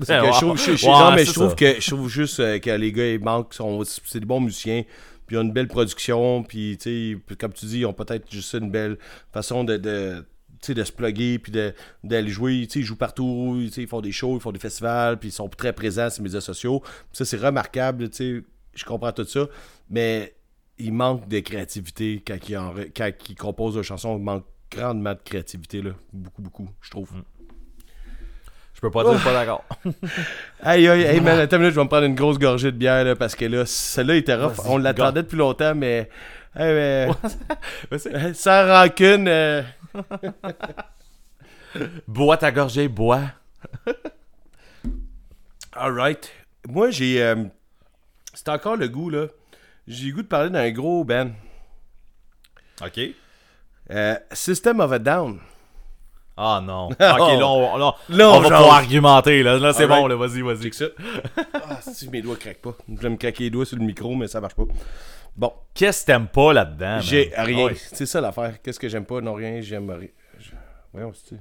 S1: C'est que
S2: Ouais,
S1: je trouve, je- je-
S2: ouais,
S1: non, mais
S2: c'est
S1: je trouve
S2: ça.
S1: que je trouve juste euh, que les gars ils manquent, c'est des bons musiciens, puis ils ont une belle production, puis tu sais, puis comme tu dis, ils ont peut-être juste une belle façon de, de de se plugger puis d'aller jouer, ils jouent partout, ils font des shows, ils font des festivals, puis ils sont très présents sur les médias sociaux. Ça c'est remarquable, je comprends tout ça, mais il manque de créativité quand ils, en- quand ils composent une chanson, il manque grandement de créativité là, beaucoup beaucoup, je trouve.
S2: Je peux pas dire pas d'accord
S1: Aïe, aïe, aïe, man, attends une minute, je vais me prendre une grosse gorgée de bière, là, parce que là, celle-là était rough. On l'attendait depuis longtemps, mais. Hey, mais-
S2: c'est-
S1: sans rancune. euh,
S2: bois ta gorgée bois
S1: Alright. Moi, j'ai. euh, C'est encore le goût, là. J'ai le goût de parler d'un gros band.
S2: ok
S1: Euh, System of a Down.
S2: Ah non ok là on, là,
S1: Là,
S2: on
S1: on
S2: va
S1: jase.
S2: pouvoir argumenter là, là c'est
S1: Alright.
S2: bon là vas-y vas-y
S1: ah, si mes doigts craquent pas. Je vais me craquer les doigts sur le micro, mais ça marche pas. Bon,
S2: qu'est-ce que t'aimes pas là-dedans man?
S1: j'ai rien.
S2: Ouais.
S1: C'est ça l'affaire. Qu'est-ce que j'aime pas? Non, rien. J'aime rien. Je- Voyons, c'est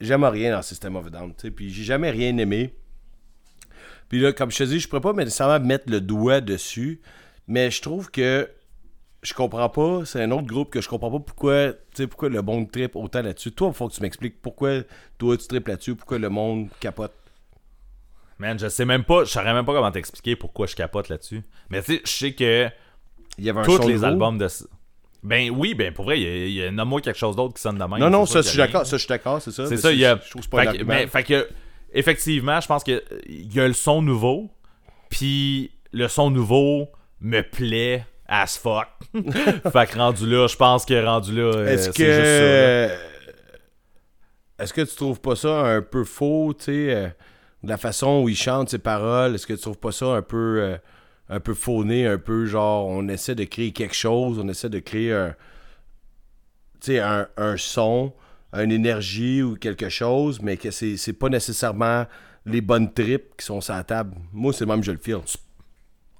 S1: J'aime rien dans System of a Down. tu sais, Puis j'ai jamais rien aimé. Puis là, comme je te dis, je pourrais pas nécessairement mettre le doigt dessus, mais je trouve que je comprends pas. C'est un autre groupe que je comprends pas pourquoi, tu sais, pourquoi le monde tripe autant là-dessus. Toi, il faut que tu m'expliques pourquoi toi tu tripes là-dessus, pourquoi le monde capote.
S2: Man, je sais même pas, je saurais même pas comment t'expliquer pourquoi je capote là-dessus. Mais tu sais, je sais que
S1: Il y avait un
S2: tous les
S1: nouveau.
S2: albums de. Ben oui, ben pour vrai, il y a, a nomme-moi quelque chose d'autre qui sonne de même.
S1: Non, non, ça, je suis
S2: qu'il a
S1: d'accord. Ça, je suis d'accord, c'est ça.
S2: C'est ça, il y a.
S1: Je trouve pas
S2: fait, mais, fait que, effectivement, je pense que il y a le son nouveau, puis le son nouveau me plaît as fuck. fait que rendu là, je pense que rendu là, euh,
S1: Est-ce que.
S2: juste ça, là.
S1: Est-ce que tu trouves pas ça un peu faux, tu sais, euh, de la façon où il chante ses paroles? Est-ce que tu trouves pas ça un peu. euh, un peu fauné, un peu genre, on essaie de créer quelque chose, on essaie de créer un. Tu sais, un, un son, une énergie ou quelque chose, mais que c'est c'est pas nécessairement les bonnes tripes qui sont sur la table? Moi, c'est même, je le feel.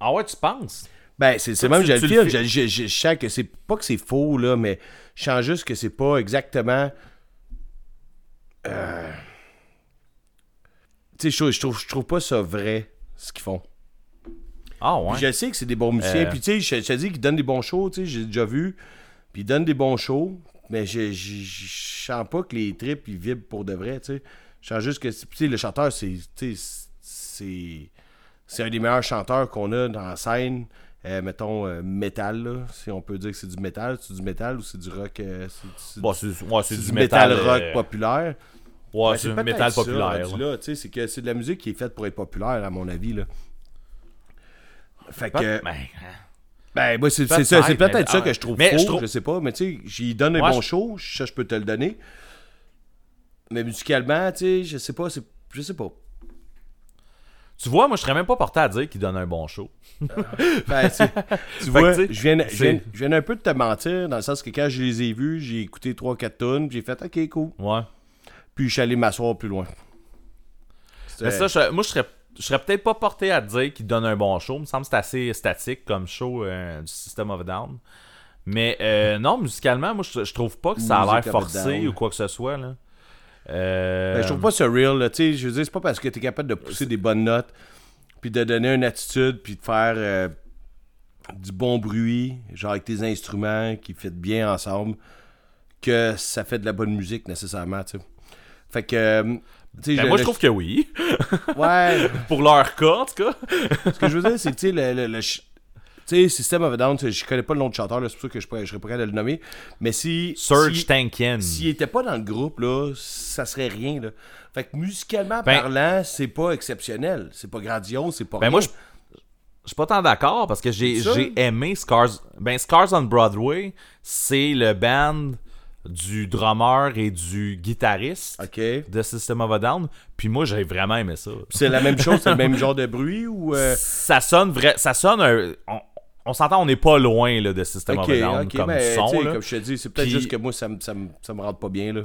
S2: Ah ouais, tu penses?
S1: Ben, c'est même, je le. Je, je, je- je sens que c'est pas que c'est faux, là, mais je sens juste que c'est pas exactement. Euh, Tu sais, je, trouve- je trouve, pas ça vrai, ce qu'ils font.
S2: Ah ouais.
S1: Puis je sais que c'est des bons musiciens.
S2: Euh.
S1: Puis tu sais, je, te dis qu'ils donnent des bons shows, tu sais, j'ai déjà vu. Puis ils donnent des bons shows, mais je, je, je sens pas que les tripes, ils vibrent pour de vrai, tu sais. Je sens juste que, tu sais, le chanteur, c'est, c'est un des meilleurs chanteurs qu'on a dans la scène. Euh, mettons, euh, métal, là, si on peut dire que c'est du métal. C'est du métal ou c'est du rock? euh, c'est,
S2: Bon, ouais, du
S1: du
S2: métal,
S1: métal, rock populaire.
S2: Ouais,
S1: Ben,
S2: c'est du métal
S1: ça,
S2: populaire. là.
S1: là, c'est que c'est de la musique qui est faite pour être populaire, à mon avis. Là. Fait que.
S2: ben,
S1: Ben, moi, c'est c'est
S2: Peut-être,
S1: ça. C'est peut-être
S2: mais-
S1: ça
S2: ah,
S1: que je trouve
S2: mais
S1: faux,
S2: je
S1: sais pas. Mais tu sais, j'y donne un
S2: Ouais,
S1: bon
S2: je-
S1: show, ça, je peux te le donner. Mais musicalement, tu sais, je sais pas, c'est- je sais pas.
S2: Tu vois, moi, je serais même pas porté à dire qu'il donne un bon show.
S1: Ben, tu, vois, je viens, je, viens, je viens un peu de te mentir, dans le sens que quand je les ai vus, j'ai écouté 3-4 tonnes, j'ai fait OK, cool.
S2: Ouais.
S1: Puis je suis allé m'asseoir plus loin.
S2: Mais ça, je- moi, je serais, je serais peut-être pas porté à dire qu'il donne un bon show. Il me semble que c'est assez statique comme show euh, du System of Down. Mais euh, non, musicalement, moi, je, je trouve pas que ça a l'air forcé ou quoi que ce soit. Là. Euh,
S1: Ben, je trouve pas ça real, là. Tu sais, je veux dire, c'est pas parce que t'es capable de pousser des bonnes notes, puis de donner une attitude, puis de faire euh, du bon bruit, genre avec tes instruments qui fit bien ensemble, que ça fait de la bonne musique nécessairement, tu sais. Fait que. euh, tu
S2: ben,
S1: je-
S2: moi, je trouve que oui.
S1: Ouais,
S2: Pour leur cas, en tout cas.
S1: ce que je veux dire, c'est que, tu sais, le. le- le tu sais, System of a Down, tu je connais pas le nom de chanteur, c'est pour ça que je, pourrais- je serais capable de le nommer. Mais si.
S2: Serge
S1: si-
S2: Tankian.
S1: S'il était pas dans le groupe, là, ça serait rien, là. Fait que musicalement
S2: Ben-
S1: parlant, c'est pas exceptionnel. C'est pas grandiose, c'est pas
S2: Ben
S1: rien.
S2: moi, je, je suis pas tant d'accord parce que j'ai aimé Scars. Ben, Scars on Broadway, c'est le band du drummer et du guitariste de System of a Down. Puis moi, j'ai vraiment aimé ça.
S1: c'est la même chose, c'est le même genre de bruit ou... euh,
S2: Ça sonne vrai. Ça sonne un- On, on s'entend, on n'est pas loin là, de System
S1: OK,
S2: of a Down comme
S1: mais
S2: son. là.
S1: comme je te dis, c'est peut-être juste que moi, ça me, ça, me, ça me rentre pas bien, là.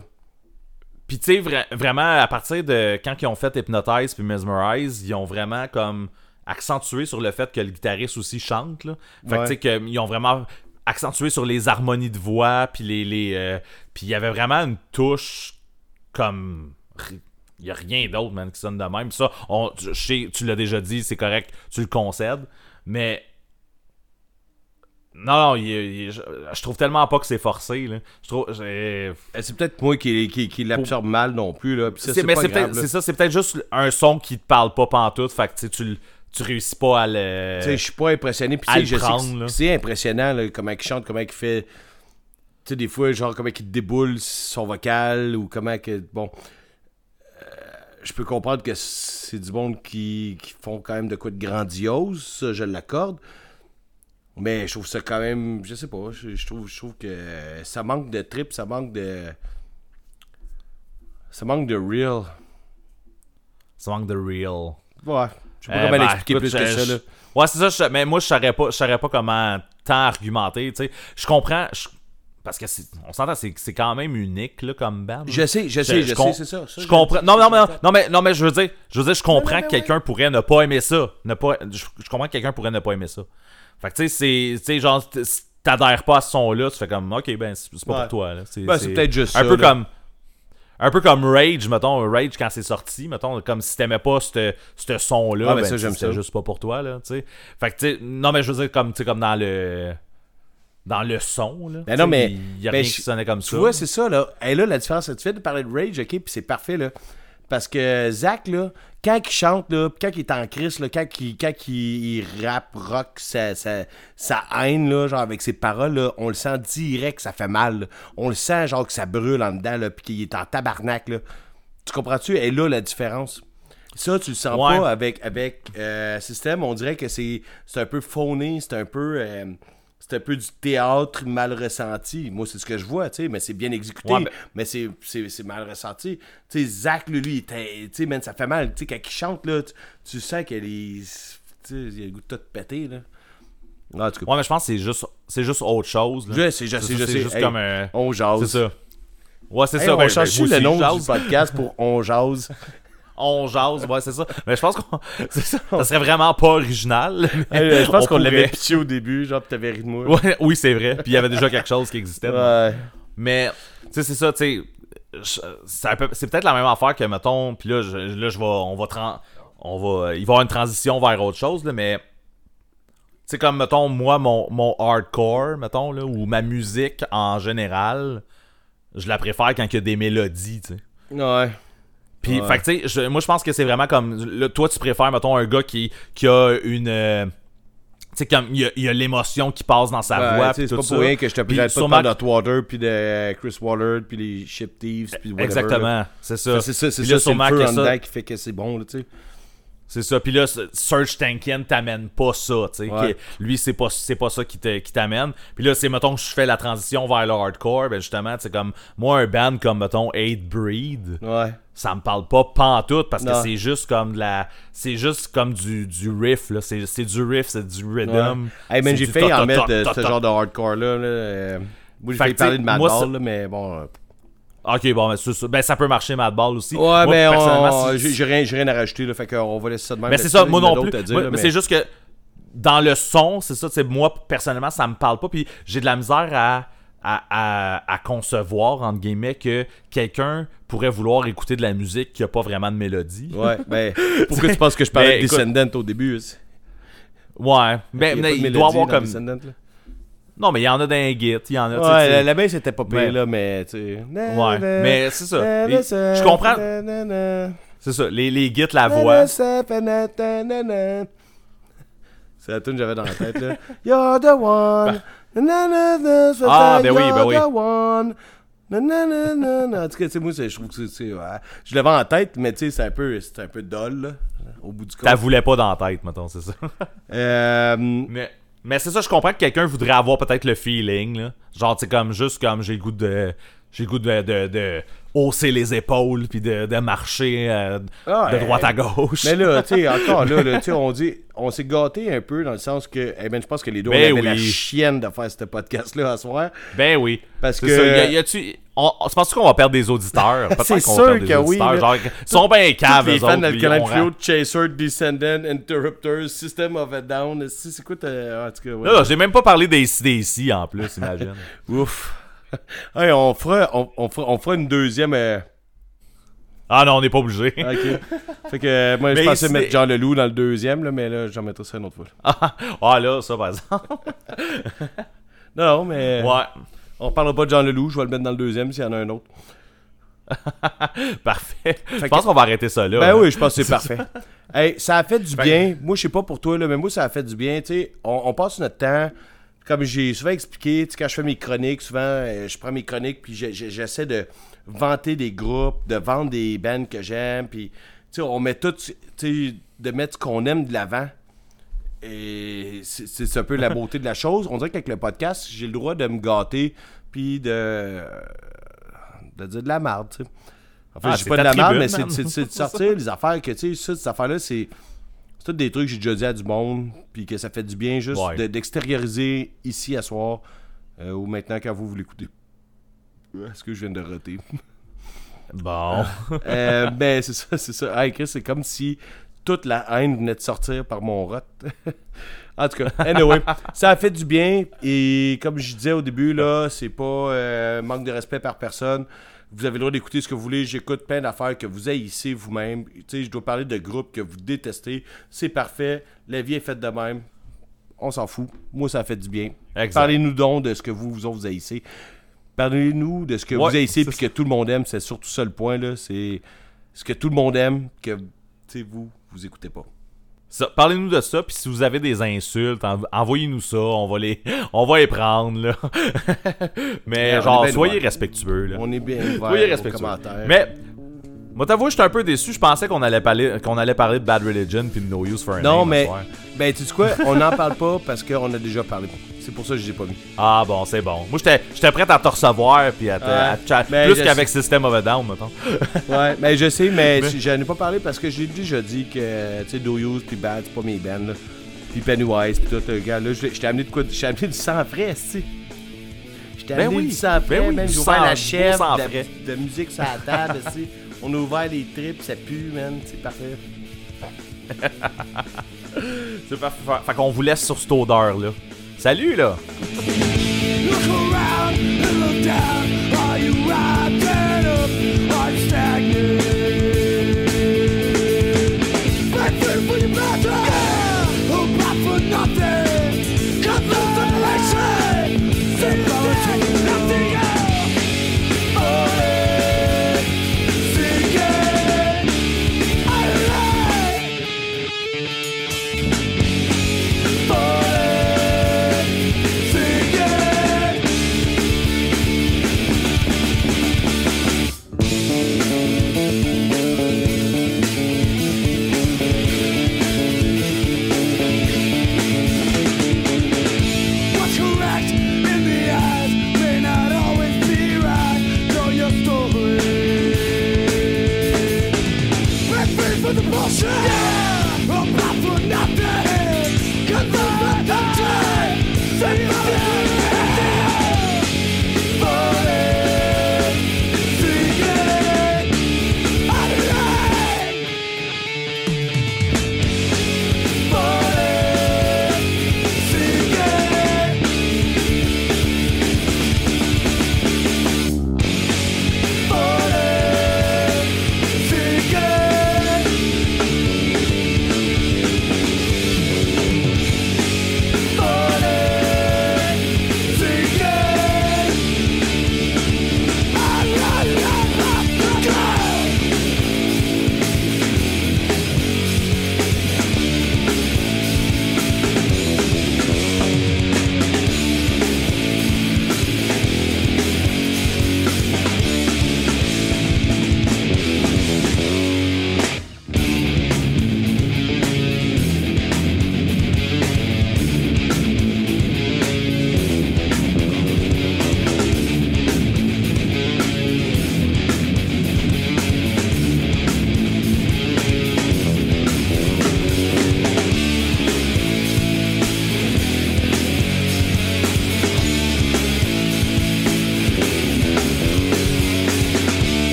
S2: Puis tu sais, vra- vraiment, à partir de quand ils ont fait Hypnotize puis Mesmerize, ils ont vraiment comme accentué sur le fait que le guitariste aussi chante. Là. Fait
S1: Ouais.
S2: que tu sais, ils ont vraiment accentué sur les harmonies de voix, puis les... les euh, puis il y avait vraiment une touche comme... Il y a rien d'autre, man, qui sonne de même. Ça, on, je sais, tu l'as déjà dit, c'est correct, tu le concèdes. Mais... Non, non, il- il- je, je trouve tellement pas que c'est forcé. Là. Je trouve...
S1: Euh, C'est peut-être moi qui, qui, qui l'absorbe mal non plus, là. Ça,
S2: c'est, mais c'est,
S1: grave,
S2: peut-être,
S1: là.
S2: c'est ça, c'est peut-être juste un son qui te parle pas pantoute, fait que tu tu, réussis pas à le.
S1: Tu sais, je suis pas impressionné. Puis je
S2: prendre,
S1: c'est impressionnant, là, comment il chante, comment il fait... Tu sais, des fois, genre, comment il déboule son vocal ou comment que... Bon... Euh, je peux comprendre que c'est du monde qui, qui font quand même de quoi de grandiose, ça, je l'accorde. Mais je trouve ça quand même... Je sais pas, je, je trouve, je trouve que ça manque de trip, ça manque de... Ça manque de real.
S2: Ça manque de real.
S1: Ouais. Je sais pas
S2: Eh
S1: comment
S2: ben,
S1: l'expliquer plus que ça, là.
S2: Ouais, c'est ça, je- mais moi je saurais pas, je saurais pas comment tant argumenter, tu sais. Je comprends, je- parce que c'est- on s'entend, c'est, c'est quand même unique là, comme band.
S1: Je sais, je sais, je, sais, c'est ça. ça,
S2: je comprends. Non, non, mais, non, mais, non, mais je veux dire, je veux dire, je comprends que
S1: ouais.
S2: quelqu'un pourrait ne pas aimer ça. Ne pas, je, je comprends que quelqu'un pourrait ne pas aimer ça. Fait que tu sais, c'est, tu sais, genre, t'adhères pas à ce son-là, tu fais comme, ok, ben, c'est pas
S1: Ouais.
S2: pour toi, là. C'est,
S1: Ben, c'est peut-être juste
S2: un
S1: ça,
S2: peu
S1: là.
S2: comme. Un peu comme Rage, mettons, Rage quand c'est sorti, mettons, comme si t'aimais pas ce son-là,
S1: Ah, ben, ça, j'aime
S2: c'était
S1: ça.
S2: juste pas pour toi, là, tu sais. Fait que, tu sais, non, mais je veux dire, comme, tu comme dans le. Dans le son, là.
S1: Ben non,
S2: Tu
S1: mais-
S2: Il y a
S1: ben,
S2: rien
S1: je-
S2: qui sonnait comme
S1: Tu
S2: ça.
S1: vois, c'est ça, là. Et là, la différence, tu fais de parler de Rage, ok, puis c'est parfait, là. Parce que Zach, là, quand il chante, là, quand il est en crise, là, quand il, quand il, il rappe, rock, sa, sa, sa haine, là, genre avec ses paroles, là, on le sent direct que ça fait mal. là. On le sent, genre, que ça brûle en dedans, là, puis qu'il est en tabarnak, là. Tu comprends-tu? Et là, la différence. Ça, tu le sens
S2: Ouais.
S1: pas avec, avec euh, System. On dirait que c'est c'est un peu phoné, c'est un peu... euh, c'est un peu du théâtre mal ressenti. Moi, c'est ce que je vois, tu sais, mais c'est bien exécuté,
S2: Ouais, ben-
S1: mais c'est, c'est, c'est mal ressenti. Tu sais, Zach, lui, lui, tu sais, man, ça fait mal. Tu sais, quand il chante, là, tu, tu sens qu'il est... Tu sais, il a le goût de tout péter, là. Ah, en tout cas,
S2: Ouais, mais je pense que c'est juste, c'est juste autre chose. là.
S1: je sais, je
S2: C'est
S1: sais,
S2: juste
S1: Hey,
S2: comme un.
S1: On jase.
S2: C'est ça. Ouais, c'est
S1: Hey,
S2: ça.
S1: on
S2: ben,
S1: change
S2: ben,
S1: le nom du podcast pour On jase.
S2: On jase, ouais, c'est ça. Mais je pense qu'on. c'est ça. Ça serait vraiment pas original.
S1: je pense
S2: on
S1: qu'on l'avait pitché au début, genre, pis t'avais ri de moi.
S2: Ouais, oui, c'est vrai. Puis il y avait déjà quelque chose qui existait.
S1: Ouais.
S2: Mais, tu sais, c'est ça, tu sais. c'est C'est peut-être la même affaire que, mettons. Puis là, je, là, je. On va. On va il va y avoir une transition vers autre chose, là, mais. Tu sais, comme, mettons, moi, mon, mon hardcore, mettons, là, ou ma musique en général, je la préfère quand il y a des mélodies, tu sais.
S1: Ouais.
S2: Puis,
S1: Ouais.
S2: fait tu sais, je- moi, je pense que c'est vraiment comme. là, toi, tu préfères, mettons, un gars qui, qui a une. euh, tu sais, comme. Il y a- a, l'émotion qui passe dans sa
S1: Ouais,
S2: voix.
S1: c'est pas
S2: ça.
S1: pour rien que je te parle pas de Water, puis de Chris Waller, puis les Ship Thieves, puis whatever.
S2: Exactement, c'est ça.
S1: C'est ça, c'est ça,
S2: là,
S1: c'est le feu en qui fait que c'est bon, là, tu sais.
S2: C'est ça. Puis là, Serge Tankian t'amène pas ça, tu sais.
S1: Ouais.
S2: Lui, c'est pas, c'est pas ça qui t'amène. Puis là, c'est, mettons, que je fais la transition vers le hardcore. Ben, justement, c'est comme. Moi, un band comme, mettons, Hate Breed.
S1: Ouais.
S2: Ça me parle pas pantoute parce que c'est juste comme de la c'est juste comme du, du riff là c'est, c'est du riff c'est du rhythm
S1: Ouais. Hey, man, j'ai failli en mettre de ce genre de hardcore-là. Là. euh, Moi, j'ai
S2: Fait
S1: failli parler de Madball, mais bon. euh,
S2: Ok, bon, mais ça. Ben, ça peut marcher Madball aussi.
S1: Ouais,
S2: Moi,
S1: mais
S2: personnellement,
S1: on- j'ai j'ai rien, j'ai rien à rajouter, là, fait qu'on va laisser ça de même.
S2: Mais c'est ça, moi non plus.
S1: dire,
S2: Moi-
S1: là,
S2: mais c'est juste que dans le son, c'est ça, moi personnellement, ça me parle pas. Puis j'ai de la misère à, à, à, à concevoir, entre guillemets, que quelqu'un pourrait vouloir écouter de la musique qui a pas vraiment de mélodie.
S1: Ouais, ben, pourquoi tu penses que je parlais
S2: Mais
S1: de Descendant au début? aussi?
S2: Ouais. Ben,
S1: Il
S2: mais il
S1: mélodie
S2: doit avoir comme. Non, mais il y en a dans les git, il y en a.
S1: Ouais,
S2: tu sais.
S1: la, baisse était pas pire,
S2: Ouais.
S1: là, mais tu sais.
S2: Ouais, mais c'est ça. Et je comprends. C'est ça, les, les gits, la voix.
S1: C'est la tune que j'avais dans la tête, là. You're the one.
S2: Ah, ben oui, ben oui.
S1: En tout cas, tu sais, moi, je trouve que c'est- c'est. ouais. Je l'avais en tête, mais tu sais, c'est un peu, c'est un peu dol, là, au bout du compte.
S2: T'as voulais pas dans la tête, mettons, c'est ça.
S1: Euh,
S2: Mais, mais c'est ça, je comprends que quelqu'un voudrait avoir peut-être le feeling, là. Genre, tu sais, comme juste comme j'ai le goût de. J'ai le goût de, de, de hausser les épaules puis de, de marcher euh,
S1: Ah,
S2: de droite à gauche.
S1: Mais là, tu sais, encore là, là tu on dit, on s'est gâté un peu dans le sens que, eh ben, je pense que les deux,
S2: Ben
S1: on avait la
S2: oui.
S1: chienne de faire ce podcast-là à soir.
S2: Ben oui.
S1: Parce que-
S2: ça, y a- y a-tu. On, on- tu penses qu'on va perdre des auditeurs?
S1: C'est sûr
S2: des
S1: que oui, là.
S2: Genre, ils sont bien caves,
S1: les fans
S2: rend-
S1: Chaser, Descendant, Interrupters, System of a Down. C'est c'est quoi ta... En tout cas, ouais.
S2: Là, là, j'ai même pas parlé des CDC en plus, imagine.
S1: Ouf. hey, on fera, on, on fera, on fera une deuxième... euh,
S2: ah non, on n'est pas obligé.
S1: Ok. fait que euh, moi, je
S2: Mais
S1: pensais
S2: c'est-
S1: mettre Jean Leloup dans le deuxième, là, mais là, j'en mettrai ça une autre fois.
S2: ah là, ça par exemple.
S1: Non, non, mais
S2: Ouais.
S1: on parlera pas de Jean Leloup. Je vais le mettre dans le deuxième s'il y en a un autre.
S2: Parfait. Je pense qu'on va arrêter ça là.
S1: Ben oui, je pense que c'est parfait. Hey, ça a fait du bien. Moi, je sais pas pour toi, là, mais moi, ça a fait du bien. On passe notre temps. Comme j'ai souvent expliqué, tu sais, quand je fais mes chroniques, souvent, euh, je prends mes chroniques puis j'essaie de vanter des groupes, de vendre des bands que j'aime. Puis, tu sais, on met tout, tu sais, de mettre ce qu'on aime de l'avant. Et c'est un peu la beauté de la chose. On dirait qu'avec le podcast, j'ai le droit de me gâter puis de, de dire de la merde, tu sais. En fait,
S2: Ah,
S1: je dis
S2: c'est
S1: pas de la merde, mais c'est- c'est de sortir les affaires que, tu sais, ça, ces affaires-là, c'est. C'est toutes des trucs que j'ai déjà dit à du monde, puis que ça fait du bien juste
S2: Ouais.
S1: de- d'extérioriser ici à soir, euh, ou maintenant quand vous vous l'écoutez. Est-ce que je viens de roter?
S2: Bon.
S1: Euh, ben, c'est ça, c'est ça. Hey, Chris, c'est comme si toute la haine venait de sortir par mon rot. en tout cas, anyway, ça a fait du bien. Et comme je disais au début, là, c'est pas euh, manque de respect par personne. Vous avez le droit d'écouter ce que vous voulez. J'écoute plein d'affaires que vous haïssez vous-même. Tu sais, je dois parler de groupes que vous détestez. C'est parfait. La vie est faite de même. On s'en fout. Moi, ça fait du bien. Parlez-nous donc de ce que vous, vous vous haïssez. Parlez-nous de ce que
S2: Ouais,
S1: vous haïssez puis que tout le monde aime. C'est surtout ça le point, là. C'est ce que tout le monde aime que, tu sais, vous, vous écoutez pas.
S2: Parlez-nous de ça, puis si vous avez des insultes, en- envoyez-nous ça, on va les, on va les prendre là. Mais
S1: Ouais,
S2: genre, soyez respectueux là.
S1: On est bien
S2: Soyez
S1: aux
S2: respectueux.
S1: commentaires.
S2: Mais moi t'avoue, j'étais un peu déçu. Je pensais qu'on allait parler, qu'on allait parler de Bad Religion puis de No Use for a
S1: Non,
S2: Name
S1: mais, ben, tu sais quoi? On n'en parle pas parce qu'on a déjà parlé. C'est pour ça que je l'ai pas mis.
S2: Ah bon, c'est bon. Moi j'étais, j'étais prêt à te recevoir puis à te,
S1: Ouais.
S2: à te chat-
S1: Mais
S2: plus
S1: je
S2: qu'avec
S1: sais.
S2: System of a Down, mettons.
S1: Ouais, mais je sais, mais,
S2: Mais-
S1: je n'en ai pas parlé parce que j'ai déjà dit que, tu sais, Do Use puis Bad, c'est pas mes bands, là. Puis Pennywise, puis tout, le gars, là, je, je t'ai amené de quoi? Je t'ai amené du sang frais, tu Je t'ai
S2: Ben
S1: amené
S2: oui,
S1: du sang frais,
S2: ben oui,
S1: man.
S2: du
S1: J'ai ouvert
S2: sang-
S1: la
S2: beau
S1: chèvre,
S2: sang
S1: de,
S2: frais.
S1: de musique sur la table, tu sais. On a ouvert les tripes, ça pue, man. C'est parfait.
S2: C'est parfait. Fait- qu'on vous laisse sur cette odeur là. Salut là!
S5: Look around and look down. Are you rising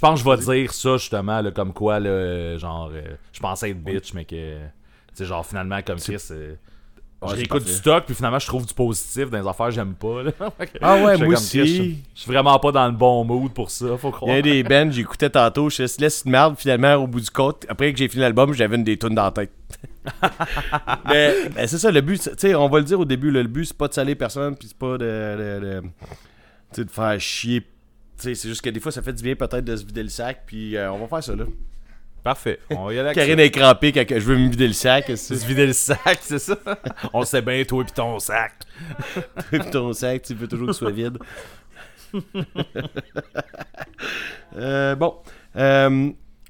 S2: Je pense que je vais dire ça, justement, là, comme quoi, là, genre, euh, je pensais être bitch, mais que, tu sais, genre, finalement, comme Chris, euh, je réécoute du stock, puis finalement, je trouve du positif dans les affaires que j'aime pas, là.
S1: Ah ouais, moi
S2: Je
S1: aussi.
S2: je suis vraiment pas dans le bon mood pour ça, faut
S1: Il y
S2: croire.
S1: a des bands, j'écoutais tantôt, je te laisse une merde, finalement, au bout du compte. Après que j'ai fini l'album, j'avais une des tunes dans la tête. mais mais c'est ça, le but, tu sais, on va le dire au début, là, le but, c'est pas de saler personne, puis c'est pas de, de, de faire chier. C'est juste que des fois, ça fait du bien peut-être de se vider le sac, puis euh, on va faire ça, là.
S2: Parfait, on va y aller avec
S1: Karine est crampée quand que je veux me vider le sac,
S2: Se vider le sac, c'est ça? on le sait bien, toi et ton sac.
S1: ton sac, tu veux toujours qu'il soit vide. Euh, bon. Euh,